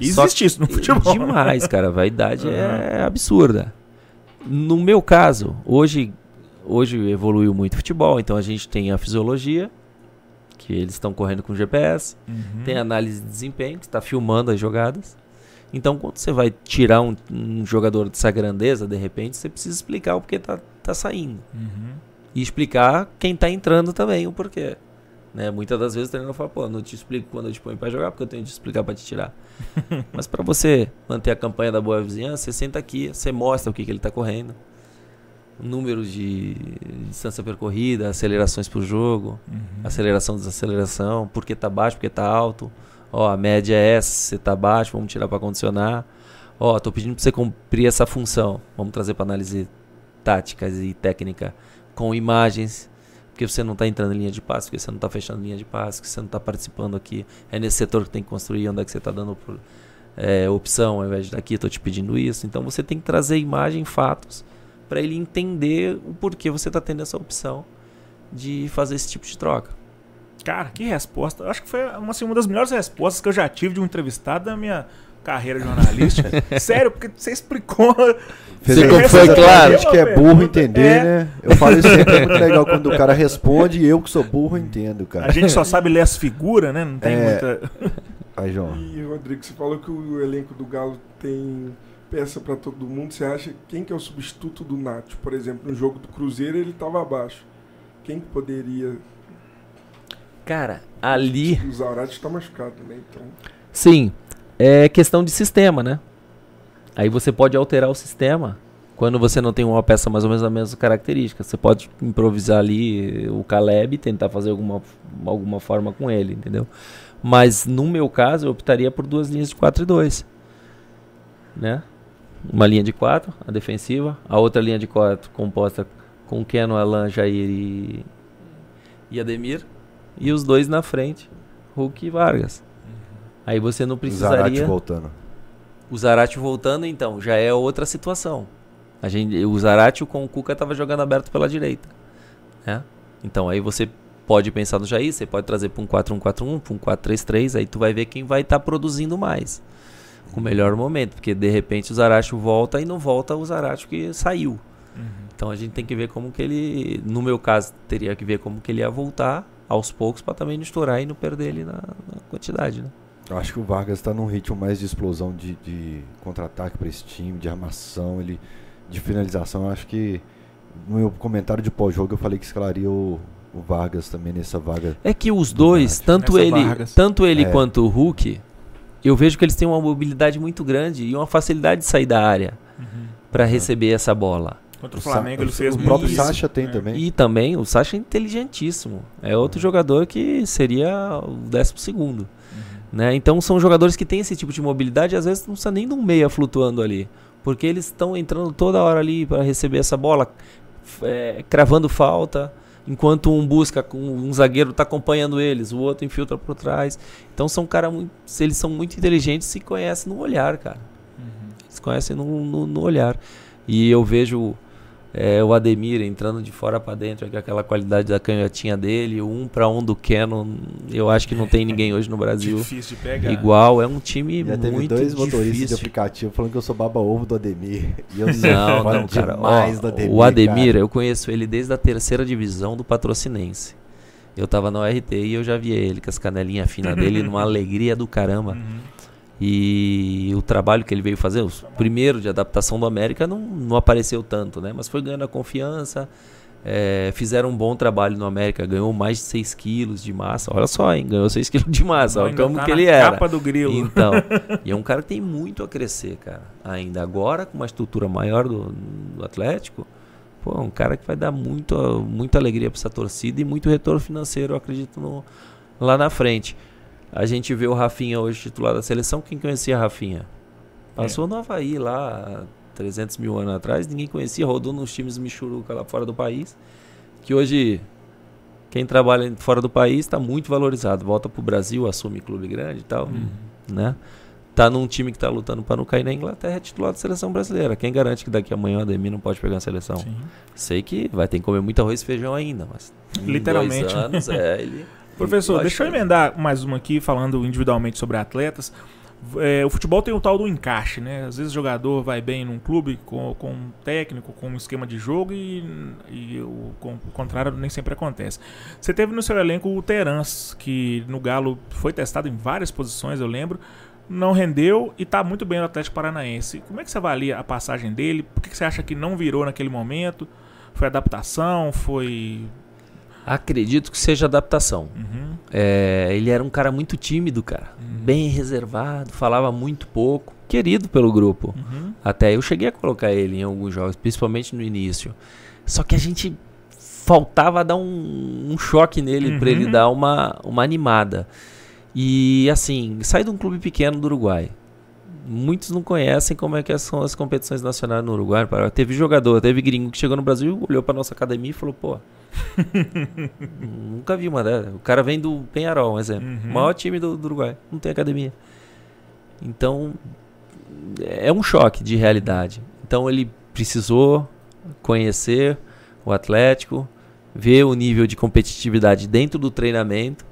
S3: Existe isso no futebol.
S2: Demais, cara. A vaidade uhum. é absurda. No meu caso, hoje, hoje evoluiu muito o futebol, então a gente tem a fisiologia, que eles estão correndo com GPS, uhum. tem a análise de desempenho, que está filmando as jogadas. Então, quando você vai tirar um, um, jogador dessa grandeza, de repente, você precisa explicar o porquê tá, tá saindo. Uhum e explicar quem tá entrando também o porquê. Né? Muitas das vezes o treinador fala, pô, não te explico quando eu te ponho pra jogar, porque eu tenho que te explicar pra te tirar. [LAUGHS] Mas para você manter a campanha da boa vizinhança, você senta aqui, você mostra o que, que ele tá correndo. Número de distância percorrida, acelerações por jogo, uhum. aceleração, desaceleração, por que tá baixo, por que tá alto. Ó, a média é essa, você tá baixo, vamos tirar para condicionar. Ó, tô pedindo para você cumprir essa função. Vamos trazer para análise táticas e técnica com imagens, porque você não está entrando em linha de passe, porque você não está fechando linha de passe, que você não está participando aqui. É nesse setor que tem que construir, onde é que você está dando por, é, opção, ao invés de daqui, estou te pedindo isso. Então você tem que trazer imagem, fatos, para ele entender o porquê você está tendo essa opção de fazer esse tipo de troca.
S3: Cara, que resposta. Acho que foi uma, assim, uma das melhores respostas que eu já tive de um entrevistado da minha carreira jornalística. [LAUGHS] Sério, porque você explicou.
S1: Como foi claro. gente que é burro entender, é. né? Eu falo isso sempre, é muito legal quando o cara responde e eu que sou burro entendo, cara.
S3: A gente só sabe ler as figuras, né? Não tem é. muita.
S1: Aí, João.
S4: E, Rodrigo, você falou que o elenco do Galo tem peça para todo mundo. Você acha quem que é o substituto do Nacho? Por exemplo, no jogo do Cruzeiro ele estava abaixo. Quem que poderia...
S2: Cara, ali.
S4: O Zaurati está machucado, né? Então...
S2: Sim, é questão de sistema, né? Aí você pode alterar o sistema quando você não tem uma peça mais ou menos da mesma característica. Você pode improvisar ali o Caleb e tentar fazer alguma, alguma forma com ele, entendeu? Mas no meu caso, eu optaria por duas linhas de 4 e 2. Né? Uma linha de 4, a defensiva, a outra linha de 4 composta com Keno, Alan, Jair e, e Ademir, e os dois na frente, Hulk e Vargas. Aí você não precisaria.
S1: Zarate voltando.
S2: O Zarate voltando, então, já é outra situação. A gente, o Zarate com o Cuca estava jogando aberto pela direita. Né? Então aí você pode pensar no Jair, você pode trazer para um 4-1-4-1, para um 4-3-3, aí tu vai ver quem vai estar tá produzindo mais. Com o melhor momento, porque de repente o Zarate volta e não volta o Zarate que saiu. Uhum. Então a gente tem que ver como que ele, no meu caso, teria que ver como que ele ia voltar aos poucos para também não estourar e não perder ele na, na quantidade, né?
S1: Eu acho que o Vargas está num ritmo mais de explosão de, de contra-ataque para esse time, de armação, ele de finalização. Eu acho que no meu comentário de pós-jogo eu falei que escalaria o, o, Vargas também nessa vaga.
S2: É que os dois, tanto ele, tanto ele é. quanto o Hulk, eu vejo que eles têm uma mobilidade muito grande e uma facilidade de sair da área uhum. para receber essa bola.
S3: Contra o Flamengo, o ele fez
S1: O próprio isso. Sacha tem é. também.
S2: E também, o Sacha é inteligentíssimo. É outro uhum. jogador que seria o décimo segundo. Né? Então são jogadores que têm esse tipo de mobilidade e às vezes não precisa nem de um meia flutuando ali. Porque eles estão entrando toda hora ali para receber essa bola, é, cravando falta, enquanto um busca, um zagueiro está acompanhando eles, o outro infiltra por trás. Então são caras muito. Eles são muito inteligentes e se conhecem no olhar, cara. Uhum. Eles conhecem no, no, no olhar. E eu vejo é, o Ademir entrando de fora para dentro, com aquela qualidade da canhotinha dele, um para um do Canon, eu acho que não tem ninguém hoje no [LAUGHS] Brasil
S3: difícil de pegar.
S2: igual. É um time
S1: Já
S2: muito
S1: teve dois
S2: motoristas
S1: difícil. de aplicativo falando que eu sou baba-ovo do Ademir. E eu não, não, cara.
S2: Ó,
S1: do Ademir,
S2: o Ademir,
S1: cara.
S2: eu conheço ele desde a terceira divisão do Patrocinense. Eu tava no RT e eu já via ele com as canelinhas finas dele, [LAUGHS] numa alegria do caramba. Uhum. E o trabalho que ele veio fazer, o primeiro de adaptação do América, não, não apareceu tanto, né? Mas foi ganhando a confiança. É, fizeram um bom trabalho no América, ganhou mais de 6 quilos de massa. Olha só, hein? Ganhou 6 quilos de massa. Olha como
S3: tá
S2: que ele era.
S3: Capa do grilo.
S2: Então, [LAUGHS] e é um cara que tem muito a crescer, cara. Ainda agora, com uma estrutura maior do, do Atlético, pô, é um cara que vai dar muito, muita alegria para essa torcida e muito retorno financeiro, eu acredito, no, lá na frente. A gente vê o Rafinha hoje titular da seleção. Quem conhecia a Rafinha? Passou é. no Havaí lá 300 mil anos atrás. Ninguém conhecia. Rodou nos times Michuruca lá fora do país. Que hoje quem trabalha fora do país está muito valorizado. Volta para o Brasil, assume clube grande e tal. Uhum. Né? Tá num time que está lutando para não cair na Inglaterra, é titular da seleção brasileira. Quem garante que daqui amanhã o Ademir não pode pegar a seleção? Sim. Sei que vai ter que comer muito arroz e feijão ainda, mas.
S3: Literalmente.
S2: anos, é, ele.
S3: Professor, deixa eu emendar mais uma aqui, falando individualmente sobre atletas. É, o futebol tem o tal do encaixe, né? Às vezes o jogador vai bem num clube com, com um técnico, com um esquema de jogo e, e o, com, o contrário nem sempre acontece. Você teve no seu elenco o Terans, que no Galo foi testado em várias posições, eu lembro, não rendeu e está muito bem no Atlético Paranaense. Como é que você avalia a passagem dele? Por que você acha que não virou naquele momento? Foi adaptação? Foi
S2: Acredito que seja adaptação. Uhum. É, ele era um cara muito tímido, cara. Uhum. Bem reservado, falava muito pouco. Querido pelo grupo. Uhum. Até eu cheguei a colocar ele em alguns jogos, principalmente no início. Só que a gente faltava dar um, um choque nele para ele uhum. dar uma, uma animada. E assim, sai de um clube pequeno do Uruguai. Muitos não conhecem como é que são as competições nacionais no Uruguai. Teve jogador, teve gringo que chegou no Brasil, olhou para nossa academia e falou: pô, [LAUGHS] Nunca vi uma dessa. O cara vem do Penharol, um exemplo. Uhum. O maior time do, do, Uruguai. Não tem academia. Então, é um choque de realidade. Então, ele precisou conhecer o Atlético, ver o nível de competitividade dentro do treinamento,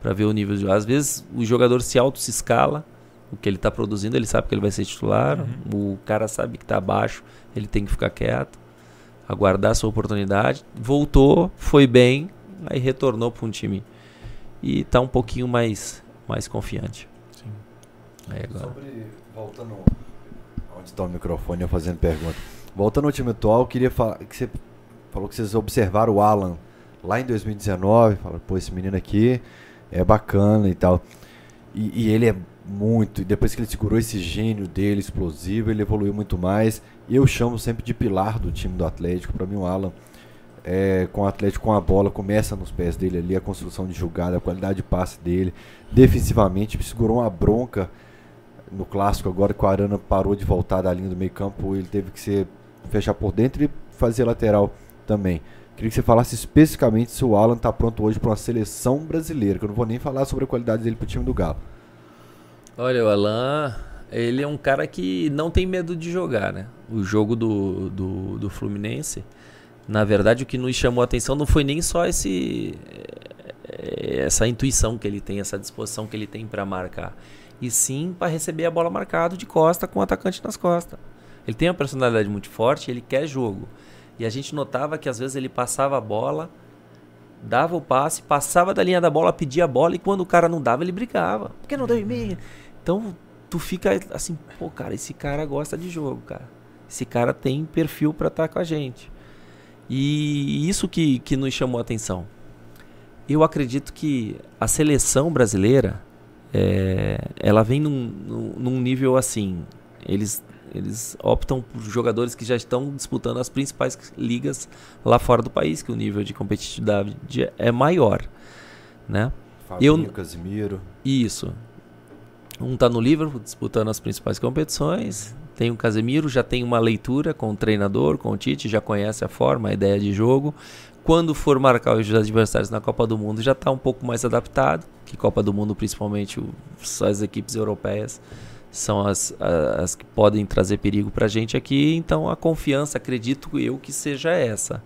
S2: para ver o nível de. Às vezes, o jogador se auto-se escala. O que ele está produzindo, ele sabe que ele vai ser titular. Uhum. O cara sabe que está abaixo, ele tem que ficar quieto aguardar sua oportunidade. Voltou, foi bem, aí retornou para um time e está um pouquinho mais, mais confiante.
S3: Sim.
S2: Aí agora.
S1: Sobre, voltando onde está o microfone, eu fazendo pergunta. Voltando ao time atual, eu queria falar que você falou que vocês observaram o Alan lá em 2019, falaram, pô, esse menino aqui é bacana e tal. E, e ele é muito, e depois que ele segurou esse gênio dele, explosivo, ele evoluiu muito mais. E eu chamo sempre de pilar do time do Atlético. Para mim, o Alan, é, com o Atlético com a bola, começa nos pés dele ali, a construção de jogada, a qualidade de passe dele. Defensivamente, segurou uma bronca no clássico agora que o Arana parou de voltar da linha do meio campo, ele teve que ser fechar por dentro e fazer lateral também. Queria que você falasse especificamente se o Alan está pronto hoje para uma seleção brasileira, que eu não vou nem falar sobre a qualidade dele para o time do Galo.
S2: Olha, o Alan, ele é um cara que não tem medo de jogar, né? O jogo do, do, do Fluminense, na verdade, o que nos chamou a atenção não foi nem só esse eh, essa intuição que ele tem, essa disposição que ele tem para marcar, e sim para receber a bola marcada de costa com o atacante nas costas. Ele tem uma personalidade muito forte, ele quer jogo. E a gente notava que às vezes ele passava a bola, dava o passe, passava da linha da bola, pedia a bola e quando o cara não dava, ele brigava. Por que não deu em mim? Então tu fica assim, pô, cara, esse cara gosta de jogo, cara. Esse cara tem perfil para estar tá com a gente. E isso que, que nos chamou a atenção. Eu acredito que a seleção brasileira, é, ela vem num, num nível assim. Eles, eles optam por jogadores que já estão disputando as principais ligas lá fora do país, que o nível de competitividade é maior, né?
S1: Fabinho, Eu, Casimiro.
S2: Isso. Um está no Liverpool disputando as principais competições. Tem o Casemiro, já tem uma leitura com o treinador, com o Tite, já conhece a forma, a ideia de jogo. Quando for marcar os adversários na Copa do Mundo, já está um pouco mais adaptado. Que Copa do Mundo, principalmente as equipes europeias, são as, as que podem trazer perigo para a gente aqui. Então a confiança, acredito eu que seja essa.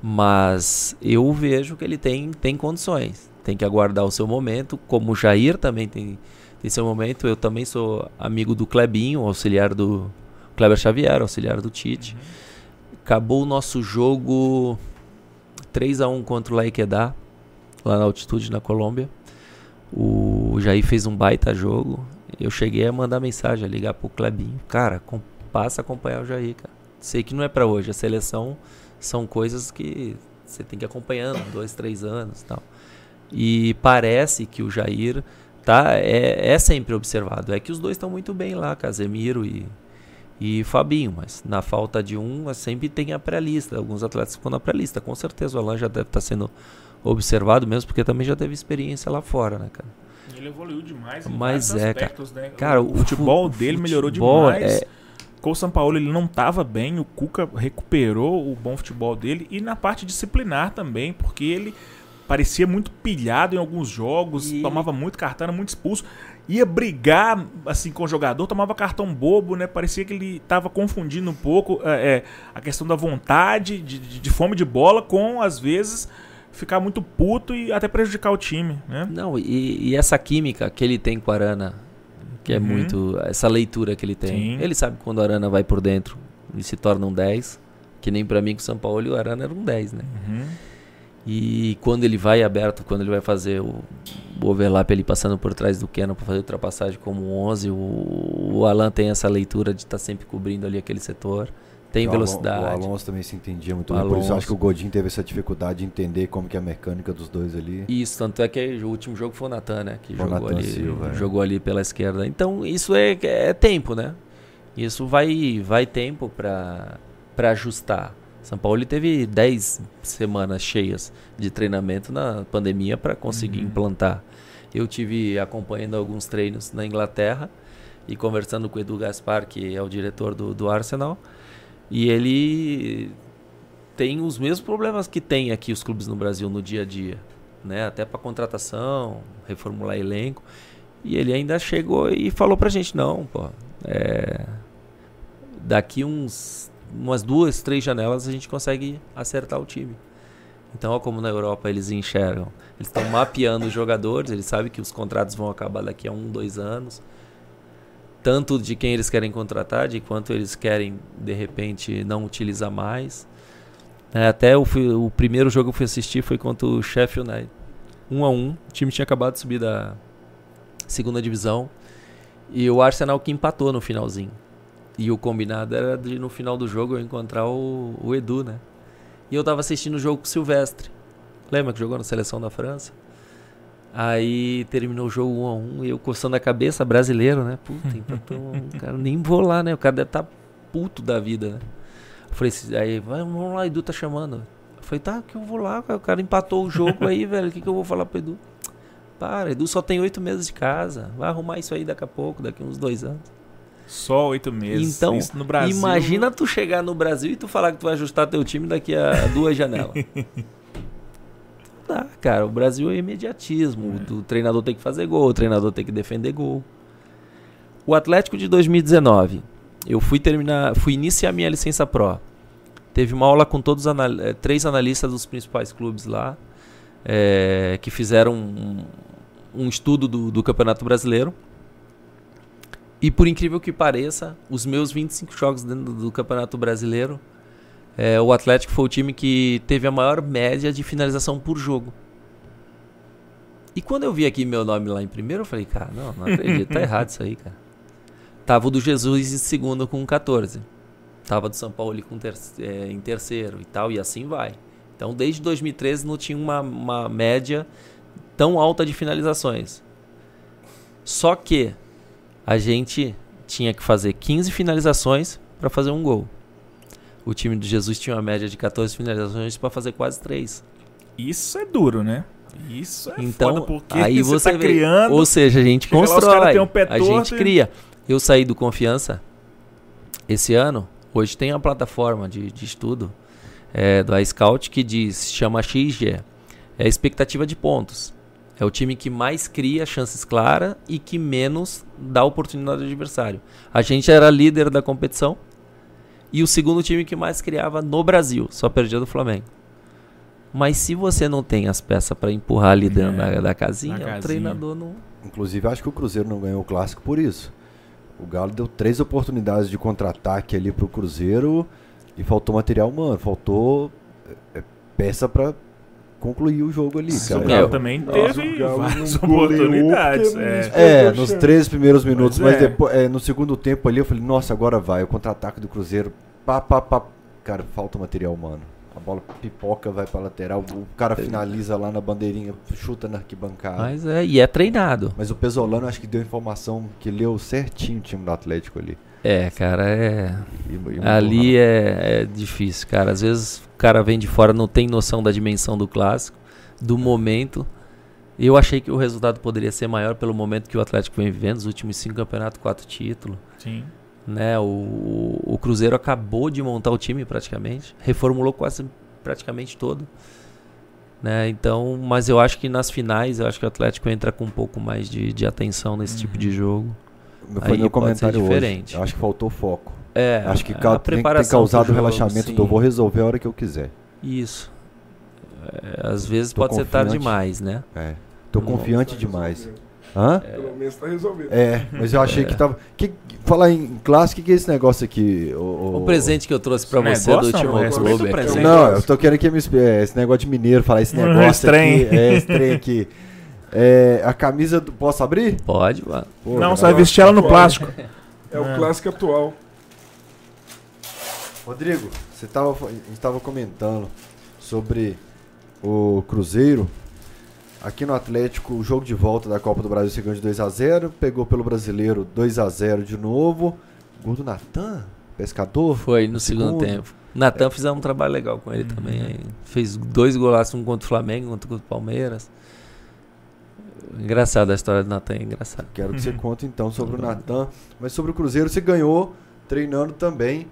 S2: Mas eu vejo que ele tem, tem condições. Tem que aguardar o seu momento, como o Jair também tem nesse momento. Eu também sou amigo do Clebinho, auxiliar do Kleber Xavier, auxiliar do Tite. Uhum. Acabou o nosso jogo 3 a 1 contra o Laiquedá, lá na altitude na Colômbia. O Jair fez um baita jogo. Eu cheguei a mandar mensagem, a ligar pro Clebinho. Cara, com, passa a acompanhar o Jair, cara. Sei que não é para hoje. A seleção são coisas que você tem que ir acompanhando, dois, três anos tal. E parece que o Jair tá é, é sempre observado. É que os dois estão muito bem lá, Casemiro e, e Fabinho, mas na falta de um sempre tem a pré-lista. Alguns atletas ficam na pré-lista. Com certeza o Alan já deve estar tá sendo observado mesmo, porque também já teve experiência lá fora, né, cara?
S3: Ele evoluiu demais em
S2: Mas é,
S3: aspectos,
S2: cara.
S3: né?
S2: Cara,
S3: o, o futebol dele
S2: futebol
S3: melhorou demais.
S2: É...
S3: Com o São Paulo ele não estava bem, o Cuca recuperou o bom futebol dele e na parte disciplinar também, porque ele parecia muito pilhado em alguns jogos, e... tomava muito cartão, muito expulso. Ia brigar assim com o jogador, tomava cartão bobo, né? Parecia que ele estava confundindo um pouco é, é, a questão da vontade, de, de, de, fome de bola, com às vezes ficar muito puto e até prejudicar o time, né?
S2: Não, e, e essa química que ele tem com a Arana, que é uhum. muito. Essa leitura que ele tem. Sim. Ele sabe quando a Arana vai por dentro e se torna um 10. Que nem para mim com o São Paulo o Arana era um 10, né?
S3: Uhum.
S2: E quando ele vai aberto, quando ele vai fazer o, o overlap ali passando por trás do Canon para fazer ultrapassagem como 11, o, o Alan tem essa leitura de estar tá sempre cobrindo ali aquele setor. Tem o velocidade.
S1: o Alonso também se entendia muito bem. Por isso acho que o Godinho teve essa dificuldade de entender como que é a mecânica dos dois ali.
S2: Isso, tanto é que o último jogo foi o Natan, né? Que jogou
S1: Nathan
S2: ali,
S1: Silva, é.
S2: jogou ali pela esquerda. Então isso é, é tempo, né? Isso vai, vai tempo para ajustar. São Paulo teve 10 semanas cheias de treinamento na pandemia para conseguir uhum. implantar. Eu tive acompanhando alguns treinos na Inglaterra e conversando com o Edu Gaspar, que é o diretor do, do Arsenal, e ele tem os mesmos problemas que tem aqui os clubes no Brasil no dia a dia, né? Até para contratação, reformular elenco. E ele ainda chegou e falou pra gente, não, pô, é, daqui uns umas duas, três janelas a gente consegue acertar o time. Então, ó, como na Europa eles enxergam. Eles estão mapeando os jogadores, eles sabem que os contratos vão acabar daqui a um, dois anos. Tanto de quem eles querem contratar, de quanto eles querem, de repente, não utilizar mais. É, até o, o primeiro jogo que eu fui assistir foi contra o Sheffield United. Um a um. O time tinha acabado de subir da segunda divisão. E o Arsenal que empatou no finalzinho. E o combinado era de no final do jogo eu encontrar o, o Edu, né? E eu tava assistindo o jogo com o Silvestre. Lembra que jogou na seleção da França? Aí terminou o jogo 1 a 1 e eu coçando a cabeça, brasileiro, né? Puta, [LAUGHS] empatou. cara, nem vou lá, né? O cara deve estar tá puto da vida, né? Eu falei, aí, vamos lá, Edu tá chamando. Eu falei, tá, que eu vou lá, o cara empatou o jogo aí, [LAUGHS] velho. O que, que eu vou falar pro Edu? Para, Edu só tem oito meses de casa. Vai arrumar isso aí daqui a pouco, daqui uns dois anos.
S3: Só oito meses.
S2: Então,
S3: isso no Brasil.
S2: imagina tu chegar no Brasil e tu falar que tu vai ajustar teu time daqui a duas janelas. [LAUGHS] dá, cara. O Brasil é imediatismo. É. O treinador tem que fazer gol, o treinador tem que defender gol. O Atlético de 2019. Eu fui terminar, fui iniciar minha licença pro. Teve uma aula com todos anal eh, três analistas dos principais clubes lá, é, que fizeram um, um estudo do, do Campeonato Brasileiro. E por incrível que pareça, os meus 25 jogos dentro do Campeonato Brasileiro, é, o Atlético foi o time que teve a maior média de finalização por jogo. E quando eu vi aqui meu nome lá em primeiro, eu falei, cara, não, não acredito, tá [LAUGHS] errado isso aí, cara. Tava o do Jesus em segundo com 14. Tava do São Paulo com ter é, em terceiro e tal, e assim vai. Então, desde 2013 não tinha uma, uma média tão alta de finalizações. Só que a gente tinha que fazer 15 finalizações para fazer um gol. O time do Jesus tinha uma média de 14 finalizações para fazer quase 3.
S3: Isso é duro, né? Isso é
S2: então,
S3: foda, porque
S2: aí você,
S3: você tá
S2: vê,
S3: criando.
S2: Ou seja, a gente constrói,
S3: um
S2: a gente
S3: e...
S2: cria. Eu saí do Confiança esse ano. Hoje tem uma plataforma de, de estudo é, do iScout que diz, chama XG. É a expectativa de pontos. É o time que mais cria chances claras e que menos dá oportunidade ao adversário. A gente era líder da competição e o segundo time que mais criava no Brasil, só perdia do Flamengo. Mas se você não tem as peças para empurrar ali dentro é, da, da, casinha, casinha, o treinador não.
S1: Inclusive, acho que o Cruzeiro não ganhou o clássico por isso. O Galo deu três oportunidades de contra-ataque ali pro Cruzeiro e faltou material humano, faltou é, peça para concluir o jogo ali, cara.
S3: O Galo também teve várias oportunidades.
S1: É, é nos três primeiros minutos, mas, mas é. depois, é, no segundo tempo ali eu falei, nossa, agora vai, o contra-ataque do Cruzeiro, pá, pá, pá. Cara, falta material humano. A bola pipoca, vai pra lateral, o cara finaliza lá na bandeirinha, chuta na arquibancada.
S2: Mas é, e é treinado.
S1: Mas o Pesolano acho que deu informação que leu certinho o time do Atlético ali.
S2: É, cara, é. E, e ali é, é, difícil, cara. Às vezes cara vem de fora, não tem noção da dimensão do clássico, do momento. Eu achei que o resultado poderia ser maior pelo momento que o Atlético vem vivendo, os últimos cinco campeonatos, quatro títulos.
S3: Sim.
S2: Né, o, o Cruzeiro acabou de montar o time praticamente, reformulou quase praticamente todo. Né, então, mas eu acho que nas finais, eu acho que o Atlético entra com um pouco mais de, de atenção nesse uhum. tipo de jogo.
S1: Foi meu comentário diferente. Hoje. Acho que faltou foco.
S2: É,
S1: acho que a tem, tem causado o relaxamento do vou resolver a hora que eu quiser.
S2: Isso. É, às vezes Tô pode ser tarde demais, né?
S1: É. Tô confiante demais. Hã?
S4: É. Pelo menos tá resolvido.
S1: É, mas eu achei é. que tava. Que, falar em clássico, o que é esse negócio aqui?
S2: O, o... o presente que eu trouxe pra você do último clube.
S1: Não, eu tô querendo que me é, esse negócio de mineiro, falar esse negócio aqui. É, esse trem aqui. É, a camisa do. Posso abrir?
S2: Pode, mano.
S3: Pô, Não, você vai vestir ela no plástico.
S4: É o é. clássico atual.
S1: Rodrigo, você tava, a gente estava comentando sobre o Cruzeiro. Aqui no Atlético, o jogo de volta da Copa do Brasil você ganhou de 2x0. Pegou pelo brasileiro 2x0 de novo. Gol do Natan, pescador.
S2: Foi no, no segundo, segundo, tempo. Natan é. fizemos um trabalho legal com ele uhum. também. Aí. Fez dois golaços, um contra o Flamengo, um contra o Palmeiras. Engraçada a história do Natan, é engraçado.
S1: Quero que você conte então sobre o Natan. Mas sobre o Cruzeiro, você ganhou treinando também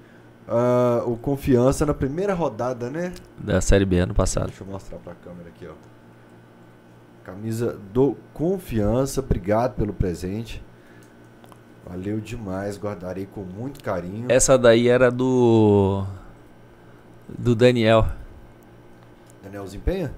S1: uh, o Confiança na primeira rodada, né?
S2: Da Série B ano passado.
S1: Deixa eu mostrar pra câmera aqui, ó. Camisa do Confiança, obrigado pelo presente. Valeu demais, guardarei com muito carinho.
S2: Essa daí era do. Do Daniel.
S1: Danielzinho Penha?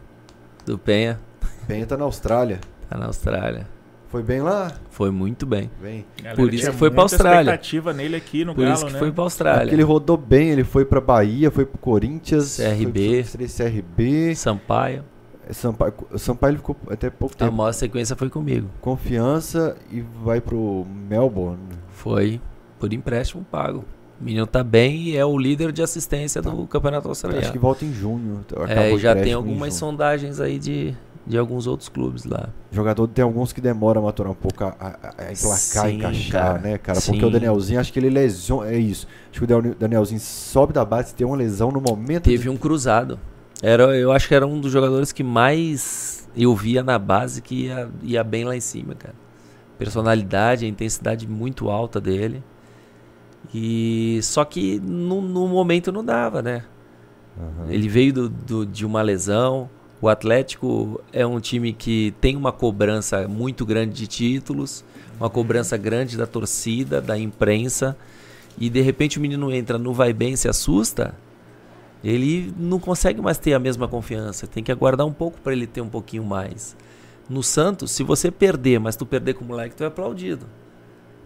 S2: Do Penha.
S1: Penha tá na Austrália.
S2: Tá na Austrália.
S1: Foi bem lá?
S2: Foi muito bem.
S1: bem.
S2: Por isso que foi pra Austrália.
S3: expectativa nele aqui no
S2: Por
S3: Galo,
S2: isso que
S3: né?
S2: foi pra Austrália.
S1: É ele rodou bem, ele foi pra Bahia, foi pro Corinthians.
S2: CRB.
S1: Foi pro CRB.
S2: Sampaio.
S1: Sampaio, Sampaio ficou até pouco
S2: A
S1: tempo.
S2: maior sequência foi comigo.
S1: Confiança e vai pro Melbourne.
S2: Foi por empréstimo pago. O menino tá bem e é o líder de assistência do campeonato
S1: Acho que
S2: australiano.
S1: volta em junho. acabou
S2: É, já tem
S1: em
S2: algumas sondagens aí de, de alguns outros clubes lá.
S1: Jogador tem alguns que demoram a maturar um pouco a, a, a emplacar,
S2: Sim,
S1: encaixar,
S2: cara.
S1: né, cara? Porque
S2: Sim.
S1: o Danielzinho, acho que ele lesiona. É isso. Acho que o Daniel- Danielzinho sobe da base, tem uma lesão no momento.
S2: Teve
S1: de-
S2: um cruzado. Era, eu acho que era um dos jogadores que mais eu via na base que ia, ia bem lá em cima, cara. Personalidade, a intensidade muito alta dele. E só que no, no momento não dava, né?
S1: Aham.
S2: Ele veio do, do- de uma lesão. O Atlético é um time que tem uma cobrança muito grande de títulos, uma cobrança grande da torcida, da imprensa. E de repente o menino entra no vai bem, se assusta. Ele não consegue mais ter a mesma confiança. Tem que aguardar um pouco para ele ter um pouquinho mais. No Santos, se você perder, mas tu perder com o moleque, tu é aplaudido.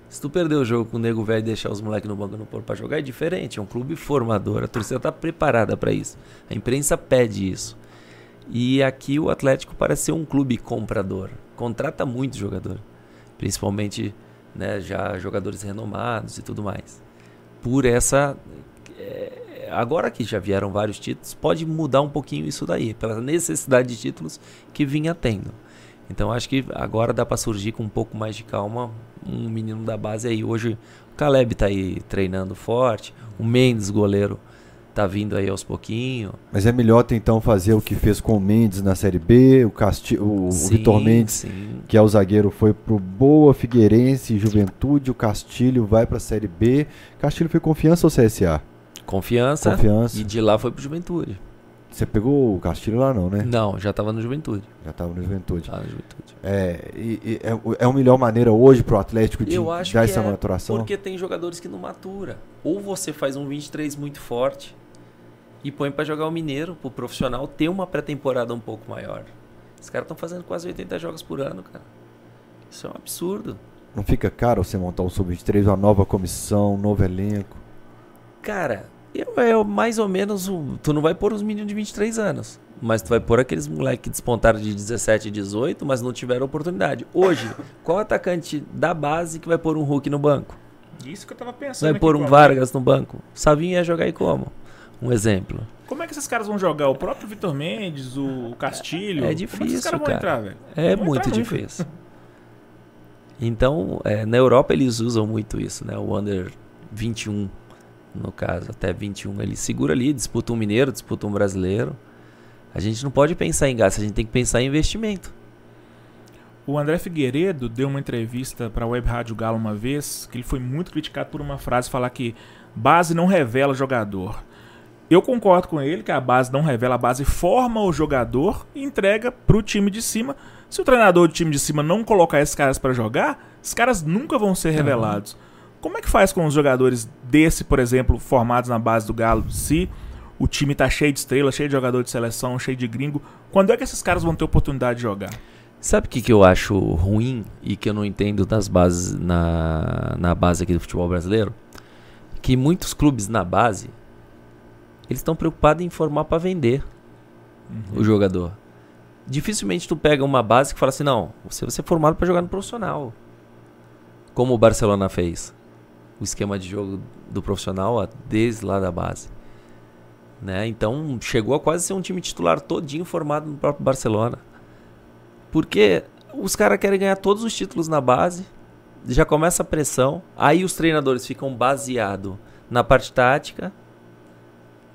S2: Se tu perder o jogo com o nego velho e deixar os moleques no banco não pôr pra jogar, é diferente. É um clube formador. A torcida tá preparada para isso. A imprensa pede isso. E aqui o Atlético parece ser um clube comprador. Contrata muito jogador. Principalmente né, já jogadores renomados e tudo mais. Por essa. é, agora que já vieram vários títulos, pode mudar um pouquinho isso daí, pela necessidade de títulos que vinha tendo. Então acho que agora dá para surgir com um pouco mais de calma um menino da base aí. Hoje o Caleb tá aí treinando forte, o Mendes, goleiro, tá vindo aí aos pouquinhos.
S1: Mas é melhor então fazer o que fez com o Mendes na Série B, o, Casti o, o
S2: Sim,
S1: Vitor Mendes,
S2: sim.
S1: que é o zagueiro, foi pro Boa, Figueirense, Juventude, o Castilho vai pra Série B. Castilho foi confiança ou CSA?
S2: Confiança,
S1: Confiança.
S2: e de lá foi pro Juventude.
S1: Você pegou o Castilho lá não, né?
S2: Não, já tava no Juventude.
S1: Já tava no Juventude.
S2: Tava no Juventude.
S1: É, e- e é, é a melhor maneira hoje pro Atlético de
S2: Eu acho
S1: dar essa
S2: é
S1: maturação?
S2: Porque tem jogadores que não matura. Ou você faz um 23 muito forte e põe pra jogar o Mineiro, pro profissional ter uma pré-temporada um pouco maior. Os caras estão fazendo quase 80 jogos por ano, cara. Isso é um absurdo.
S1: Não fica caro você montar um sub-23, uma nova comissão, um novo elenco?
S2: Cara, eu, é mais ou menos. o- tu não vai pôr os meninos de 23 anos. Mas tu vai pôr aqueles moleques que despontaram de 17 e 18, mas não tiveram oportunidade. Hoje, qual atacante da base que vai pôr um Hulk no banco?
S3: Isso que eu tava pensando.
S2: Vai
S3: aqui,
S2: pôr um
S3: como-
S2: Vargas no banco? Savinho ia jogar aí como? Um exemplo.
S3: Como é que esses caras vão jogar? O próprio Vitor Mendes, o
S2: É
S3: Castilho? Como é que
S2: difícil,
S3: esses caras vão
S2: cara.
S3: entrar, velho?
S2: É
S3: vai
S2: muito difícil. Então, é, na Europa eles usam muito isso, né? O Under 21, no caso, até 21. Ele segura ali, disputa um mineiro, disputa um brasileiro. A gente não pode pensar em gasto, a gente tem que pensar em investimento.
S3: O André Figueiredo deu uma entrevista para a Web Rádio Galo uma vez, que ele foi muito criticado por uma frase falar que base não revela jogador. Eu concordo com ele que a base não revela, a base forma o jogador e entrega pro time de cima. Se o treinador do time de cima não colocar esses caras para jogar, esses caras nunca vão ser revelados. Como é que faz com os jogadores desse, por exemplo, formados na base do Galo, se o time tá cheio de estrelas, cheio de jogador de seleção, cheio de gringo, quando é que esses caras vão ter oportunidade de jogar?
S2: Sabe o que, que eu acho ruim e que eu não entendo das bases na, na base aqui do futebol brasileiro? Que muitos clubes na base eles estão preocupados em formar para vender o jogador. Dificilmente tu pega uma base que fala assim, não, você vai ser formado para jogar no profissional. Como o Barcelona fez. O esquema de jogo do profissional ó, desde lá da base. Né? Então chegou a quase ser um time titular todinho formado no próprio Barcelona. Porque os caras querem ganhar todos os títulos na base, já começa a pressão, aí os treinadores ficam baseados na parte tática,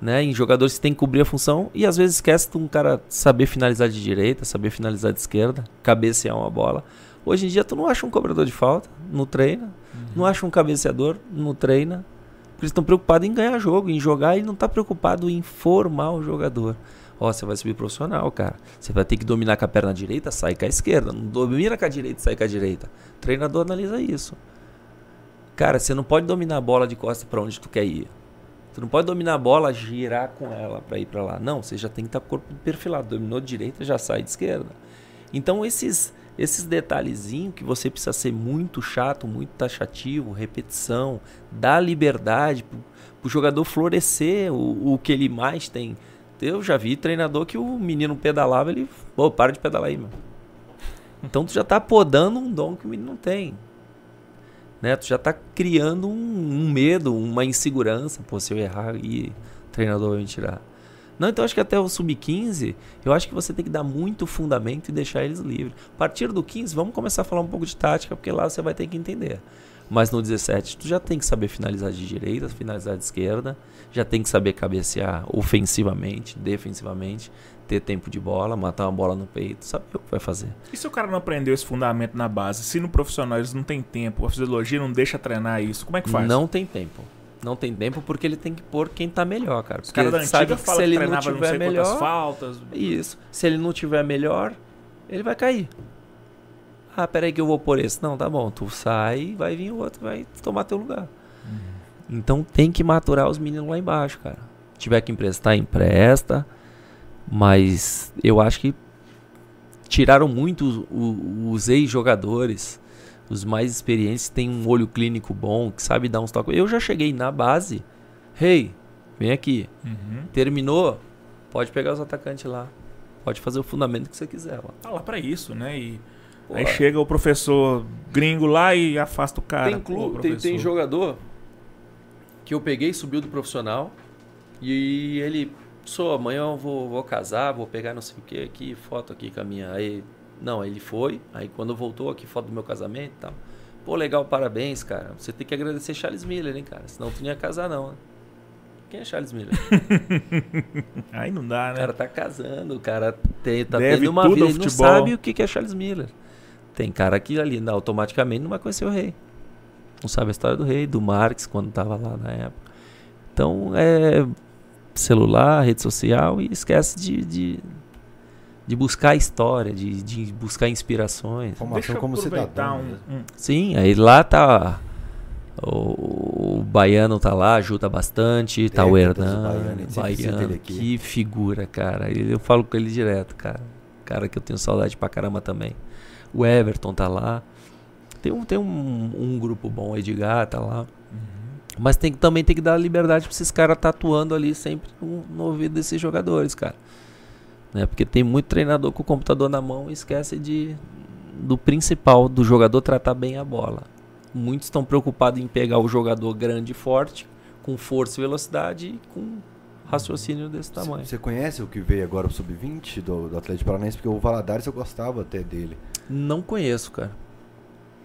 S2: né, em jogadores que têm que cobrir a função, e às vezes esquece de um cara saber finalizar de direita, saber finalizar de esquerda, cabecear uma bola. Hoje em dia tu não acha um cobrador de falta, não treina, não acha um cabeceador, não treina. Porque eles estão preocupados em ganhar jogo, em jogar e não tá preocupado em formar o jogador. Ó, você vai subir profissional, cara. Você vai ter que dominar com a perna direita, sai com a esquerda. Não domina com a direita, sai com a direita. O treinador analisa isso. Cara, você não pode dominar a bola de costa para onde tu quer ir. Tu não pode dominar a bola, girar com ela para ir para lá. Não, você já tem que estar o corpo perfilado. Dominou de direita, já sai de esquerda. Então esses esses detalhezinhos que você precisa ser muito chato, muito taxativo, repetição, dar liberdade pro, pro jogador florescer o, o que ele mais tem Eu já vi treinador que o menino pedalava, ele. Pô, para de pedalar aí, mano. Então tu já tá podando um dom que o menino não tem. Né? Tu já tá criando um, um medo, uma insegurança. Pô, se eu errar aí, o treinador vai me tirar. Não, então acho que até o sub-15, eu acho que você tem que dar muito fundamento e deixar eles livres. A partir do 15, vamos começar a falar um pouco de tática, porque lá você vai ter que entender. Mas no 17, tu já tem que saber finalizar de direita, finalizar de esquerda, já tem que saber cabecear ofensivamente, defensivamente, ter tempo de bola, matar uma bola no peito, saber o que vai fazer.
S3: E se o cara não aprendeu esse fundamento na base? Se no profissional eles não tem tempo, a fisiologia não deixa treinar isso, como é que faz?
S2: Não tem tempo. Não tem tempo porque ele tem que pôr quem tá melhor, cara.
S3: Os
S2: Porque
S3: caras da
S2: sabe
S3: antiga
S2: que se
S3: que
S2: ele não
S3: treinava não,
S2: tiver
S3: sei
S2: melhor,
S3: faltas.
S2: Isso. Se ele não tiver melhor, ele vai cair. Ah, peraí que eu vou pôr esse. Não, tá bom. Tu sai, vai vir o outro, vai tomar teu lugar. Então tem que maturar os meninos lá embaixo, cara. Se tiver que emprestar, empresta. Mas eu acho que tiraram muito os, ex-jogadores, os mais experientes, têm um olho clínico bom, que sabe dar uns toques. Eu já cheguei na base. Hey, vem aqui.
S3: Uhum.
S2: Terminou? Pode pegar os atacantes lá. Pode fazer o fundamento que você quiser lá.
S3: Tá lá pra isso, né? E
S2: Pô,
S3: aí chega o professor gringo lá e afasta o cara.
S2: tem,
S3: Pô,
S2: tem, tem jogador que eu peguei, subiu do profissional e ele, sou, amanhã eu vou, vou casar, vou pegar não sei o que aqui, foto aqui com a minha. Aí, não, ele foi, aí quando voltou aqui, foto do meu casamento e tal. Pô, legal, parabéns, cara. Você tem que agradecer Charles Miller, hein, cara? Senão tu não ia casar, não. né? Quem é Charles Miller? [LAUGHS]
S3: Aí não dá,
S2: O
S3: né?
S2: cara tá casando, o cara tem, tá
S3: Deve
S2: tendo uma vida, ele não sabe o que é Charles Miller. Tem cara que ali né, automaticamente não vai conhecer o rei. Não sabe a história do rei, do Marx, quando tava lá na época. Então é celular, rede social e esquece de, de, de buscar história, de, de buscar inspirações.
S1: Formação como cidadão.
S3: um,
S1: mesmo.
S3: um-
S2: Sim, aí lá tá. O, o baiano tá lá, ajuda bastante. Tá o Hernan,
S1: Baiano,
S2: baiano,
S1: ele aqui.
S2: que figura, cara. Eu falo com ele direto, cara. Cara que eu tenho saudade pra caramba também. O Everton tá lá. Tem um, tem um, um grupo bom, o Edgar tá lá. Mas tem, que- também tem que dar liberdade pra esses caras tá atuando ali sempre no, no ouvido desses jogadores, cara. Né? Porque tem muito treinador com o computador na mão e esquece de, do principal, do jogador tratar bem a bola. Muitos estão preocupados em pegar o jogador grande e forte, com força e velocidade e com raciocínio desse tamanho.
S1: Você conhece o que veio agora o sub-20 do, do Atlético Paranaense? Porque o Valadares eu gostava até dele.
S2: Não conheço, cara.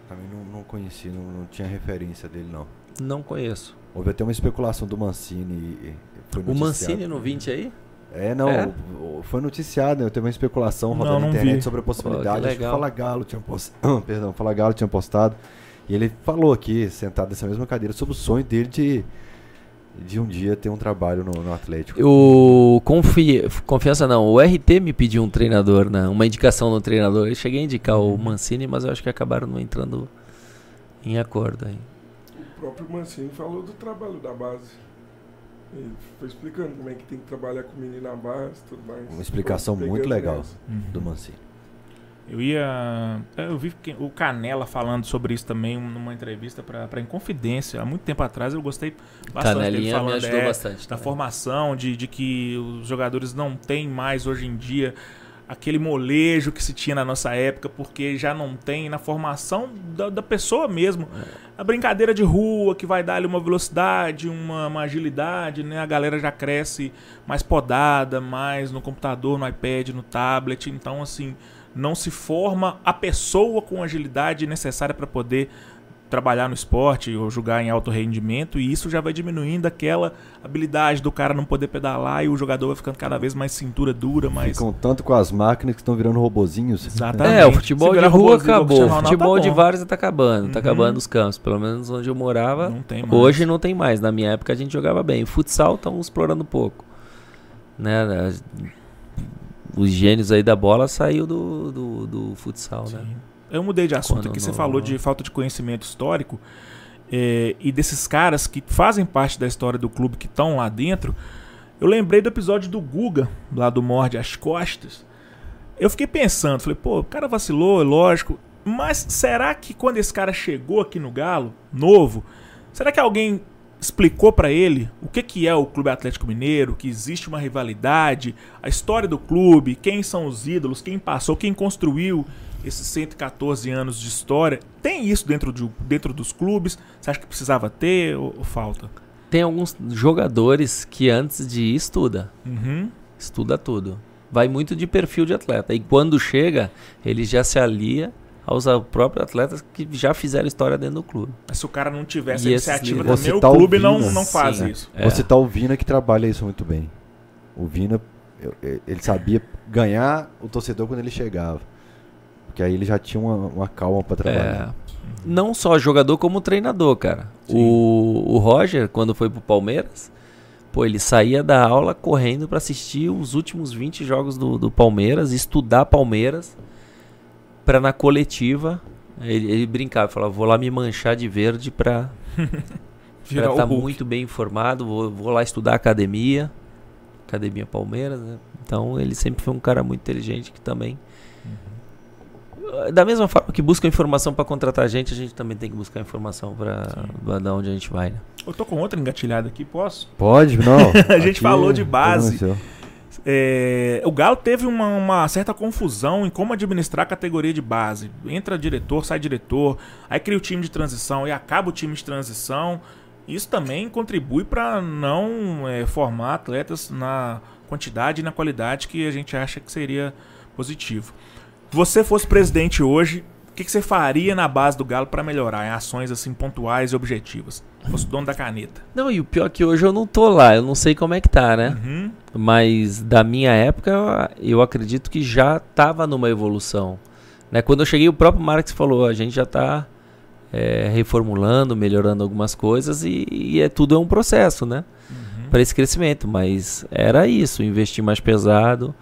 S1: Também não, não conheci, não, não tinha referência dele, não.
S2: Não conheço.
S1: Houve até uma especulação do Mancini. Foi
S2: O. Mancini no 20 aí?
S1: É, não.
S2: É?
S1: Foi noticiado, né? Teve uma especulação
S3: Não,
S1: rodando na internet
S3: vi.
S1: sobre a
S2: Pô,
S1: possibilidade.
S2: que
S1: Acho que o. Fala Galo tinha postado. [COUGHS] Perdão, o Fala Galo tinha postado. E ele falou aqui, sentado nessa mesma cadeira, sobre o sonho dele de, de um dia ter um trabalho no, no Atlético.
S2: O confi... confiança não, o RT me pediu um treinador, né? uma indicação no treinador. Eu cheguei a indicar o Mancini, mas eu acho que acabaram não entrando em acordo aí.
S4: O próprio Mancini falou do trabalho da base. Ele foi explicando como é que tem que trabalhar com o menino na base e tudo mais.
S1: Uma explicação muito legal
S4: nessa.
S1: do Mancini.
S3: Eu ia. Eu vi o Canela falando sobre isso também numa entrevista para Inconfidência. Há muito tempo atrás eu gostei bastante dele
S2: Canelinha me
S3: falando
S2: ajudou
S3: é,
S2: bastante.
S3: da
S2: também.
S3: formação, de, de que os jogadores não têm mais hoje em dia aquele molejo que se tinha na nossa época, porque já não tem na formação da, da pessoa mesmo. A brincadeira de rua que vai dar ali uma velocidade, uma, uma agilidade, né? A galera já cresce mais podada, mais no computador, no iPad, no tablet. Então, assim, não se forma a pessoa com agilidade necessária para poder trabalhar no esporte ou jogar em alto rendimento e isso já vai diminuindo aquela habilidade do cara não poder pedalar e o jogador vai ficando cada vez mais cintura dura, mais
S1: Ficam tanto com as máquinas que estão virando robozinhos.
S3: Exatamente.
S2: É, o futebol de rua acabou. O futebol
S3: tá
S2: de várzea tá acabando. Tá
S3: Uhum.
S2: acabando os campos. Pelo menos onde eu morava.
S3: não tem mais.
S2: Hoje não tem mais. Na minha época a gente jogava bem. O futsal estão explorando pouco. Né? As- Os gênios aí da bola saiu do, do, do futsal, né?
S3: Eu mudei de assunto
S2: Quando
S3: aqui. Você
S2: no-
S3: falou de falta de conhecimento histórico é, e desses caras que fazem parte da história do clube que estão lá dentro. Eu lembrei do episódio do Guga, lá do Morde as Costas. Eu fiquei pensando, falei, pô, o cara vacilou, é lógico. Mas será que quando esse cara chegou aqui no Galo, novo, será que alguém explicou pra ele o que, que é o Clube Atlético Mineiro, que existe uma rivalidade, a história do clube, quem são os ídolos, quem passou, quem construiu esses 114 anos de história. Tem isso dentro, de, dentro dos clubes? Você acha que precisava ter ou, ou falta?
S2: Tem alguns jogadores que antes de ir estuda.
S3: Uhum.
S2: Estuda tudo. Vai muito de perfil de atleta. E quando chega, ele já se alia aos próprios atletas que já fizeram história dentro do clube.
S3: Mas se o cara não tivesse
S2: E
S3: iniciativa
S2: líderes?
S3: também,
S1: Você
S3: o
S1: tá
S3: clube não,
S1: ouvindo?
S3: não faz
S2: Sim.
S3: isso.
S2: É.
S1: Você tá o Vina que trabalha isso muito bem. O Vina, ele sabia ganhar o torcedor quando ele chegava. Porque aí ele já tinha uma, uma calma pra
S2: É,
S1: trabalhar.
S2: não só jogador como treinador, cara.
S3: Sim.
S2: O, o Roger, quando foi pro Palmeiras, pô, ele saía da aula correndo pra assistir os últimos 20 jogos do, do Palmeiras, estudar Palmeiras, pra na coletiva ele, ele brincava, falava, vou lá me manchar de verde pra [LAUGHS] estar
S3: Hulk.
S2: muito bem informado, vou, vou lá estudar academia, academia Palmeiras, né? Então ele sempre foi um cara muito inteligente que também. Da mesma forma que busca informação para contratar a gente, a gente também tem que buscar informação para da onde a gente vai, né?
S3: Eu tô com outra engatilhada aqui, posso?
S1: Pode? [LAUGHS] Não.
S3: A gente
S1: aqui
S3: falou de
S1: é
S3: base. É, o Galo teve uma, uma certa confusão em como administrar a categoria de base. Entra diretor, sai diretor, aí cria o time de transição e acaba o time de transição. Isso também contribui para não é, formar atletas na quantidade e na qualidade que a gente acha que seria positivo. Se você fosse presidente hoje, o que, que você faria na base do Galo para melhorar em ações assim pontuais e objetivas? Se fosse dono da caneta.
S2: Não, e o pior é que hoje eu não tô lá, eu não sei como é que tá, né?
S3: Uhum.
S2: Mas da minha época, eu- eu acredito que já tava numa evolução. Né? Quando eu cheguei, o próprio Marx falou, a gente já tá é, reformulando, melhorando algumas coisas e, e é tudo é um processo, né?
S3: Uhum.
S2: para esse crescimento, mas era isso, investir mais pesado,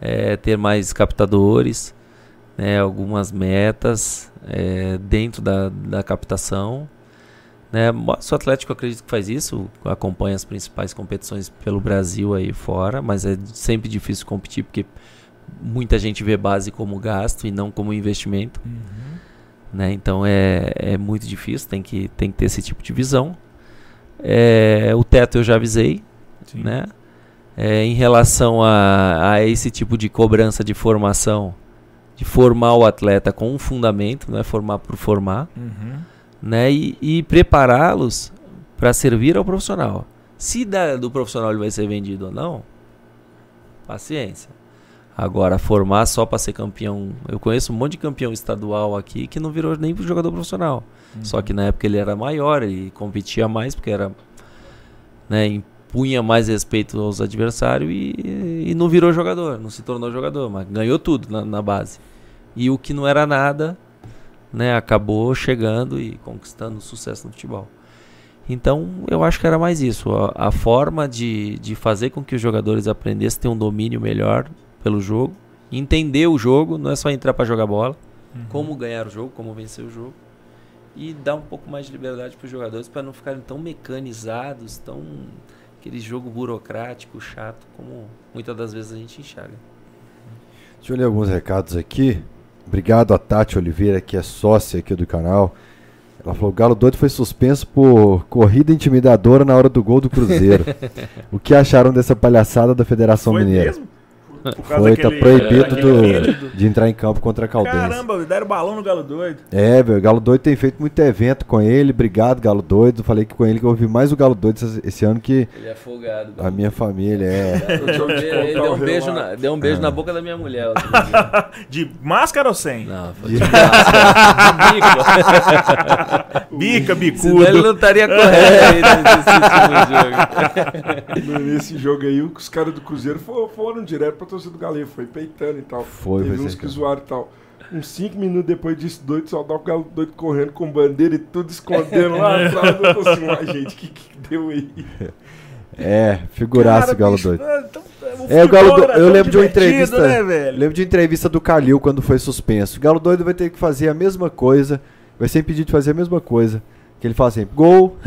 S2: é, ter mais captadores, né, algumas metas é, dentro da, da captação. Né, o Atlético eu acredito que faz isso, acompanha as principais competições pelo Brasil aí fora, mas é sempre difícil competir porque muita gente vê base como gasto e não como investimento.
S3: Uhum.
S2: Né? Então é, é muito difícil, tem que, tem que ter esse tipo de visão. É, o teto eu já avisei,
S3: Sim.
S2: né? É, em relação a, a esse tipo de cobrança de formação, de formar o atleta com um fundamento, não é formar por formar,
S3: Uhum.
S2: né? E, e prepará-los para servir ao profissional. Se da- do profissional ele vai ser vendido ou não, paciência. Agora, formar só para ser campeão. Eu conheço um monte de campeão estadual aqui que não virou nem jogador profissional. Só que na época ele era maior, ele competia mais porque era. Né, impunha mais respeito aos adversários e, e não virou jogador, não se tornou jogador, mas ganhou tudo na, na base. E o que não era nada, né, acabou chegando e conquistando sucesso no futebol. Então eu acho que era mais isso, a, a forma de, de fazer com que os jogadores aprendessem a ter um domínio melhor pelo jogo, entender o jogo, não é só entrar para jogar bola,
S3: Uhum.
S2: como ganhar o jogo, como vencer o jogo. E dar um pouco mais de liberdade para os jogadores para não ficarem tão mecanizados, tão aquele jogo burocrático, chato, como muitas das vezes a gente enxerga.
S1: Deixa eu ler alguns recados aqui. Obrigado a Tati Oliveira, que é sócia aqui do canal. Ela falou: o Galo Doido foi suspenso por corrida intimidadora na hora do gol do Cruzeiro. [LAUGHS] o que acharam dessa palhaçada da Federação
S3: Foi
S1: Mineira?
S3: mesmo? Causa
S1: Foi, tá
S3: daquele-
S1: proibido
S3: daquele
S1: do- de entrar em campo contra a Caldense.
S3: Caramba, deram balão no Galo Doido.
S1: É, velho, o Galo Doido tem feito muito evento com ele. Obrigado, Galo Doido. Falei que com ele que eu ouvi mais o Galo Doido esse, esse ano que
S2: Ele é folgado.
S1: a minha família. É.
S2: Ele deu um beijo, na, deu um beijo na boca da minha mulher. [LAUGHS]
S3: De máscara ou sem?
S2: Não, foi de máscara, de bico. [LAUGHS]
S3: Bica,
S2: Senão ele
S3: bicudo.
S2: não estaria correto aí nesse último jogo.
S4: Nesse jogo aí, os caras do Cruzeiro fo- foram direto pra torcida do Galeiro, foi peitando e tal.
S1: Foi,
S4: Teve uns que zoaram e tal. Uns 5 minutos depois disso, doido, só dá o Galo doido correndo com bandeira e tudo escondendo lá [LAUGHS] atrás. Eu tô assim, ai gente, o que, que deu aí?
S1: É, figuraço o Galo
S3: bicho,
S1: Doido.
S3: ah, então,
S1: É, o Galo
S3: era
S1: eu lembro de uma entrevista-
S3: Né, velho?
S1: lembro de entrevista do Calil quando foi suspenso. O Galo Doido vai ter que fazer a mesma coisa. Vai ser impedido de fazer a mesma coisa. Que ele fala assim: gol, [LAUGHS]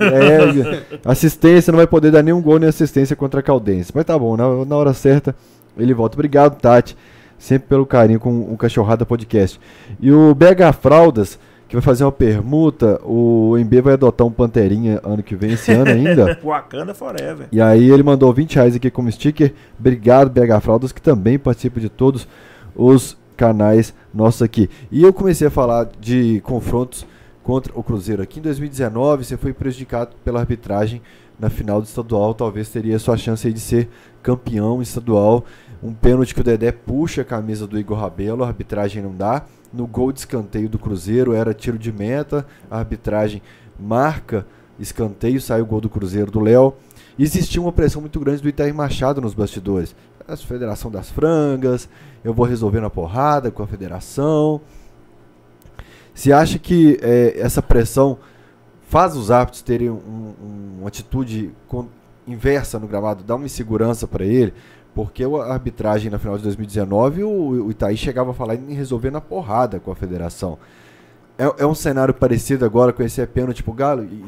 S1: é, assistência, não vai poder dar nenhum gol nem assistência contra a Caldense. Mas tá bom, na, na hora certa ele volta. Obrigado, Tati. Sempre pelo carinho com o Cachorrada Podcast. E o BH Fraldas, que vai fazer uma permuta. O MB vai adotar um Panterinha ano que vem, esse ano ainda. [LAUGHS]
S3: Wakanda Forever.
S1: E aí ele mandou 20 reais aqui como sticker. Obrigado, BH Fraldas, que também participa de todos os canais nossos aqui. E eu comecei a falar de confrontos contra o Cruzeiro. Aqui em 2019 você foi prejudicado pela arbitragem na final do estadual. Talvez teria sua chance de ser campeão estadual. Um pênalti que o Dedé puxa a camisa do Igor Rabelo, a arbitragem não dá. No gol de escanteio do Cruzeiro era tiro de meta, a arbitragem marca escanteio, sai o gol do Cruzeiro do Léo. Existia uma pressão muito grande do Itair Machado nos bastidores. A Federação das Frangas, eu vou resolver na porrada com a federação. Você acha que é, essa pressão faz os árbitros terem um, um, uma atitude com, inversa no gramado, dá uma insegurança para ele? Porque a arbitragem na final de 2019, o, o Itaí chegava a falar em resolver na porrada com a federação. É, é um cenário parecido agora com esse é pênalti pro Galo, e,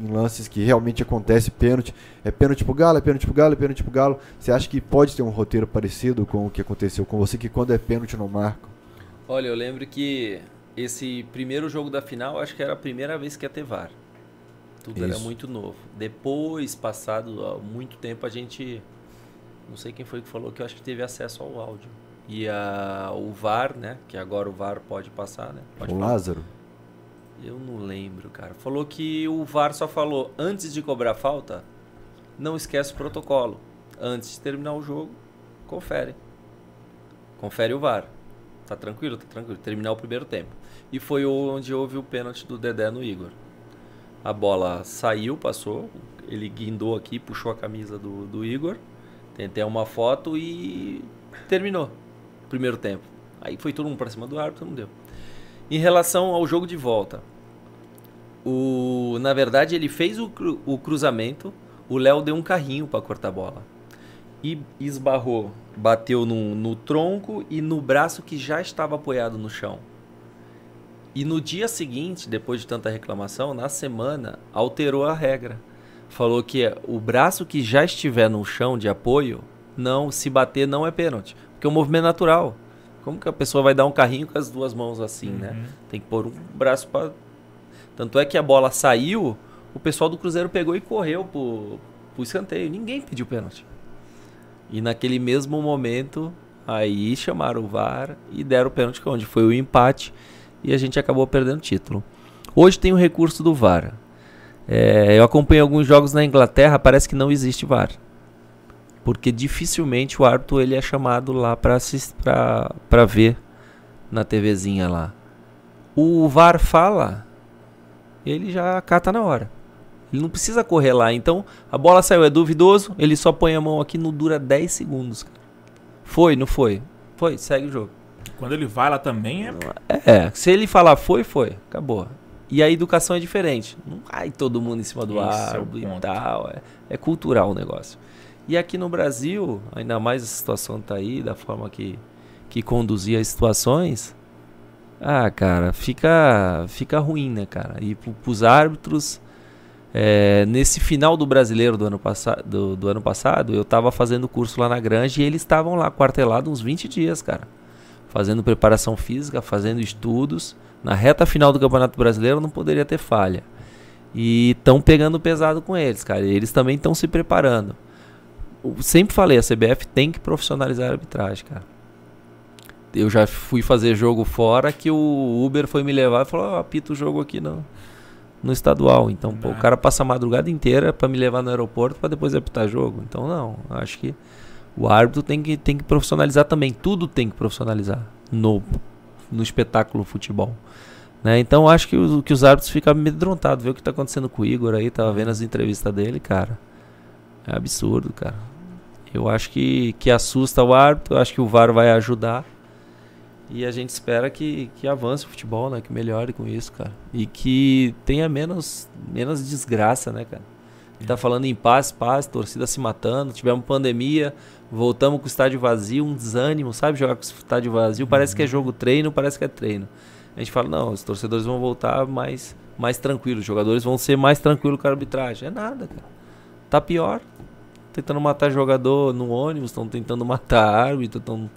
S1: e, em lances que realmente acontece pênalti. É pênalti pro Galo, é pênalti pro Galo, é pênalti pro Galo. Você acha que pode ter um roteiro parecido com o que aconteceu com você, que quando é pênalti não marca?
S2: Olha, eu lembro que esse primeiro jogo da final, acho que era a primeira vez que ia ter VAR. Tudo Isso. era muito novo. Depois, passado muito tempo, a gente não sei quem foi que falou que eu acho que teve acesso ao áudio. E a, o VAR, né? Que agora o VAR pode passar, né? Pode
S1: o falar. Lázaro?
S2: Eu não lembro, cara. Falou que o VAR só falou antes de cobrar falta, não esquece o protocolo. Antes de terminar o jogo, confere. Confere o VAR. Tá tranquilo? Tá tranquilo. Terminar o primeiro tempo. E foi onde houve o pênalti do Dedé no Igor. A bola saiu, passou. Ele guindou aqui, puxou a camisa do, do Igor. Tentei uma foto e terminou o primeiro tempo. Aí foi todo mundo para cima do árbitro, não deu. Em relação ao jogo de volta, o, na verdade ele fez o, o cruzamento, o Léo deu um carrinho para cortar a bola. E esbarrou, bateu no, no tronco e no braço que já estava apoiado no chão. E no dia seguinte, depois de tanta reclamação, na semana, alterou a regra falou que o braço que já estiver no chão de apoio, não se bater não é pênalti, porque é um movimento natural. Como que a pessoa vai dar um carrinho com as duas mãos assim, né? uhum. né? Tem que pôr um braço para Tanto é que a bola saiu, o pessoal do Cruzeiro pegou e correu pro, pro escanteio. Ninguém pediu pênalti. E naquele mesmo momento, aí chamaram o VAR e deram o pênalti, onde foi o empate e a gente acabou perdendo o título. Hoje tem o recurso do VAR. É, eu acompanho alguns jogos na Inglaterra, parece que não existe VAR. Porque dificilmente o árbitro ele é chamado lá para ver na TVzinha lá. O VAR fala, ele já cata na hora. Ele não precisa correr lá. Então, a bola saiu, é duvidoso, ele só põe a mão aqui, não dura 10 segundos. Foi, não foi? Foi, segue o jogo.
S3: Quando ele vai lá também é.
S2: É, se ele falar foi, foi. Acabou. E a educação é diferente. Não cai todo mundo em cima do árbitro é e tal. É, é, cultural o negócio. E aqui no Brasil, ainda mais a situação tá aí, da forma que, que conduzia as situações. Ah, cara, fica, fica ruim, né, cara? E pros árbitros. É, nesse final do brasileiro do ano, do, do ano passado, eu estava fazendo curso lá na Grande e eles estavam lá quartelados uns 20 dias, cara. Fazendo preparação física, fazendo estudos na reta final do Campeonato Brasileiro não poderia ter falha. E estão pegando pesado com eles, cara. Eles também estão se preparando. Eu sempre falei, a CBF tem que profissionalizar a arbitragem, cara. Eu já fui fazer jogo fora que o Uber foi me levar e falou: oh, apita o jogo aqui no, no estadual. Então, pô, o cara passa a madrugada inteira para me levar no aeroporto para depois apitar jogo. Então, não. Acho que o árbitro tem que, tem que profissionalizar também. Tudo tem que profissionalizar no, no espetáculo futebol. Né? Então acho que, o, que os árbitros ficam amedrontados, ver o que está acontecendo com o Igor aí, tava vendo as entrevistas dele, cara. É absurdo, cara. Eu acho que, que assusta o árbitro, acho que o VAR vai ajudar. E a gente espera que, que avance o futebol, né? Que melhore com isso, cara. E que tenha menos, menos desgraça, né, cara? Tá falando em paz, paz, torcida se matando, tivemos pandemia, voltamos com o estádio vazio, um desânimo, sabe? Jogar com o estádio vazio, parece que é jogo treino, parece que é treino a gente fala, não, os torcedores vão voltar mais, mais tranquilos, os jogadores vão ser mais tranquilos com a arbitragem. É nada, cara. Tá pior. Tentando matar jogador no ônibus, estão tentando [LAUGHS] matar árbitro, estão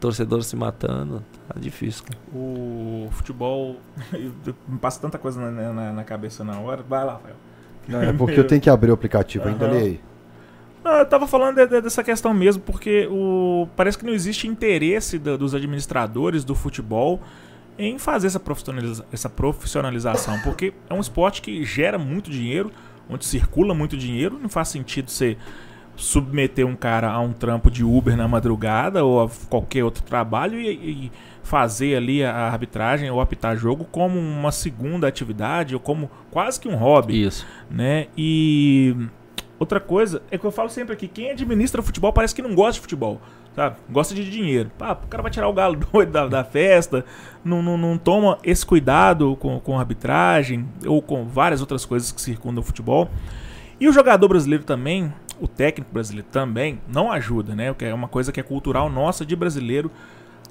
S2: torcedor se matando. Tá difícil. cara.
S3: O futebol. Me [LAUGHS] passa tanta coisa na, na- na cabeça na hora. Vai lá, Rafael.
S1: Não, é porque eu tenho que abrir o aplicativo ainda, lê aí.
S3: Não, eu tava falando de- de- dessa questão mesmo, porque o, parece que não existe interesse da- dos administradores do futebol em fazer essa, profissionaliza- essa profissionalização, porque é um esporte que gera muito dinheiro, onde circula muito dinheiro, não faz sentido você submeter um cara a um trampo de Uber na madrugada ou a qualquer outro trabalho e, e fazer ali a arbitragem ou apitar jogo como uma segunda atividade ou como quase que um hobby
S2: Isso.
S3: né? E outra coisa é que eu falo sempre aqui, quem administra futebol parece que não gosta de futebol, sabe? Gosta de dinheiro. Ah, o cara vai tirar o galo [LAUGHS] doido da, da festa, não, não, não toma esse cuidado com, com a arbitragem ou com várias outras coisas que circundam o futebol. E o jogador brasileiro também, o técnico brasileiro também, não ajuda, né? Que é uma coisa que é cultural nossa de brasileiro.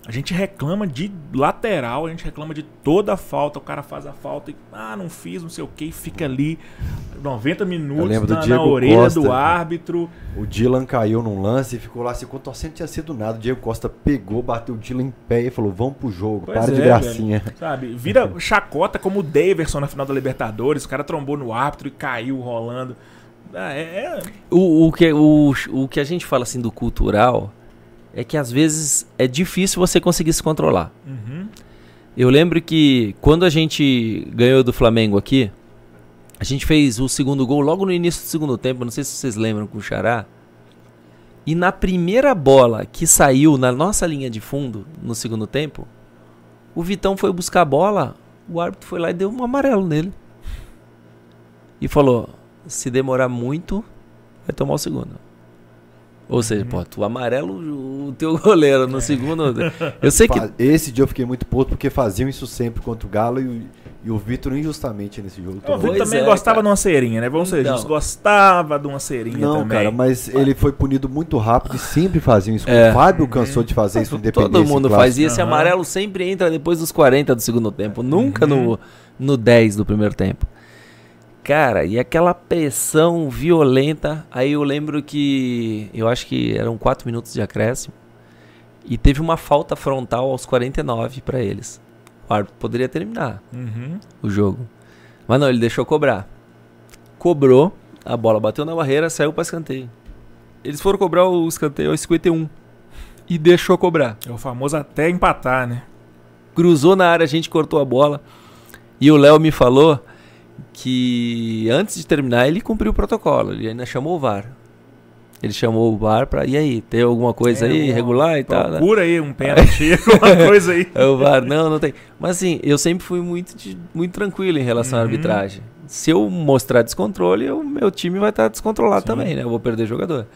S3: A gente reclama de lateral, a gente reclama de toda a falta, o cara faz a falta e, ah, não fiz, não sei o que, e fica ali 90 minutos na, na orelha
S1: Costa.
S3: do árbitro.
S1: O Dylan caiu num lance e ficou lá se contorcendo, tinha sido nada. O Diego Costa pegou, bateu o Dylan em pé e falou: Vamos pro jogo,
S3: Pois
S1: para de
S3: é,
S1: gracinha.
S3: Sabe? Vira chacota como o Daverson na final da Libertadores, o cara trombou no árbitro e caiu rolando. Ah, é, é-
S2: O, o, que, o, o que a gente fala assim do cultural é que às vezes é difícil você conseguir se controlar.
S3: Uhum.
S2: Eu lembro que quando a gente ganhou do Flamengo aqui, a gente fez o segundo gol logo no início do segundo tempo, não sei se vocês lembram com o Xará. E na primeira bola que saiu na nossa linha de fundo no segundo tempo, o Vitão foi buscar a bola, o árbitro foi lá e deu um amarelo nele. E falou: se demorar muito, vai tomar o segundo. Ou seja, pô, tu amarelo o teu goleiro no segundo. [LAUGHS] Eu sei que
S1: Esse dia eu fiquei muito puto porque faziam isso sempre contra o Galo e, o- e o Vitor injustamente nesse jogo.
S3: O
S1: tomou-
S3: Vitor também
S2: é,
S3: gostava
S2: cara.
S3: de uma cerinha, né? Vamos ser
S2: Então.
S3: justos, gostava de uma serinha
S1: Não,
S3: também.
S1: cara, mas ele foi punido muito rápido e sempre faziam isso.
S2: É.
S1: O Fábio cansou de fazer isso no Independência.
S2: Todo mundo faz isso. Esse amarelo sempre entra depois dos 40 do segundo tempo. Nunca no, no 10 do primeiro tempo. Cara, e aquela pressão violenta. Aí eu lembro que. Eu acho que eram 4 minutos de acréscimo. E teve uma falta frontal aos 49 pra eles. O árbitro poderia terminar
S3: Uhum.
S2: o jogo. Mas não, ele deixou cobrar. Cobrou, a bola bateu na barreira, saiu pra escanteio. Eles foram cobrar o escanteio aos 51. E deixou cobrar.
S3: É o famoso até empatar, né?
S2: Cruzou na área, a gente cortou a bola. E o Léo me falou que antes de terminar ele cumpriu o protocolo. Ele ainda chamou o VAR. Ele chamou o VAR pra. E aí, tem alguma coisa
S3: É,
S2: aí
S3: uma-
S2: regular e tal? né?
S3: Procura aí um [LAUGHS] pênalti, alguma coisa aí.
S2: Aí o VAR, não, não tem. Mas assim, eu sempre fui muito, muito tranquilo em relação à
S3: Uhum.
S2: arbitragem. Se eu mostrar descontrole, o meu time vai estar descontrolado
S3: Sim.
S2: também, né? Eu vou perder jogador.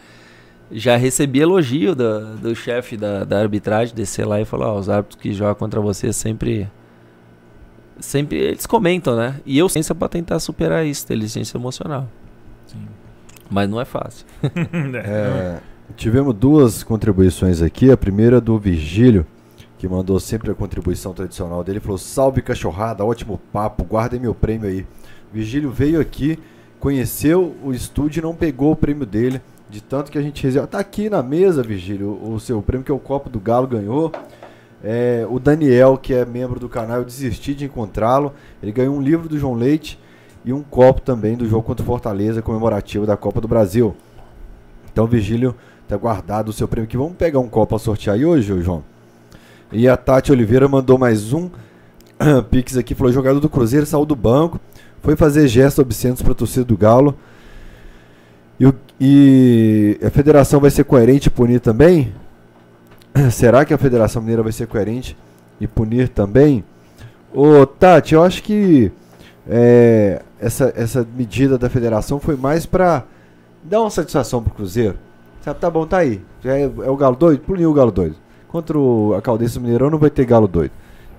S2: Já recebi elogio da- do chefe da, da arbitragem descer lá e falar: ó, os árbitros que jogam contra você sempre. Sempre eles comentam, né? E eu ciência pra tentar superar isso, inteligência emocional.
S3: Sim.
S2: Mas não é fácil. [LAUGHS]
S1: É, tivemos duas contribuições aqui. A primeira do Virgílio, que mandou sempre a contribuição tradicional dele. Falou: Salve cachorrada, ótimo papo, guardem meu prêmio aí. Virgílio veio aqui, conheceu o estúdio e não pegou o prêmio dele. De tanto que a gente reserva. Tá aqui na mesa, Virgílio, o seu prêmio, que é o Copo do Galo, ganhou. É, o Daniel, que é membro do canal, eu desisti de encontrá-lo. Ele ganhou um livro do João Leite e um copo também do jogo contra o Fortaleza, comemorativo da Copa do Brasil. Então, Virgílio, tá guardado o seu prêmio aqui. Vamos pegar um copo a sortear aí hoje, João? E a Tati Oliveira mandou mais um [CLEARS THROAT] pix aqui. Falou: jogador do Cruzeiro saiu do banco, foi fazer gestos obscenos para a torcida do Galo. E, o- e a federação vai ser coerente e punir também? [CLEARS THROAT] Será que a Federação Mineira vai ser coerente e punir também? Ô, Tati, eu acho que é, essa, essa medida da federação foi mais para dar uma satisfação pro Cruzeiro. Sabe, tá bom, tá aí. É, é o Galo doido? Puniu o Galo doido. Contra o, a Caldense do Mineirão não vai ter Galo doido.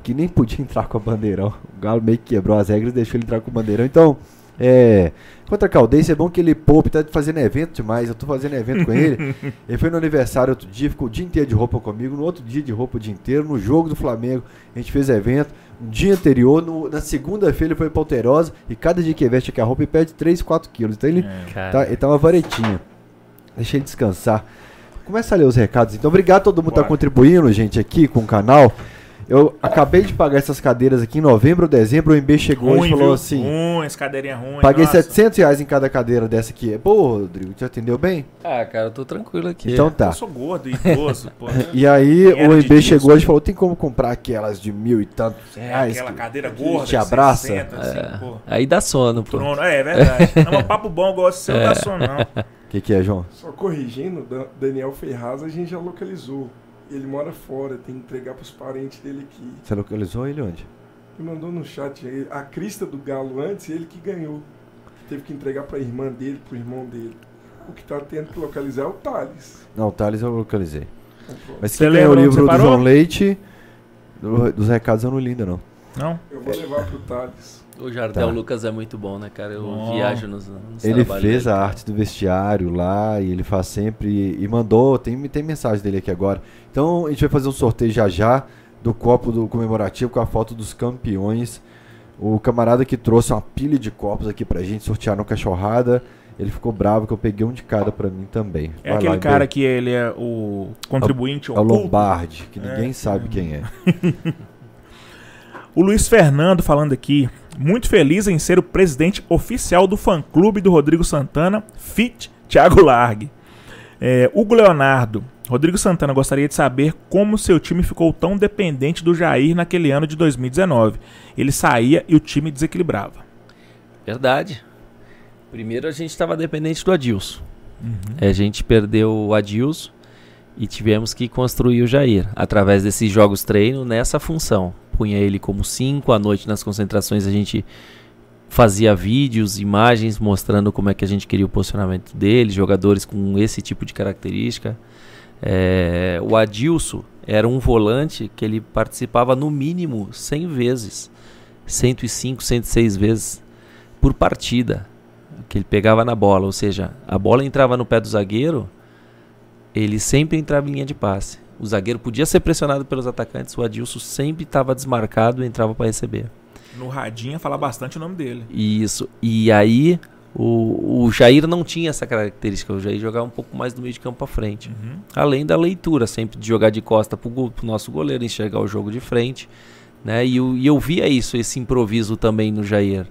S1: Que nem podia [LAUGHS] entrar com a bandeirão. O Galo meio que quebrou as regras e deixou ele entrar com o bandeirão. Então, é. Contra a Caldense é bom que ele poupe, tá fazendo evento demais. Eu tô fazendo evento com ele. [LAUGHS] Ele foi no aniversário outro dia, ficou o dia inteiro de roupa comigo. No outro dia de roupa o dia inteiro. No jogo do Flamengo, a gente fez evento. Um dia anterior, no- na segunda-feira, ele foi pra Alterosa. E cada dia que veste aqui a roupa, ele perde 3, 4 quilos. Então ele,
S3: É.
S1: Tá, ele tá uma varetinha. Deixa ele descansar. começa a ler os recados. Então, obrigado a todo mundo que tá contribuindo, gente, aqui com o canal. Eu acabei de pagar essas cadeiras aqui em novembro ou dezembro. O MB chegou e
S3: Ruim,
S1: falou
S3: viu?
S1: assim:
S3: Ruim, essa cadeirinha ruim.
S1: paguei
S3: nossa.
S1: 700 reais em cada cadeira dessa aqui. Pô, Rodrigo, te atendeu bem?
S2: Ah, cara, eu tô tranquilo aqui.
S1: Então tá.
S3: Eu sou gordo e idoso, pô. [LAUGHS]
S1: E aí o
S3: de
S1: MB chegou e falou: tem como comprar aquelas de mil e tantos
S3: É,
S1: reais?
S3: aquela
S1: que-
S3: cadeira
S1: que
S3: gorda.
S1: Te abraça?
S3: Você senta, assim, pô.
S2: Aí dá sono, pô.
S3: Trono. É, é verdade. [LAUGHS] Não, mas papo bom, gosto de ser, não dá sono, não.
S1: O [LAUGHS] que, que é, João?
S4: Só corrigindo, Da- Daniel Ferraz a gente já localizou. Ele mora fora, tem que entregar pros parentes dele aqui.
S1: Você localizou ele onde?
S4: Me mandou no chat aí, a crista do galo antes, ele que ganhou. Teve que entregar pra irmã dele, pro irmão dele. O que tá tendo que localizar é o Thales.
S1: Não, o Thales eu localizei.
S4: Comprou.
S1: Mas
S3: Você
S1: ganhou o livro do? João Leite, do- dos recados eu não li ainda não.
S3: Não?
S4: Eu vou levar pro Thales.
S2: O Jardel
S1: Tá.
S2: Lucas é muito bom, né, cara? Eu
S3: Bom.
S2: viajo nos, nos
S1: Ele fez
S2: dele,
S1: a
S2: cara.
S1: arte do vestiário lá e ele faz sempre. E mandou, tem, tem mensagem dele aqui agora. Então a gente vai fazer um sorteio já já do copo do comemorativo com a foto dos campeões. O camarada que trouxe uma pilha de copos aqui pra gente sortear no cachorrada. Ele ficou bravo que eu peguei um de cada pra mim também.
S3: É
S1: Vai
S3: aquele
S1: lá,
S3: cara
S1: Iber.
S3: que ele é o contribuinte
S1: É o
S3: oculto.
S1: Lombardi, que
S3: É,
S1: ninguém
S3: esse
S1: sabe quem é. [LAUGHS]
S3: O Luiz Fernando falando aqui. Muito feliz em ser o presidente oficial do fã-clube do Rodrigo Santana, Fit Thiago Largue. É, Hugo Leonardo. Rodrigo Santana gostaria de saber como seu time ficou tão dependente do Jair naquele ano de 2019. Ele saía e o time desequilibrava.
S2: Verdade. Primeiro a gente estava dependente do Adilson. A gente perdeu o Adilson e tivemos que construir o Jair através desses jogos treino nessa função. Punha ele como 5 à noite nas concentrações a gente fazia vídeos, imagens mostrando como é que a gente queria o posicionamento dele, jogadores com esse tipo de característica. É, o Adilson era um volante que ele participava no mínimo 100 vezes, 105, 106 vezes por partida que ele pegava na bola, ou seja, a bola entrava no pé do zagueiro, ele sempre entrava em linha de passe. O zagueiro podia ser pressionado pelos atacantes, o Adilson sempre estava desmarcado e entrava para receber.
S3: No Radinha fala bastante o nome dele.
S2: Isso. E aí o, o Jair não tinha essa característica, o Jair jogava um pouco mais do meio de campo para frente.
S3: Uhum.
S2: Além da leitura, sempre de jogar de costa pro, go- pro nosso goleiro, enxergar o jogo de frente. Né? E, eu, e eu via isso, esse improviso também no Jair.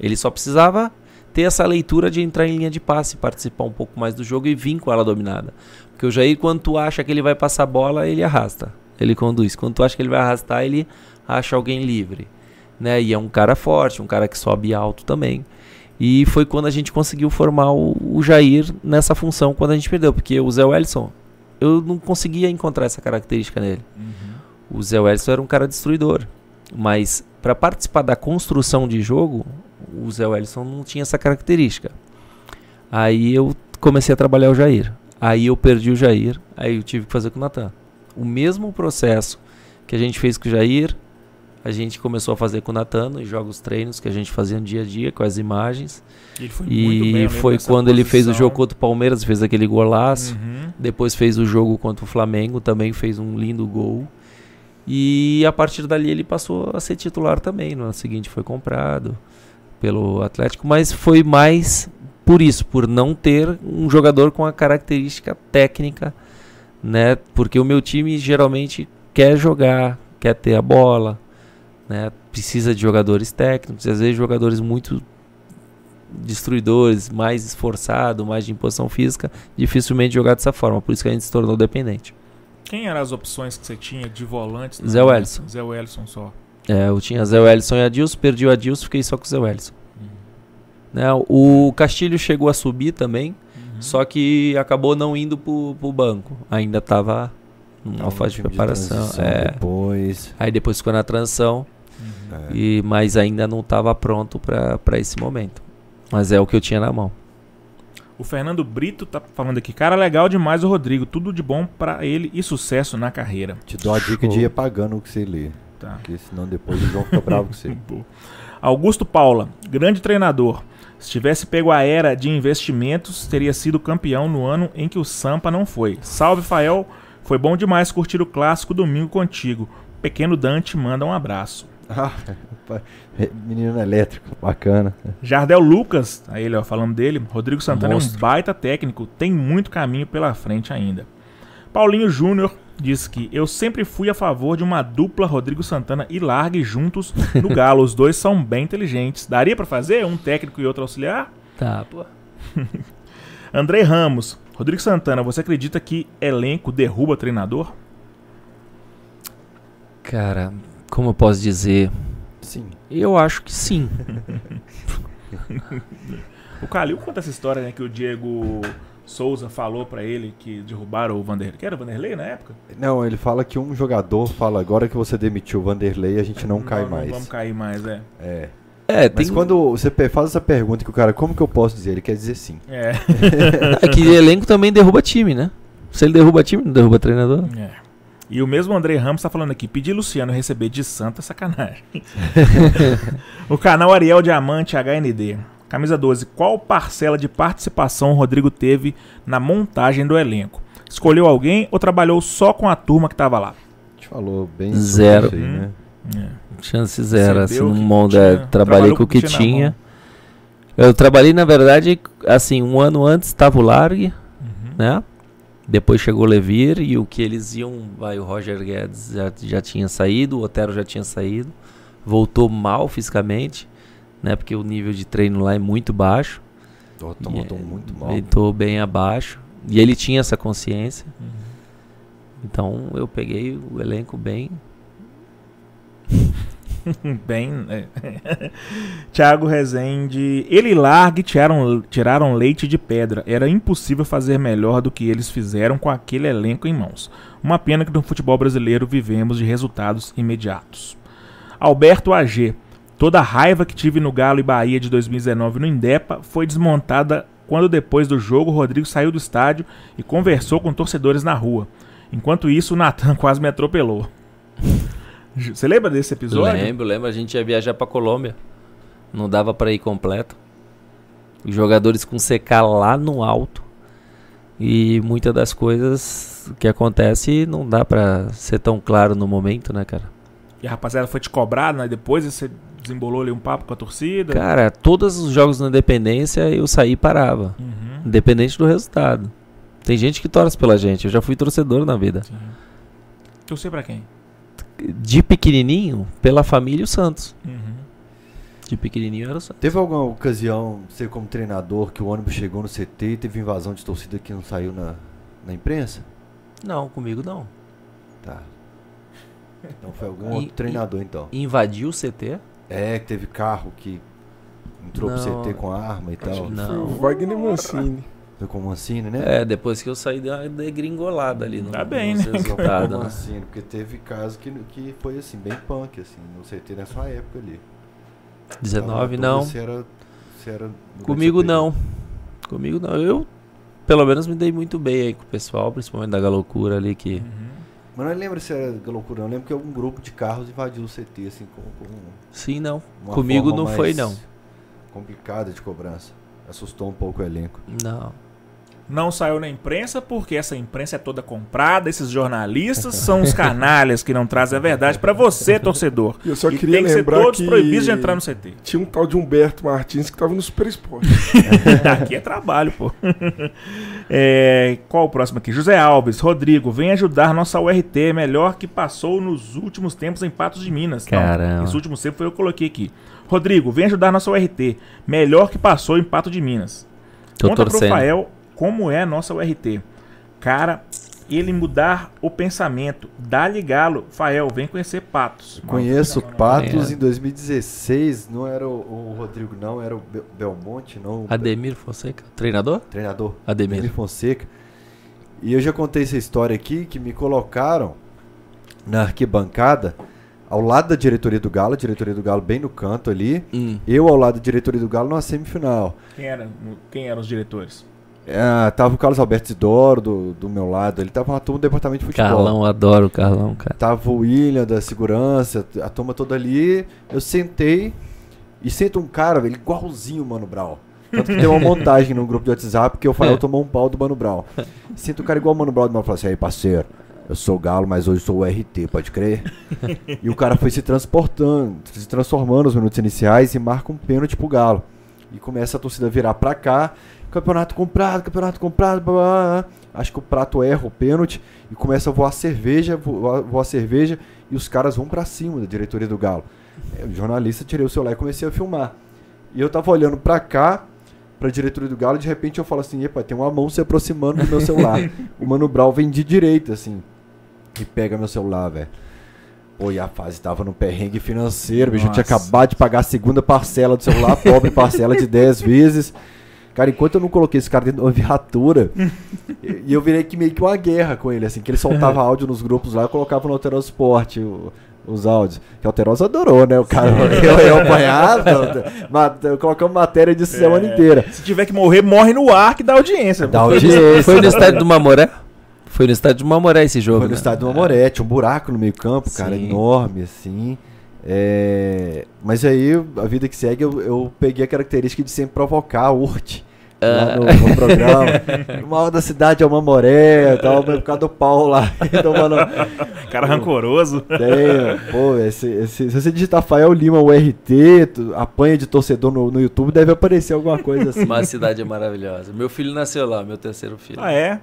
S2: Ele só precisava ter essa leitura de entrar em linha de passe, participar um pouco mais do jogo e vir com ela dominada. Porque o Jair, quando tu acha que ele vai passar a bola, ele arrasta, ele conduz. Quando tu acha que ele vai arrastar, ele acha alguém livre. Né? E é um cara forte, um cara que sobe alto também. E foi quando a gente conseguiu formar o, o Jair nessa função, quando a gente perdeu. Porque o Zé Wellison, eu não conseguia encontrar essa característica nele. O Zé Wellison era um cara destruidor. Mas para participar da construção de jogo, o Zé Wellison não tinha essa característica. Aí eu comecei a trabalhar o Jair. Aí eu perdi o Jair, aí eu tive que fazer com o Natan. O mesmo processo que a gente fez com o Jair, a gente começou a fazer com o Natan nos jogos treinos que a gente fazia no dia a dia com as imagens.
S3: Ele foi
S2: E foi quando ele fez o
S3: posição.
S2: jogo contra o Palmeiras, fez aquele golaço.
S3: Uhum.
S2: Depois fez o jogo contra o Flamengo, também fez um lindo gol. E a partir dali ele passou a ser titular também. No ano seguinte foi comprado pelo Atlético, mas foi mais por isso, por não ter um jogador com a característica técnica, né? Porque o meu time geralmente quer jogar, quer ter a bola, né? Precisa de jogadores técnicos, às vezes jogadores muito destruidores, mais esforçado, mais de imposição física, dificilmente jogar dessa forma. Por isso que a gente se tornou dependente.
S3: Quem eram as opções que você tinha de volantes?
S2: Zé Wellison.
S3: Zé Wellison só.
S2: É, eu tinha Zé Wellison e Adilson, perdi o Adilson, fiquei só com o Zé Wellison. Né, o Castilho chegou a subir também,
S3: Uhum.
S2: só que acabou não indo pro, pro banco. Ainda estava numa
S1: Não,
S2: fase de preparação.
S1: transição
S2: é.
S1: Depois.
S2: Aí depois ficou na transição,
S3: Uhum.
S1: é.
S2: e, mas ainda não estava pronto para esse momento. Mas é o que eu tinha na mão.
S3: O Fernando Brito tá falando aqui, cara, legal demais o Rodrigo, tudo de bom pra ele e sucesso na carreira.
S1: Te dou a dica de ir pagando o que você lê.
S3: Tá.
S1: Porque senão depois eles vão ficar bravos com você. [LAUGHS]
S3: Augusto Paula, grande treinador. Se tivesse pego a era de investimentos, teria sido campeão no ano em que o Sampa não foi. Salve, Fael. Foi bom demais curtir o clássico domingo contigo. Pequeno Dante manda um abraço.
S1: Ah, menino elétrico, bacana.
S3: Jardel Lucas, aí ele ó, falando dele, Rodrigo Santana é um
S1: Monstro.
S3: baita técnico, tem muito caminho pela frente ainda. Paulinho Júnior diz que eu sempre fui a favor de uma dupla Rodrigo Santana e Largue juntos no Galo. Os dois são bem inteligentes. Daria pra fazer um técnico e outro auxiliar?
S2: Tá, pô. [LAUGHS]
S3: Andrei Ramos. Rodrigo Santana, você acredita que elenco derruba treinador?
S2: Cara, como eu posso dizer?
S1: Sim.
S2: Eu acho que sim. [LAUGHS]
S3: O Calil conta essa história, né? Que o Diego Souza falou pra ele que derrubaram o Vanderlei. Que era o Vanderlei na época?
S1: Não, ele fala que um jogador fala, agora que você demitiu o Vanderlei, a gente não cai
S3: Não,
S1: mais.
S3: Não vamos cair mais, é.
S1: É.
S2: É, tem
S1: Mas quando você faz essa pergunta que o cara, como que eu posso dizer? Ele quer dizer sim.
S3: É. [LAUGHS]
S2: É que elenco também derruba time, né? Se ele derruba time, não derruba treinador.
S3: É. E o mesmo André Ramos tá falando aqui, pedir Luciano receber de Santa é sacanagem. [LAUGHS] [LAUGHS] o canal Ariel Diamante HND. Camisa 12. Qual parcela de participação o Rodrigo teve na montagem do elenco? Escolheu alguém ou trabalhou só com a turma que tava lá?
S1: A gente falou bem
S2: Zero.
S1: sobre isso aí, né?
S2: Chance zero, assim,
S3: Recebeu o
S2: no
S3: que
S2: mundo.
S3: tinha,
S2: é, trabalhei
S3: trabalhou
S2: com o que
S3: na
S2: tinha. Eu trabalhei, na verdade, assim, um ano antes estava o Largue,
S3: Uhum.
S2: né? Depois chegou o Levir e o que eles iam, vai, o Roger Guedes já, já tinha saído, o Otero já tinha saído, voltou mal fisicamente, né? Porque o nível de treino lá é muito baixo,
S1: Tô, tomou,
S2: E,
S1: muito mal.
S2: voltou bem abaixo e ele tinha essa consciência.
S3: Uhum.
S2: Então eu peguei o elenco bem. [LAUGHS]
S3: Bem. é. [LAUGHS] Thiago Rezende. Ele e Largue tiraram, tiraram leite de pedra. Era impossível fazer melhor do que eles fizeram com aquele elenco em mãos. Uma pena que no futebol brasileiro vivemos de resultados imediatos. Alberto AG. Toda a raiva que tive no Galo e Bahia de 2019 no Indepa foi desmontada quando depois do jogo o Rodrigo saiu do estádio e conversou com torcedores na rua. Enquanto isso, o Natan [LAUGHS] quase me atropelou. Você lembra desse episódio?
S2: Lembro, lembro, a gente ia viajar pra Colômbia. Não dava pra ir completo. Os jogadores com CK lá no alto. E muitas das coisas que acontece não dá pra ser tão claro no momento, né, cara?
S3: E a rapaziada foi te cobrar, né? Depois você desembolou ali um papo com a torcida.
S2: Cara, todos os jogos na Independência eu saí e parava.
S3: Uhum.
S2: Independente do resultado. Tem gente que torce pela gente. Eu já fui torcedor na vida.
S3: Sim. Torcer pra quem?
S2: De pequenininho, pela família, o Santos.
S3: Uhum.
S2: De pequenininho era o Santos.
S1: Teve alguma ocasião, você como treinador, que o ônibus chegou no CT e teve invasão de torcida que não saiu na, na imprensa?
S2: Não, comigo não.
S1: Tá. Então foi [LAUGHS] algum
S2: E-
S1: outro treinador, então.
S2: Invadiu o CT?
S1: É, que teve carro que entrou pro
S2: Não.
S1: CT com arma e tal.
S2: Não.
S4: Foi o Wagner Mancini.
S1: Foi com o Mancini, né?
S2: É, depois que eu saí da degringolada ali no,
S3: Tá bem,
S2: nos
S3: né?
S1: Com o
S2: né?
S1: Mancini, porque teve caso que, que foi assim, bem punk, assim, no CT nessa época ali.
S2: 19
S1: Tava na
S2: não.
S1: Se era, se era no
S2: Comigo não. Comigo não. Eu, pelo menos, me dei muito bem aí com o pessoal, principalmente da Galocura ali que.
S3: Uhum.
S1: Mas não lembro se era loucura, eu lembro que algum grupo de carros invadiu o CT, assim, com, com
S2: Sim, não. Comigo não foi, não.
S1: Complicada de cobrança. Assustou um pouco o elenco.
S2: Não.
S3: Não saiu na imprensa porque essa imprensa é toda comprada. Esses jornalistas são os canalhas que não trazem a verdade pra você, torcedor.
S4: E eu só
S3: e
S4: queria
S3: tem que ser
S4: lembrar
S3: todos
S4: que
S3: proibidos de entrar no CT.
S4: tinha um tal de Humberto Martins que tava no Super Esporte. [LAUGHS]
S3: Aqui é trabalho, pô. [LAUGHS] É, qual o próximo aqui? José Alves, Rodrigo, vem ajudar nossa URT, melhor que passou nos últimos tempos em Patos de Minas. Não,
S2: Caramba.
S3: esse último tempo foi eu que coloquei aqui. Rodrigo, vem ajudar nossa URT, melhor que passou em Pato de Minas.
S2: Tô
S3: Conta pro
S2: torcendo.
S3: Como é a nossa URT. Cara, ele mudar o pensamento, dá-lhe galo. Fael, vem conhecer Patos.
S1: Conheço Patos
S2: É.
S1: em 2016, não era o, o Rodrigo, não, era o Bel- Belmonte, não. o
S2: Ademir Fonseca. Treinador?
S1: treinador. Ademir
S2: Ademir.
S1: Fonseca. E eu já contei essa história aqui que me colocaram na arquibancada ao lado da diretoria do Galo, a diretoria do Galo bem no canto ali.
S2: Hum.
S1: Eu ao lado da diretoria do Galo numa semifinal.
S3: Quem, era, quem eram os diretores?
S1: Ah, tava o Carlos Alberto Isidoro do, do meu lado, ele tava uma turma do departamento de futebol.
S2: Carlão, adoro o Carlão, cara.
S1: Tava o William da segurança, a turma toda ali. Eu sentei e senta um cara, velho, igualzinho o Mano Brown. Tanto que tem uma [LAUGHS] montagem no grupo de WhatsApp que o Fael
S2: É.
S1: tomou um pau do Mano Brown. Senta o cara igual o Mano Brown e falou assim: aí, parceiro, eu sou o Galo, mas hoje sou o RT, pode crer? [LAUGHS] e o cara foi se transportando, se transformando nos minutos iniciais e marca um pênalti pro Galo. E começa a torcida a virar pra cá. Campeonato comprado, campeonato comprado, blá, blá, blá. acho que o prato erra o pênalti e começa a voar cerveja, voar, voar cerveja e os caras vão para cima da diretoria do Galo. É, o jornalista tirei o celular e comecei a filmar. E eu tava olhando para cá, pra diretoria do Galo, e de repente eu falo assim, epa, tem uma mão se aproximando do meu celular. [LAUGHS] o Mano Brown vem de direita, assim, e pega meu celular, velho. Pô, e a fase tava no perrengue financeiro, bicho. Eu tinha acabado de pagar a segunda parcela do celular, pobre parcela de 10 vezes. Cara, enquanto eu não coloquei esse cara dentro de uma viatura, [LAUGHS] e eu virei que meio que uma guerra com ele, assim, que ele soltava [LAUGHS] áudio nos grupos lá, eu colocava no Alterosa Sport os áudios. Que o Alterosa adorou, né? O cara, eu, eu apanhava, colocamos matéria de semana inteira.
S3: Se tiver que morrer, morre no ar que dá audiência.
S1: Da
S3: pô.
S1: audiência.
S2: Foi no estádio do Mamoré? Foi no estádio do Mamoré esse jogo.
S1: Foi no
S2: né?
S1: estádio do Mamoré, tinha um buraco no meio campo, cara,
S2: Sim.
S1: enorme, assim. É, Mas aí, a vida que segue, eu, eu peguei a característica de sempre provocar a urte. Lá no, no programa. O mal da cidade é o Mamoré, tal, por causa do pau lá. [LAUGHS] Então, mano,
S3: Cara rancoroso.
S1: tem, pô, esse, esse- se você digitar Fael Lima URT, tu- apanha de torcedor no, no YouTube, deve aparecer alguma coisa assim.
S2: Uma cidade maravilhosa. Meu filho nasceu lá, meu terceiro filho.
S3: Ah, é?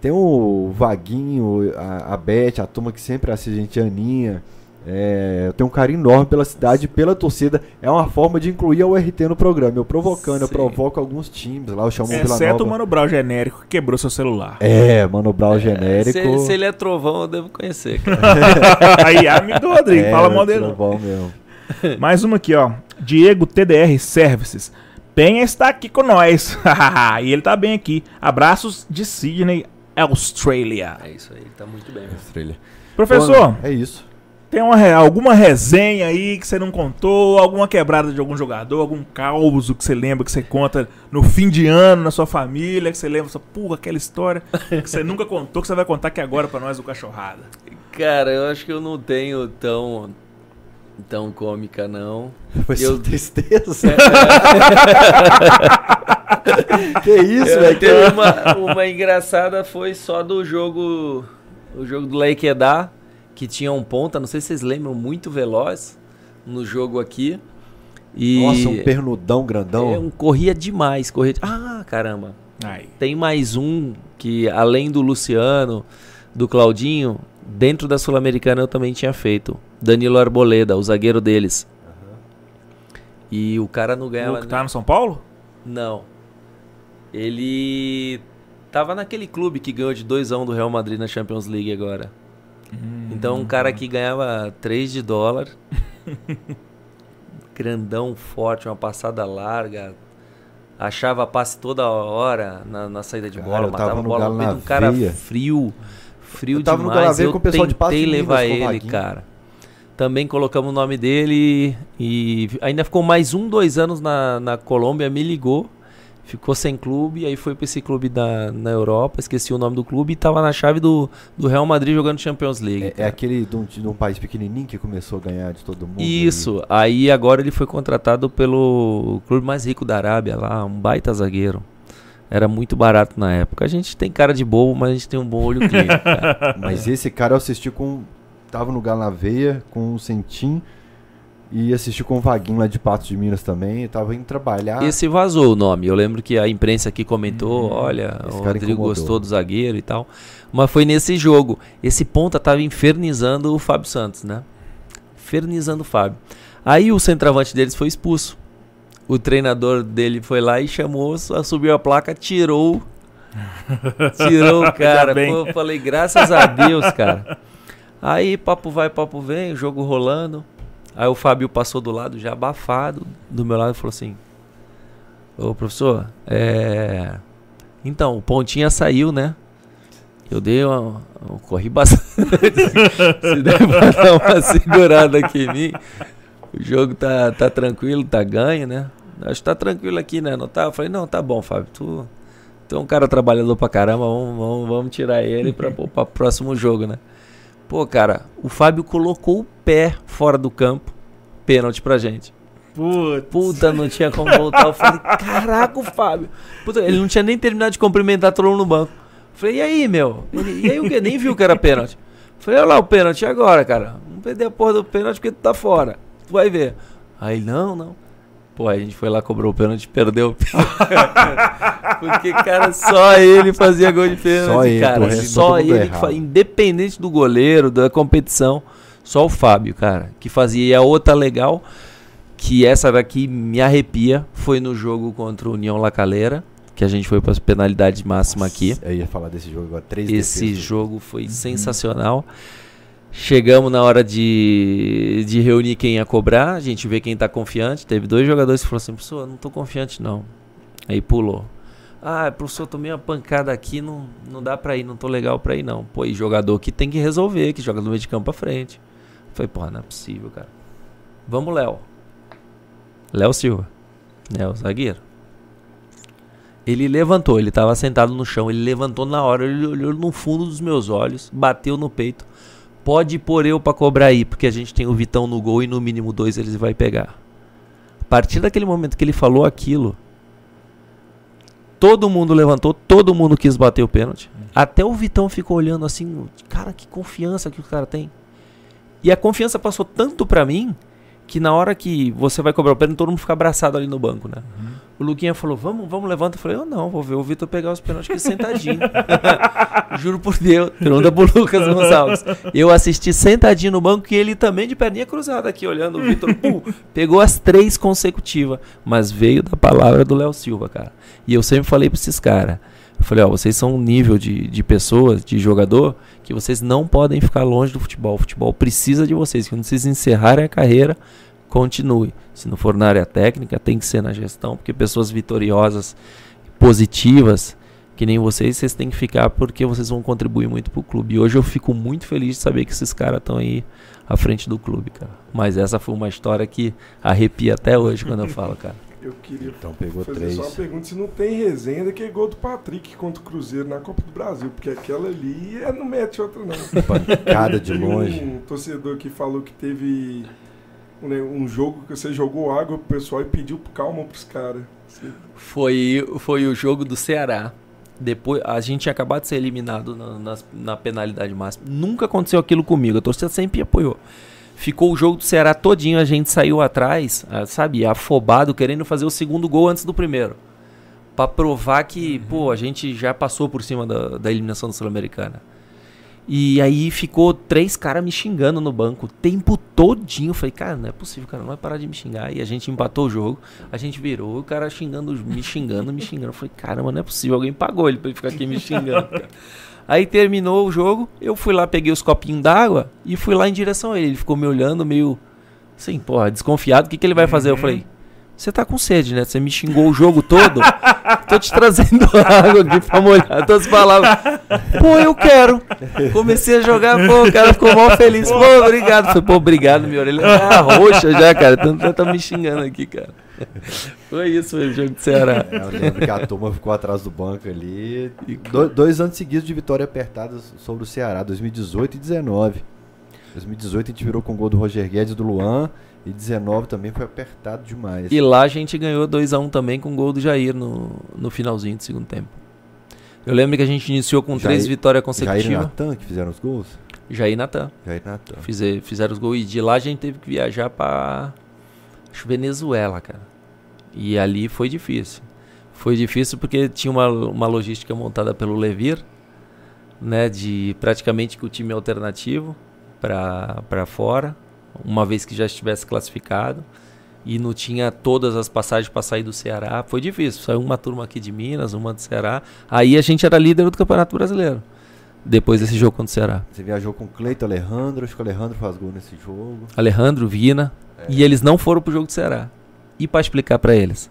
S1: Tem o Vaguinho, a, a Beth, a turma que sempre assiste a gente, a Aninha. É, eu tenho um carinho enorme pela cidade e pela torcida. É uma forma de incluir a URT no programa. Eu provocando, eu
S2: Sim.
S1: provoco alguns times lá, eu chamo o Vila
S3: Exceto
S1: Nova.
S3: o Mano Brown genérico que quebrou seu celular.
S1: É, Mano Brown genérico.
S2: Se, se ele é trovão, eu devo conhecer. cara. [LAUGHS]
S3: Aí, amigo do Rodrigo, [LAUGHS]
S1: é,
S3: fala mal dele.
S1: Trovão mesmo.
S3: Mais uma aqui, ó. Diego TDR Services. Penha está aqui com nós. [LAUGHS] e ele tá bem aqui. Abraços de Sydney, Austrália.
S2: É isso aí, tá muito bem.
S3: Professor,
S1: Bom, é isso.
S3: Tem uma, alguma resenha aí que você não contou? Alguma quebrada de algum jogador? Algum caos que você lembra, que você conta no fim de ano na sua família? Que você lembra, só, porra, aquela história que você nunca contou, que você vai contar aqui agora pra nós do Cachorrada.
S2: Cara, eu acho que eu não tenho tão. tão cômica, não.
S1: Foi
S2: Eu-
S1: tristeza. [LAUGHS] que isso, velho?
S2: Teve uma, uma engraçada foi só do jogo. O jogo do Laikedá, que tinha um ponta, não sei se vocês lembram, muito veloz no jogo aqui. E
S1: Nossa, um pernudão grandão.
S2: é, um, corria demais, corria. Ah, caramba.
S3: Aí.
S2: Tem mais um que, além do Luciano, do Claudinho, dentro da Sul-Americana eu também tinha feito. Danilo Arboleda, o zagueiro deles. E o cara não ganhava.
S3: O que tá no São Paulo?
S2: Não. Ele tava naquele clube que ganhou de 2x1 do Real Madrid na Champions League agora. Então um cara que ganhava 3 de dólar. [LAUGHS] grandão, forte, uma passada larga. Achava passe toda hora na, na saída de
S1: Cara,
S2: bola, matava a
S1: no
S2: bola no
S1: na
S2: de um cara
S1: veia.
S2: frio. Frio
S1: Eu tava no
S2: demais.
S1: Veia
S2: eu
S1: com o pessoal
S2: tentei
S1: de Minas,
S2: levar
S1: o
S2: ele, cara. Também colocamos o nome dele e ainda ficou mais um, dois anos na, na Colômbia, me ligou. Ficou sem clube, aí foi pra esse clube da, na Europa, esqueci o nome do clube, e tava na chave do, do Real Madrid jogando Champions League.
S1: É, é aquele de um, de um país pequenininho que começou a ganhar de todo mundo.
S2: Isso, aí agora ele foi contratado pelo clube mais rico da Arábia lá, um baita zagueiro. Era muito barato na época. A gente tem cara de bobo, mas a gente tem um bom olho clínico. [LAUGHS]
S1: Mas esse cara eu assisti com. Tava no Galo na Veia, com o Sentim. E assisti com o Vaguinho lá de Patos de Minas também. Eu tava indo trabalhar.
S2: Esse vazou o nome. Eu lembro que a imprensa aqui comentou, olha,
S1: Esse
S2: o
S1: cara
S2: Rodrigo
S1: incomodou.
S2: gostou do zagueiro e tal. Mas foi nesse jogo. Esse ponta tava infernizando o Fábio Santos, né? Infernizando o Fábio. Aí o centroavante deles foi expulso. O treinador dele foi lá e chamou, só subiu a placa, tirou. [LAUGHS] Tirou o cara. Pô, eu falei, graças a Deus, cara. Aí papo vai, papo vem, o jogo rolando. Aí o Fábio passou do lado já abafado, do meu lado e falou assim: Ô professor, é. Então, o Pontinha saiu, né? Eu dei uma. Eu corri bastante. [LAUGHS] Se der pra dar uma segurada aqui em mim. O jogo tá, tá tranquilo, tá ganho, né? Acho que tá tranquilo aqui, né? Não tá? Eu falei, não, tá bom, Fábio. Tu, tu é um cara trabalhador pra caramba, vamos, vamos, vamos tirar ele pra, pra próximo jogo, né? Pô, cara, o Fábio colocou o pé fora do campo, pênalti pra gente.
S3: Putz.
S2: Puta, não tinha como voltar. Eu falei, [LAUGHS] caraca, o Fábio. Puta, ele não tinha nem terminado de cumprimentar todo mundo no banco. Eu falei, e aí, meu? Ele, e aí o que? Nem viu que era pênalti. Eu falei, olha lá o pênalti agora, cara. Vamos perder a porra do pênalti porque tu tá fora. Tu vai ver. Aí, não, não. Pô, a gente foi lá, cobrou o pênalti e perdeu. [LAUGHS] Porque, cara, só ele fazia gol de pênalti,
S1: Só ele,
S2: cara.
S1: o resto
S2: Só
S1: mundo
S2: ele, que
S1: errado.
S2: fa... independente do goleiro, da competição, só o Fábio, cara, que fazia. E a outra legal, que essa daqui me arrepia, foi no jogo contra o União La Calera, que a gente foi para as penalidades máximas aqui.
S1: Eu ia falar desse jogo agora. Três
S2: Esse
S1: defesas.
S2: jogo foi sensacional. Chegamos na hora de, de reunir quem ia cobrar, a gente vê quem tá confiante. Teve dois jogadores que falaram assim, professor, não tô confiante não. Aí pulou. Ah, professor, tomei uma pancada aqui, não, não dá pra ir, não tô legal pra ir não. Pô, e jogador que tem que resolver, que joga do meio de campo pra frente. Falei, porra, não é possível, cara. Vamos, Léo. Léo Silva. É o zagueiro. Ele levantou, ele tava sentado no chão, ele levantou na hora, ele olhou no fundo dos meus olhos, bateu no peito. Pode pôr eu pra cobrar aí, porque a gente tem o Vitão no gol e no mínimo dois eles vai pegar. A partir daquele momento que ele falou aquilo, todo mundo levantou, todo mundo quis bater o pênalti. Até o Vitão ficou olhando assim, cara, que confiança que o cara tem. E a confiança passou tanto pra mim que na hora que você vai cobrar o pênalti, todo mundo fica abraçado ali no banco, né? O Luquinha falou, vamos, vamos, levanta. Eu falei, eu não, vou ver o Vitor pegar os pênaltis aqui sentadinho. [LAUGHS] Juro por Deus. Pergunta pro Lucas Gonçalves. Eu assisti sentadinho no banco e ele também de perninha cruzada aqui, olhando o Vitor. pum, Pegou as três consecutivas, mas veio da palavra do Léo Silva, cara. E eu sempre falei pra esses caras. Eu falei, ó, vocês são um nível de, de pessoas, de jogador, que vocês não podem ficar longe do futebol. O futebol precisa de vocês. Quando vocês encerrarem a carreira, continue. Se não for na área técnica, tem que ser na gestão, porque pessoas vitoriosas, positivas, que nem vocês, vocês têm que ficar porque vocês vão contribuir muito pro clube. E hoje eu fico muito feliz de saber que esses caras estão aí à frente do clube, cara. Mas essa foi uma história que arrepia até hoje quando eu falo, cara.
S4: Eu queria
S1: Então pegou
S4: fazer
S1: três.
S4: só uma pergunta se não tem resenha daquele gol do Patrick contra o Cruzeiro na Copa do Brasil, porque aquela ali é, não mete outra não. [LAUGHS]
S1: Pancada de longe.
S4: Um torcedor que falou que teve um, né, um jogo que você jogou água pro pessoal e pediu calma pros caras.
S2: Foi, foi o jogo do Ceará. Depois, a gente tinha acabado de ser eliminado na, nas- na penalidade máxima. Nunca aconteceu aquilo comigo. A torcida sempre apoiou. Ficou o jogo do Ceará todinho, a gente saiu atrás, ah, sabe, afobado, querendo fazer o segundo gol antes do primeiro. Pra provar que, pô, a gente já passou por cima da, da eliminação da Sul-Americana. E aí ficou três caras me xingando no banco o tempo todinho. Eu falei, cara, não é possível, cara, não vai parar de me xingar. E a gente empatou o jogo, a gente virou, o cara xingando, me xingando, me xingando. Eu falei, caramba, não é possível, alguém pagou ele pra ele ficar aqui me xingando. [LAUGHS] cara. Aí terminou o jogo, eu fui lá, peguei os copinhos d'água e fui lá em direção a ele. Ele ficou me olhando meio assim, porra, desconfiado. O que, que ele vai fazer? Eu falei, você tá com sede, né? Você me xingou o jogo todo. [LAUGHS] Tô te trazendo [LAUGHS] água aqui pra molhar tuas palavras. Pô, eu quero. Comecei a jogar, pô, o cara ficou mal feliz. Pô, obrigado. Falei, pô, obrigado, minha orelha tá roxa já, cara. Tanto tá me xingando aqui, cara. Foi isso, foi o jogo do Ceará.
S1: É, Eu lembro que a turma ficou atrás do banco ali. Do- dois anos seguidos de vitória apertada sobre o Ceará, 2018 e 2019. 2018 a gente virou com o gol do Roger Guedes e do Luan. E 19 também foi apertado demais.
S2: E lá a gente ganhou 2x1 também com o gol do Jair no, no finalzinho do segundo tempo. Eu lembro que a gente iniciou com
S1: Jair-
S2: três vitórias
S1: Jair e
S2: consecutivas.
S1: Natan que fizeram os gols?
S2: Jair e Natan.
S1: Jair e Natan.
S2: Fizer, fizeram os gols. E de lá a gente teve que viajar pra acho, Venezuela, cara. E ali foi difícil. Foi difícil porque tinha uma, uma logística montada pelo Levir, né? De praticamente com o time alternativo pra fora, uma vez que já estivesse classificado. E não tinha todas as passagens para sair do Ceará. Foi difícil. Saiu uma turma aqui de Minas, uma do Ceará. Aí a gente era líder do Campeonato Brasileiro. Depois desse jogo contra o Ceará.
S1: Você viajou com o Cleiton Alejandro, acho que o Alejandro faz gol nesse jogo.
S2: Alejandro, Vina, e eles não foram pro jogo do Ceará. E pra explicar pra eles?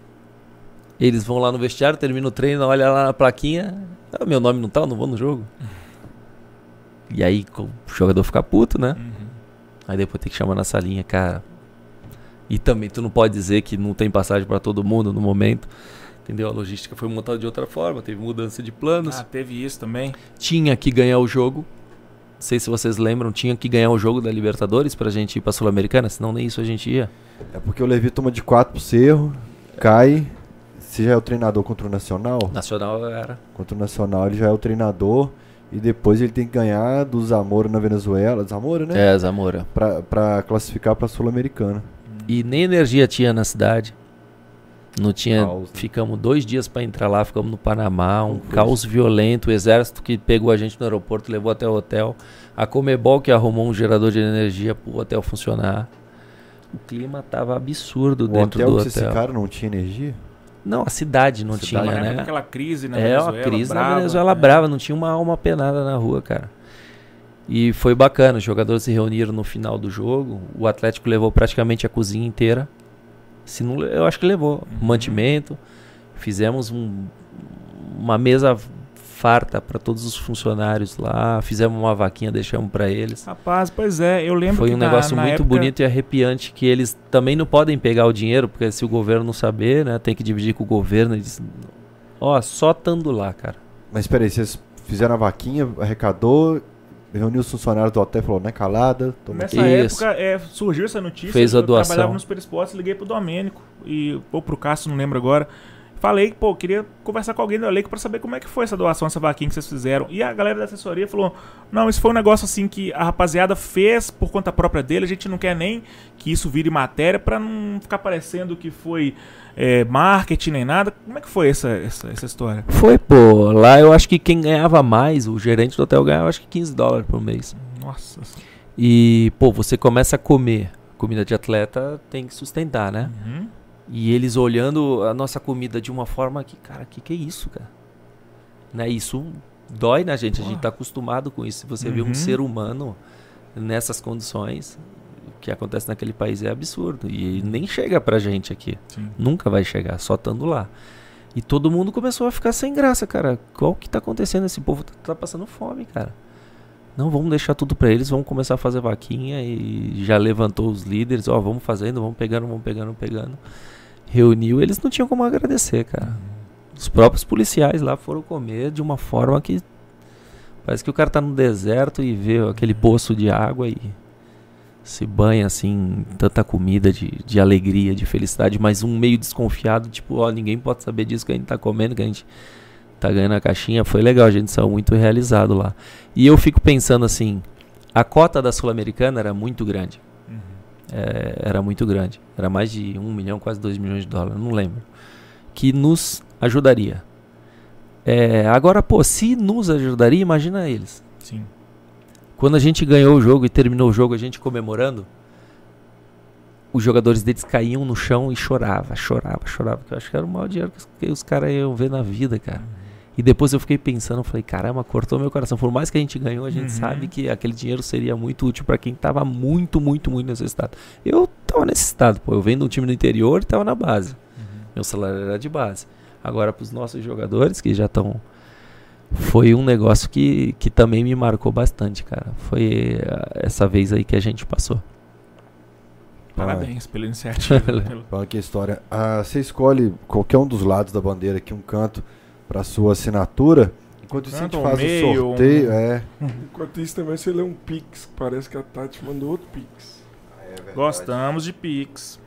S2: Eles vão lá no vestiário, termina o treino, olha lá na plaquinha, ah, meu nome não tá, não vou no jogo. E aí o jogador fica puto, né? Aí depois tem que chamar na salinha, cara. E também tu não pode dizer que não tem passagem pra todo mundo no momento. Entendeu? A logística foi montada de outra forma, teve mudança de planos.
S3: Ah, teve isso também.
S2: Tinha que ganhar o jogo. Não sei se vocês lembram, tinha que ganhar o jogo da Libertadores pra gente ir pra Sul-Americana, senão nem isso a gente ia.
S1: É porque o Levi toma de 4 pro Cerro, cai. Você já é o treinador contra o Nacional?
S2: Nacional era.
S1: Contra o Nacional ele já é o treinador. E depois ele tem que ganhar do Zamora na Venezuela. Zamora, né?
S2: É, Zamora.
S1: Pra, pra classificar pra Sul-Americana.
S2: E nem energia tinha na cidade. Não tinha.
S1: Caos, né?
S2: Ficamos dois dias pra entrar lá, ficamos no Panamá, um caos violento. O exército que pegou a gente no aeroporto, levou até o hotel. A Comebol que arrumou um gerador de energia pro hotel funcionar. O clima tava absurdo
S1: O
S2: dentro
S1: hotel
S2: do
S1: que vocês
S2: hotel.
S1: ficaram não tinha energia?
S2: Não, a cidade não
S1: Cidade,
S2: tinha,
S3: Né? Aquela crise na
S2: É,
S3: Venezuela.
S2: uma crise
S3: brava,
S2: na Venezuela
S3: né?
S2: brava, não tinha uma alma penada na rua, cara. E foi bacana, os jogadores se reuniram no final do jogo. O Atlético levou praticamente a cozinha inteira. Se não, eu acho que levou
S3: Uhum.
S2: mantimento. Fizemos um- uma mesa farta para todos os funcionários lá. Fizemos uma vaquinha, deixamos para eles.
S3: Rapaz, pois é, eu lembro
S2: Foi
S3: que
S2: um
S3: na-
S2: negócio
S3: na
S2: muito
S3: época-
S2: bonito e arrepiante que eles também não podem pegar o dinheiro, porque se o governo não saber, né, tem que dividir com o governo. Eles, ó, só estando lá, cara.
S1: Mas peraí, vocês fizeram a vaquinha, arrecadou, reuniu os funcionários do hotel e falou, não é calada,
S3: Nessa
S2: Isso.
S3: época é, surgiu essa notícia.
S2: Fez a
S3: eu
S2: doação.
S3: trabalhava no Super Esportes, liguei pro Domênico e, ou pro Cássio, não lembro agora. Falei, pô, queria conversar com alguém do elenco pra saber como é que foi essa doação, essa vaquinha que vocês fizeram. E a galera da assessoria falou: não, isso foi um negócio assim que a rapaziada fez por conta própria dele, a gente não quer nem que isso vire matéria pra não ficar parecendo que foi é, marketing nem nada. Como é que foi essa, essa, essa história?
S2: Foi, pô. Lá eu acho que quem ganhava mais, o gerente do hotel ganhava acho que 15 dólares por mês.
S3: Nossa.
S2: E, pô, você começa a comer. Comida de atleta tem que sustentar, né?
S3: Uhum.
S2: E eles olhando a nossa comida de uma forma que, cara, que que é isso, cara? Né? Isso dói na gente, a gente tá acostumado com isso. Se você vê
S3: Uhum.
S2: um ser humano nessas condições, que acontece naquele país é absurdo. E nem chega pra gente aqui.
S3: Sim.
S2: Nunca vai chegar, só estando lá. E todo mundo começou a ficar sem graça, cara. Qual que tá acontecendo? Esse povo tá, tá passando fome, cara. Não, vamos deixar tudo pra eles, vamos começar a fazer vaquinha e já levantou os líderes, ó, vamos fazendo, vamos pegando, vamos pegando, vamos pegando. Reuniu, eles não tinham como agradecer, cara. Os próprios policiais lá foram comer de uma forma que parece que o cara tá no deserto e vê aquele poço de água e se banha assim, tanta comida de, de alegria, de felicidade, mas um meio desconfiado, tipo, ó, ninguém pode saber disso que a gente tá comendo, que a gente tá ganhando a caixinha. Foi legal, a gente saiu muito realizado lá. E eu fico pensando assim, a cota da Sul-Americana era muito grande.
S3: Uhum.
S2: É, era muito grande. Era mais de um milhão, quase dois milhões de dólares, não lembro. Que nos ajudaria. É, agora, pô, se nos ajudaria, imagina eles.
S3: Sim.
S2: Quando a gente ganhou o jogo e terminou o jogo, a gente comemorando, os jogadores deles caíam no chão e chorava, chorava, chorava. Eu acho que era o maior dinheiro que os- os caras iam ver na vida, cara. E depois eu fiquei pensando, eu falei, caramba, cortou meu coração. Por mais que a gente ganhou, a gente
S3: Uhum.
S2: sabe que aquele dinheiro seria muito útil pra quem tava muito, muito, muito necessitado. Eu tava necessitado, pô. Eu venho de um time do interior e tava na base. Meu salário era de base. Agora, pros nossos jogadores que já estão. Foi um negócio que, que também me marcou bastante, cara. Foi eh, essa vez aí que a gente passou.
S3: Parabéns pela iniciativa. pelo-
S1: Fala aqui a história. Ah, você escolhe qualquer um dos lados da bandeira aqui, um canto, para sua assinatura. Enquanto isso, a gente faz o sorteio.
S3: um-
S1: É. [LAUGHS]
S4: Enquanto isso, também você lê um Pix. Parece que a Tati mandou outro Pix.
S3: Gostamos de Pix.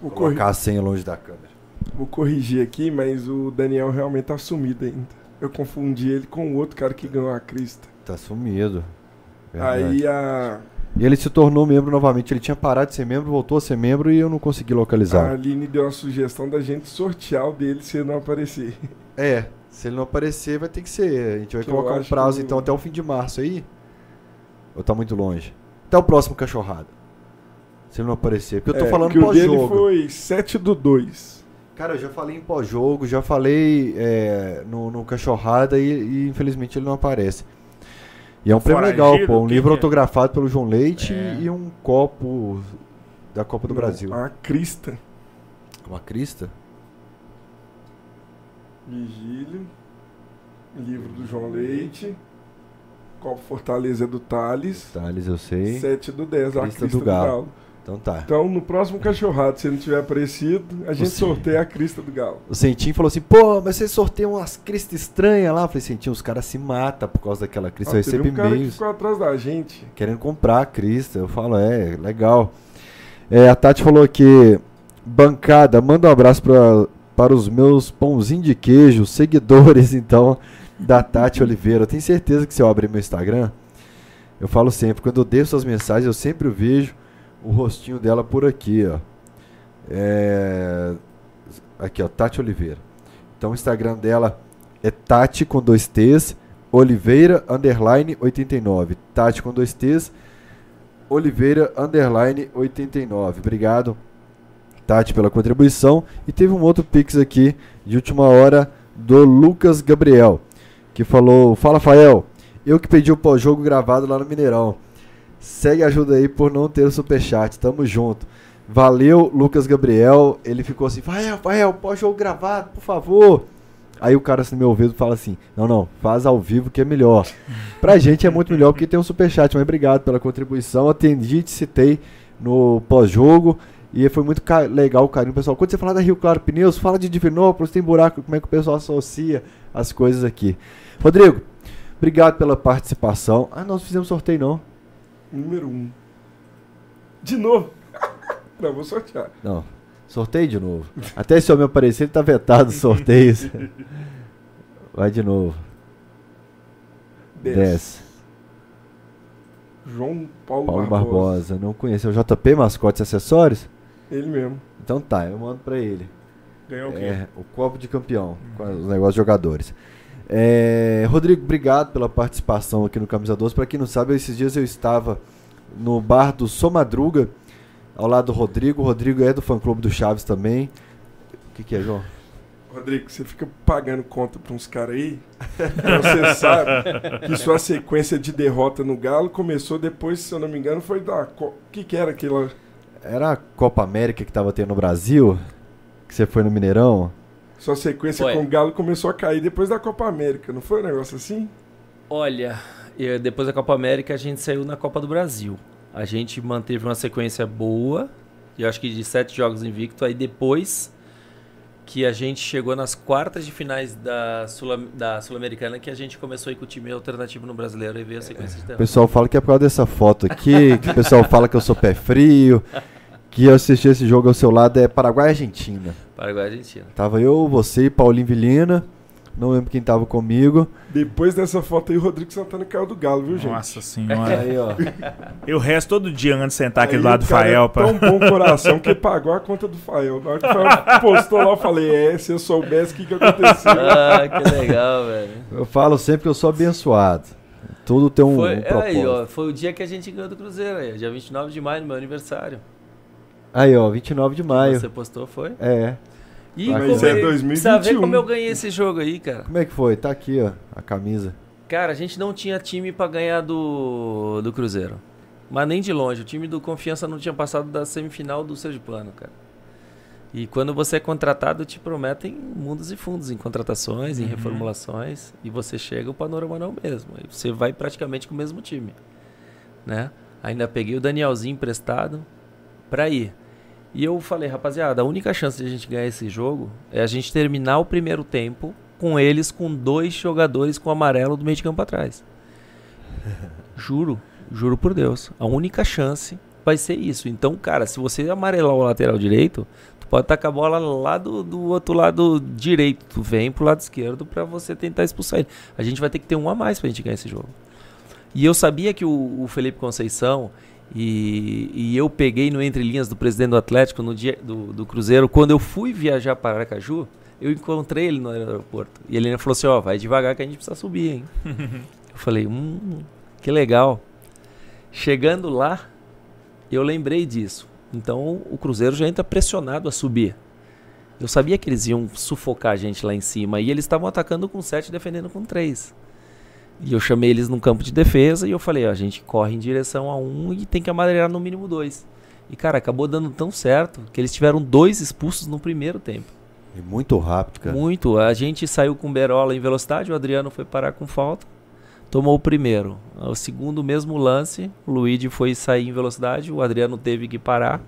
S4: Vou, corri-
S1: Colocar a senha longe da câmera.
S4: Vou corrigir aqui, mas o Daniel realmente tá sumido ainda. Eu confundi ele com o outro cara que ganhou a crista.
S1: Tá sumido. Verdade.
S4: Aí a,
S1: E ele se tornou membro novamente. Ele tinha parado de ser membro, voltou a ser membro e eu não consegui
S4: a
S1: localizar.
S4: Aline deu a sugestão da gente sortear o dele se ele não aparecer. [LAUGHS]
S1: É, se ele não aparecer, vai ter que ser. A gente vai
S4: Que
S1: colocar um prazo
S4: que-
S1: então até o fim de março aí. Ou tá muito longe? Até o próximo cachorrada. Se ele não aparecer. Porque eu tô
S4: É,
S1: falando
S4: que o dele
S1: pós-jogo.
S4: foi 7 do 2.
S1: Cara, eu já falei em pós-jogo, já falei é, no, no cachorrada e, e, infelizmente ele não aparece. E é um prêmio legal, pô. Um livro
S3: é?
S1: autografado pelo João Leite
S3: É.
S1: e um copo da Copa do
S4: Não,
S1: Brasil.
S4: A crista.
S1: Uma crista?
S4: Vigílio. Livro do João Leite. Copo Fortaleza do Thales.
S1: Thales, eu sei.
S4: 7 do 10, a
S1: Crista
S4: crista
S1: do
S4: do
S1: Galo.
S4: Galo.
S1: Então tá.
S4: Então, no próximo cachorrado, se ele não tiver aparecido, a gente sorteia a crista do Galo.
S1: O Sentinho falou assim, pô, mas vocês sorteiam umas cristas estranhas lá. Eu falei, Sentinho, os caras se matam por causa daquela crista.
S4: Ah,
S1: Eu
S4: teve
S1: recebo
S4: um cara que
S1: e-mails
S4: ficou atrás da gente.
S1: querendo comprar a crista. Eu falo, é, legal. É, a Tati falou aqui, bancada, manda um abraço pra, para os meus pãozinhos de queijo, seguidores, [LAUGHS] então, da Tati Oliveira. Eu tenho certeza que se eu abrir meu Instagram, eu falo sempre, quando eu deixo suas mensagens, eu sempre o vejo. O rostinho dela por aqui, ó. É... Aqui, ó, Tati Oliveira. Então o Instagram dela é Tati com dois T's, Oliveira underline 89. Tati com dois T's, Oliveira underline 89. Obrigado, Tati, pela contribuição. E teve um outro Pix aqui de última hora do Lucas Gabriel, que falou: Fala, Fael, eu que pedi o pós-jogo gravado lá no Mineirão. Segue ajuda aí por não ter o superchat. Tamo junto. Valeu, Lucas Gabriel. Ele ficou assim: Fael, Fael, pós-jogo gravado, por favor. Aí o cara assim no meu ouvido fala assim: Não, não, faz ao vivo que é melhor. [LAUGHS] Pra gente é muito melhor porque tem um superchat, mas obrigado pela contribuição. Atendi, te citei no pós-jogo. E foi muito legal o carinho, pessoal. Quando você fala da Rio Claro Pneus, fala de Divinópolis, tem buraco, como é que o pessoal associa as coisas aqui. Rodrigo, obrigado pela participação. Ah, nós fizemos sorteio não.
S4: Número 1. Um. De novo. [LAUGHS] não, vou sortear.
S1: Não. Sorteio de novo. Até esse homem aparecer, ele tá vetado sorteios. [LAUGHS] Vai de novo. 10.
S4: João Paulo,
S1: Paulo
S4: Barbosa.
S1: Barbosa. Não conheceu o JP Mascotes e Acessórios?
S4: Ele mesmo.
S1: Então tá, eu mando pra ele.
S3: Ganhou o quê?
S1: É, o copo de campeão, com os negócios de jogadores. É, Rodrigo, obrigado pela participação aqui no Camisa 12. Pra quem não sabe, esses dias eu estava no bar do Somadruga, ao lado do Rodrigo. O Rodrigo é do fã clube do Chaves também. O que, que é, João?
S4: Rodrigo, você fica pagando conta pra uns caras aí. Então você sabe que sua sequência de derrota no Galo começou depois, se eu não me engano, foi da. O que, que era aquela.
S1: Era a Copa América que tava tendo no Brasil? Que você foi no Mineirão?
S4: Sua sequência
S2: Foi.
S4: com o Galo começou a cair depois da Copa América, não foi um negócio assim?
S2: Olha, depois da Copa América a gente saiu na Copa do Brasil. A gente manteve uma sequência boa, eu acho que de sete jogos invicto. Aí depois que a gente chegou nas quartas de finais da Sul- da Sul-Americana, que a gente começou a ir com o time alternativo no brasileiro e veio a sequência de
S1: O pessoal fala que é por causa dessa foto aqui, que o pessoal fala que eu sou pé frio, que eu assisti esse jogo ao seu lado é Paraguai e Argentina.
S2: Paraguai e Argentina.
S1: Tava eu, você e Paulinho Vilhena, não lembro quem tava comigo.
S4: Depois dessa foto aí, o Rodrigo Santana caiu do Galo, viu, gente?
S3: Nossa senhora.
S1: Aí, ó. [LAUGHS]
S3: Eu resto todo dia antes de sentar aqui
S4: Aí
S3: do lado do Fael.
S4: É
S3: Pra...
S4: tão bom coração que pagou a conta do Fael. Na hora que o Fael postou lá, eu falei: É, se eu soubesse o que, que aconteceu. [LAUGHS]
S2: Ah, que legal, velho.
S1: Eu falo sempre que eu sou abençoado. Tudo tem um,
S2: Foi,
S1: um
S2: é
S1: propósito.
S2: aí, ó, foi o dia que a gente ganhou do Cruzeiro, aí, dia 29 de maio, no meu aniversário.
S1: Aí, ó, 29 de maio.
S2: Você postou, foi?
S1: É.
S2: E
S4: Mas
S2: como
S4: é
S2: eu-
S4: 2021.
S2: Precisa ver como eu ganhei esse jogo aí, cara.
S1: Como é que foi? Tá aqui, ó, a camisa.
S2: Cara, a gente não tinha time pra ganhar do, do Cruzeiro. Mas nem de longe. O time do Confiança não tinha passado da semifinal do Sergipano, cara. E quando você é contratado, te prometem mundos e fundos em contratações, em
S3: Uhum.
S2: reformulações. E você chega, o panorama não é o mesmo. Você vai praticamente com o mesmo time. Né? Ainda peguei o Danielzinho emprestado pra ir. E eu falei, rapaziada, a única chance de a gente ganhar esse jogo é a gente terminar o primeiro tempo com eles com dois jogadores com amarelo do meio de campo atrás. [LAUGHS] Juro, juro por Deus. A única chance vai ser isso. Então, cara, se você amarelar o lateral direito, tu pode tacar a bola lá do, do outro lado direito. Tu vem pro lado esquerdo pra você tentar expulsar ele. A gente vai ter que ter um a mais pra gente ganhar esse jogo. E eu sabia que o, o Felipe Conceição e, e eu peguei no entre linhas do presidente do Atlético no dia do, do Cruzeiro quando eu fui viajar para Aracaju. Eu encontrei ele no aeroporto. E ele falou assim: Ó, vai devagar que a gente precisa subir, hein? [LAUGHS] eu falei: Hum, que legal. Chegando lá, eu lembrei disso. Então o Cruzeiro já entra pressionado a subir. Eu sabia que eles iam sufocar a gente lá em cima. E eles estavam atacando com 7 defendendo com 3. E eu chamei eles num campo de defesa e eu falei: ó, a gente corre em direção a um e tem que amadeirar no mínimo dois. E cara, acabou dando tão certo que eles tiveram dois expulsos no primeiro tempo.
S1: E muito rápido, cara.
S2: Muito. A gente saiu com Berola em velocidade, o Adriano foi parar com falta. Tomou o primeiro. O segundo, mesmo lance, o Luigi foi sair em velocidade, o Adriano teve que parar.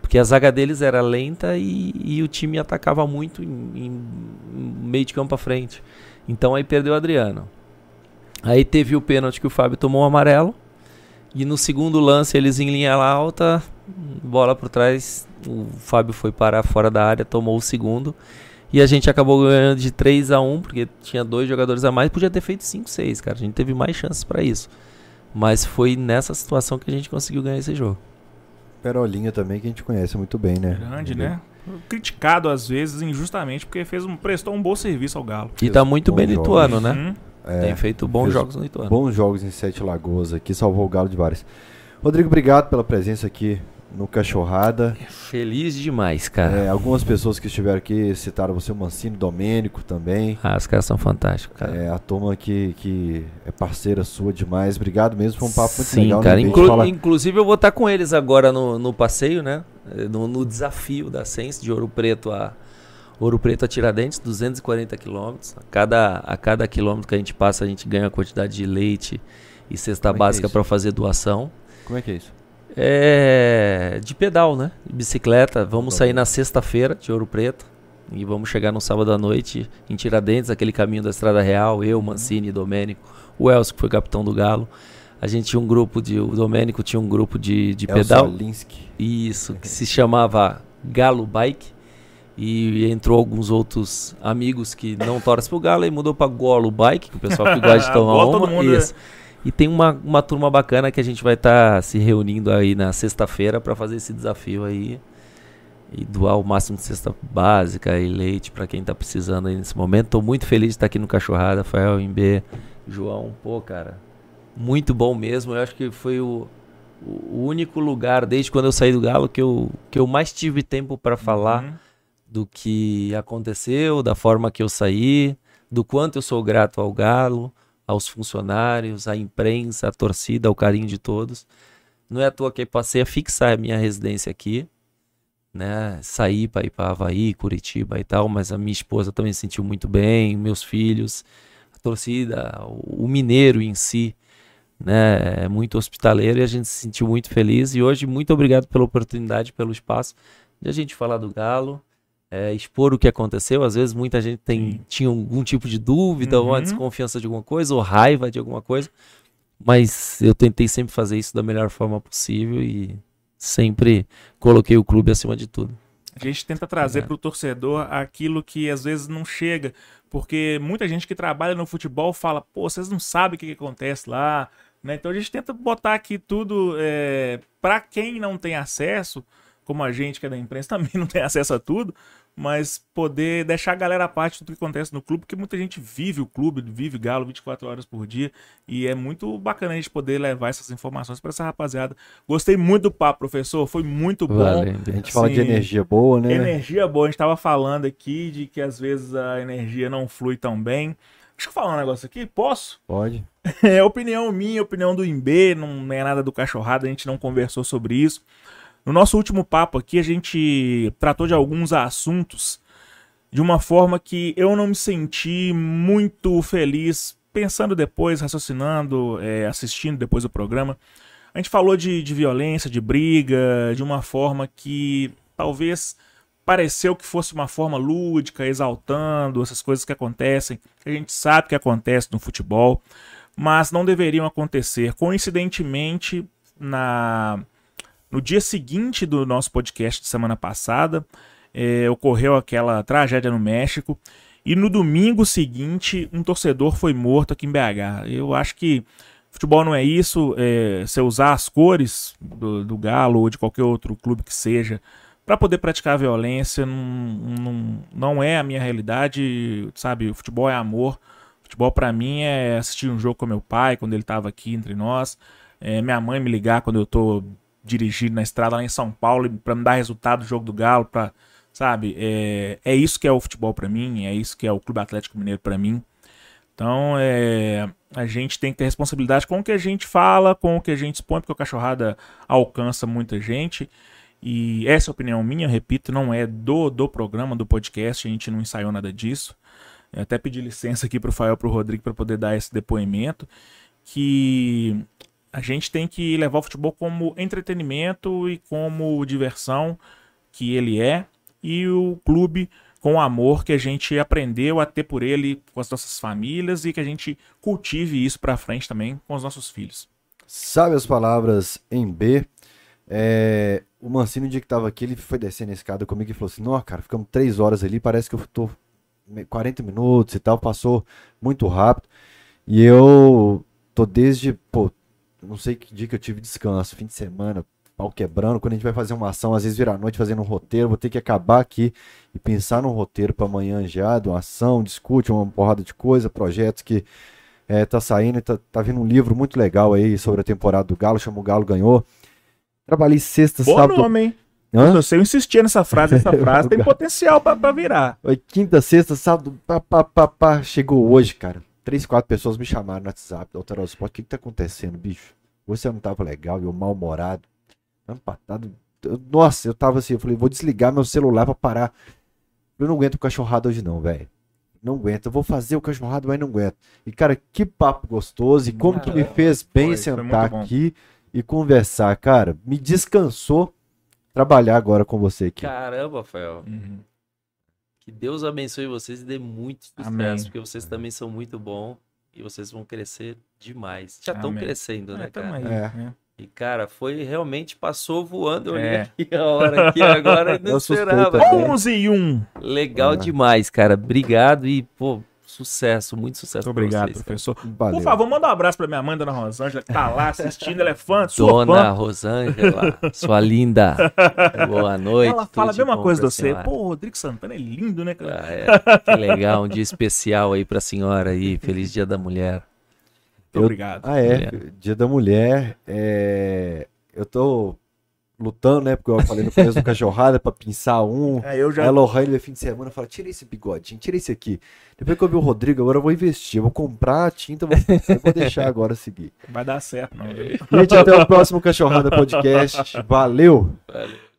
S2: Porque a zaga deles era lenta e, e o time atacava muito em, em- meio de campo à frente. Então aí perdeu o Adriano. Aí teve o pênalti que o Fábio tomou um amarelo. E no segundo lance, eles em linha alta, bola por trás. O Fábio foi parar fora da área, tomou o segundo. E a gente acabou ganhando de 3 a 1 porque tinha dois jogadores a mais. Podia ter feito 5 6 cara. A gente teve mais chances pra isso. Mas foi nessa situação que a gente conseguiu ganhar esse jogo.
S1: Perolinha também, que a gente conhece muito bem, né?
S3: Grande, né? Criticado às vezes injustamente porque fez um, prestou um bom serviço ao Galo.
S2: E tá muito bem no
S1: jogos.
S2: Ituano, né?
S3: Uhum.
S1: É,
S2: Tem feito bons jogos no Ituano.
S1: bons jogos em Sete Lagoas aqui, salvou o Galo de vários. Rodrigo, obrigado pela presença aqui no Cachorrada.
S2: Feliz demais, cara.
S1: É, algumas pessoas que estiveram aqui citaram você, o Mancini, Domênico também.
S2: Ah, os caras são fantásticos, cara.
S1: É, a turma que, que é parceira sua demais. Obrigado mesmo, foi um papo muito
S2: Sim,
S1: legal.
S2: cara.
S1: né? A gente
S2: Inclu-
S1: fala-
S2: Inclusive, eu vou estar com eles agora no, no passeio, né? No, no desafio da Sense de Ouro Preto a Ouro Preto a Tiradentes, 240 quilômetros. A cada, a cada quilômetro que a gente passa, a gente ganha a quantidade de leite e cesta
S1: Como é é
S2: básica
S1: isso?
S2: para fazer doação.
S1: Como é que é isso?
S2: É de pedal, né? De bicicleta. Vamos sair na sexta-feira de Ouro Preto. E vamos chegar no sábado à noite em Tiradentes, aquele caminho da Estrada Real. Eu, Mancini, Domênico, o Elcio, que foi capitão do Galo. A gente tinha um grupo de. O Domênico tinha um grupo de, de
S1: Elcio
S2: pedal.
S1: Alinsky.
S2: Isso, que se chamava Galo Bike. E entrou alguns outros amigos que não torcem pro Galo e mudou pra Golo Bike, que o pessoal que gosta de [LAUGHS] tomar
S3: todo
S2: uma.
S3: mundo,
S2: Isso. E tem uma, uma turma bacana que a gente vai estar se reunindo aí na sexta-feira para fazer esse desafio aí. E doar o máximo de cesta básica e leite para quem tá precisando aí nesse momento. Tô muito feliz de estar aqui no Cachorrada, Rafael, Imbê, João. Pô, cara, muito bom mesmo. Eu acho que foi o, o único lugar, desde quando eu saí do Galo, que eu, que eu mais tive tempo para falar
S3: Uhum.
S2: Do que aconteceu, da forma que eu saí, do quanto eu sou grato ao Galo, aos funcionários, à imprensa, à torcida, ao carinho de todos. Não é à toa que passei a fixar a minha residência aqui, né? Saí para ir para Havaí, Curitiba e tal, mas a minha esposa também se sentiu muito bem, meus filhos, a torcida, o o mineiro em si, né? É muito hospitaleiro e a gente se sentiu muito feliz. E hoje, muito obrigado pela oportunidade, pelo espaço de a gente falar do Galo, é, expor o que aconteceu. Às vezes muita gente tem,
S3: Sim.
S2: tinha algum tipo de dúvida ou uma
S3: Uhum.
S2: desconfiança de alguma coisa ou raiva de alguma coisa, mas eu tentei sempre fazer isso da melhor forma possível e sempre coloquei o clube acima de tudo.
S3: A gente tenta trazer
S2: É.
S3: para o torcedor aquilo que às vezes não chega, porque muita gente que trabalha no futebol fala, pô, vocês não sabem o que, que acontece lá, né? Então a gente tenta botar aqui tudo é, para quem não tem acesso, como a gente que é da imprensa [LAUGHS] também não tem acesso a tudo, mas poder deixar a galera a parte do que acontece no clube, porque muita gente vive o clube, vive Galo 24 horas por dia, e é muito bacana a gente poder levar essas informações para essa rapaziada. Gostei muito do papo, professor, foi muito bom.
S1: A gente fala de
S3: Assim,
S1: energia boa, né?
S3: Energia boa, a gente tava falando aqui de que às vezes a energia não flui tão bem. Deixa eu falar um negócio aqui, posso?
S1: Pode. [LAUGHS]
S3: É opinião minha, opinião do Imbê, não é nada do cachorrada, a gente não conversou sobre isso. No nosso último papo aqui, a gente tratou de alguns assuntos de uma forma que eu não me senti muito feliz pensando depois, raciocinando, é, assistindo depois do programa. A gente falou de, de violência, de briga, de uma forma que talvez pareceu que fosse uma forma lúdica, exaltando essas coisas que acontecem, que a gente sabe que acontece no futebol, mas não deveriam acontecer. Coincidentemente, na no dia seguinte do nosso podcast de semana passada, eh, ocorreu aquela tragédia no México. E no domingo seguinte, um torcedor foi morto aqui em BH. Eu acho que futebol não é isso. É, você usar as cores do, do Galo ou de qualquer outro clube que seja para poder praticar violência não, não, não é a minha realidade. Sabe, o futebol é amor. Futebol para mim é assistir um jogo com meu pai quando ele estava aqui entre nós. É, minha mãe me ligar quando eu tô dirigindo na estrada lá em São Paulo para me dar resultado do jogo do Galo, para sabe? É, é isso que é o futebol para mim, é isso que é o Clube Atlético Mineiro para mim. Então, é, a gente tem que ter responsabilidade com o que a gente fala, com o que a gente expõe, porque o Cachorrada alcança muita gente. E essa é a opinião minha, repito, não é do, do programa, do podcast, a gente não ensaiou nada disso. Eu até pedi licença aqui pro Fael, pro Rodrigo, para poder dar esse depoimento, que a gente tem que levar o futebol como entretenimento e como diversão que ele é, e o clube com o amor que a gente aprendeu a ter por ele com as nossas famílias e que a gente cultive isso para frente também com os nossos filhos.
S1: Sabe as palavras em B? É, o Mancini, no dia que tava aqui, ele foi descendo a escada comigo e falou assim: Não, cara, ficamos três horas ali, parece que eu tô 40 minutos e tal, passou muito rápido. E eu tô desde, pô, não sei que dia que eu tive descanso, fim de semana, pau quebrando. Quando a gente vai fazer uma ação, às vezes vira a noite fazendo um roteiro, vou ter que acabar aqui e pensar num roteiro para amanhã já, de uma ação, discute uma porrada de coisa, projetos que é, tá saindo, tá, tá vindo um livro muito legal aí sobre a temporada do Galo, chama O Galo Ganhou. Trabalhei sexta,
S3: Bom
S1: sábado.
S3: nome, hein?
S1: Hã?
S3: Se eu insistir nessa frase, essa [LAUGHS] frase tem potencial pra, pra virar.
S1: Quinta, sexta, sábado, pá, pá, pá, pá, chegou hoje, cara. Três, quatro pessoas me chamaram no WhatsApp, Alterado Esporte, o que que tá acontecendo, bicho? Você não tava legal, eu mal-humorado, empatado. Eu- Nossa, eu tava assim, eu falei, vou desligar meu celular pra parar. Eu não aguento o cachorrado hoje não, velho. Não aguento, eu vou fazer o cachorrado, mas não aguento. E, cara, que papo gostoso, e como que me fez bem
S3: Foi, foi
S1: sentar
S3: bom.
S1: aqui e conversar, cara. Me descansou trabalhar agora com você aqui.
S2: Caramba, Rafael. Que Deus abençoe vocês e dê muito sucesso,
S3: Amém.
S2: porque vocês também são muito bons e vocês vão crescer demais. Já estão crescendo, né,
S3: É,
S2: cara?
S3: aí,
S1: É.
S3: né?
S2: E, cara, foi realmente passou voando. Eu olhei
S3: É.
S2: aqui a hora aqui agora não esperava.
S1: também.
S3: 11 e 1.
S2: Legal
S1: É.
S2: demais, cara. Obrigado e, pô, sucesso, muito sucesso
S3: Muito
S2: pra
S3: obrigado,
S2: vocês,
S3: professor.
S1: Valeu.
S3: Por favor, manda um abraço pra minha mãe, dona Rosângela, que tá lá assistindo, ela é fã, sua
S2: Dona
S3: fã.
S2: Rosângela, sua linda. Boa noite.
S3: Ela fala a mesma coisa de você. Pô, o Rodrigo Santana é lindo, né, cara?
S2: Ah, é. Que legal, um dia especial aí pra senhora aí. Feliz Dia da Mulher.
S3: Muito
S1: eu-
S3: obrigado.
S1: Ah, é.
S2: Mulher.
S1: Dia da Mulher. É... Eu tô lutando, né? Porque eu falei no começo do cachorrada pra pinçar um. [LAUGHS]
S3: É, eu já.
S1: Aí a Lohane, no fim de semana, fala: tira esse bigodinho, tira esse aqui. Depois que eu vi o Rodrigo, agora eu vou investir. Eu vou comprar a tinta, vou, eu vou deixar agora seguir.
S3: Vai dar certo, não.
S1: Gente, até o próximo Cachorrada Podcast. Valeu!
S2: Valeu.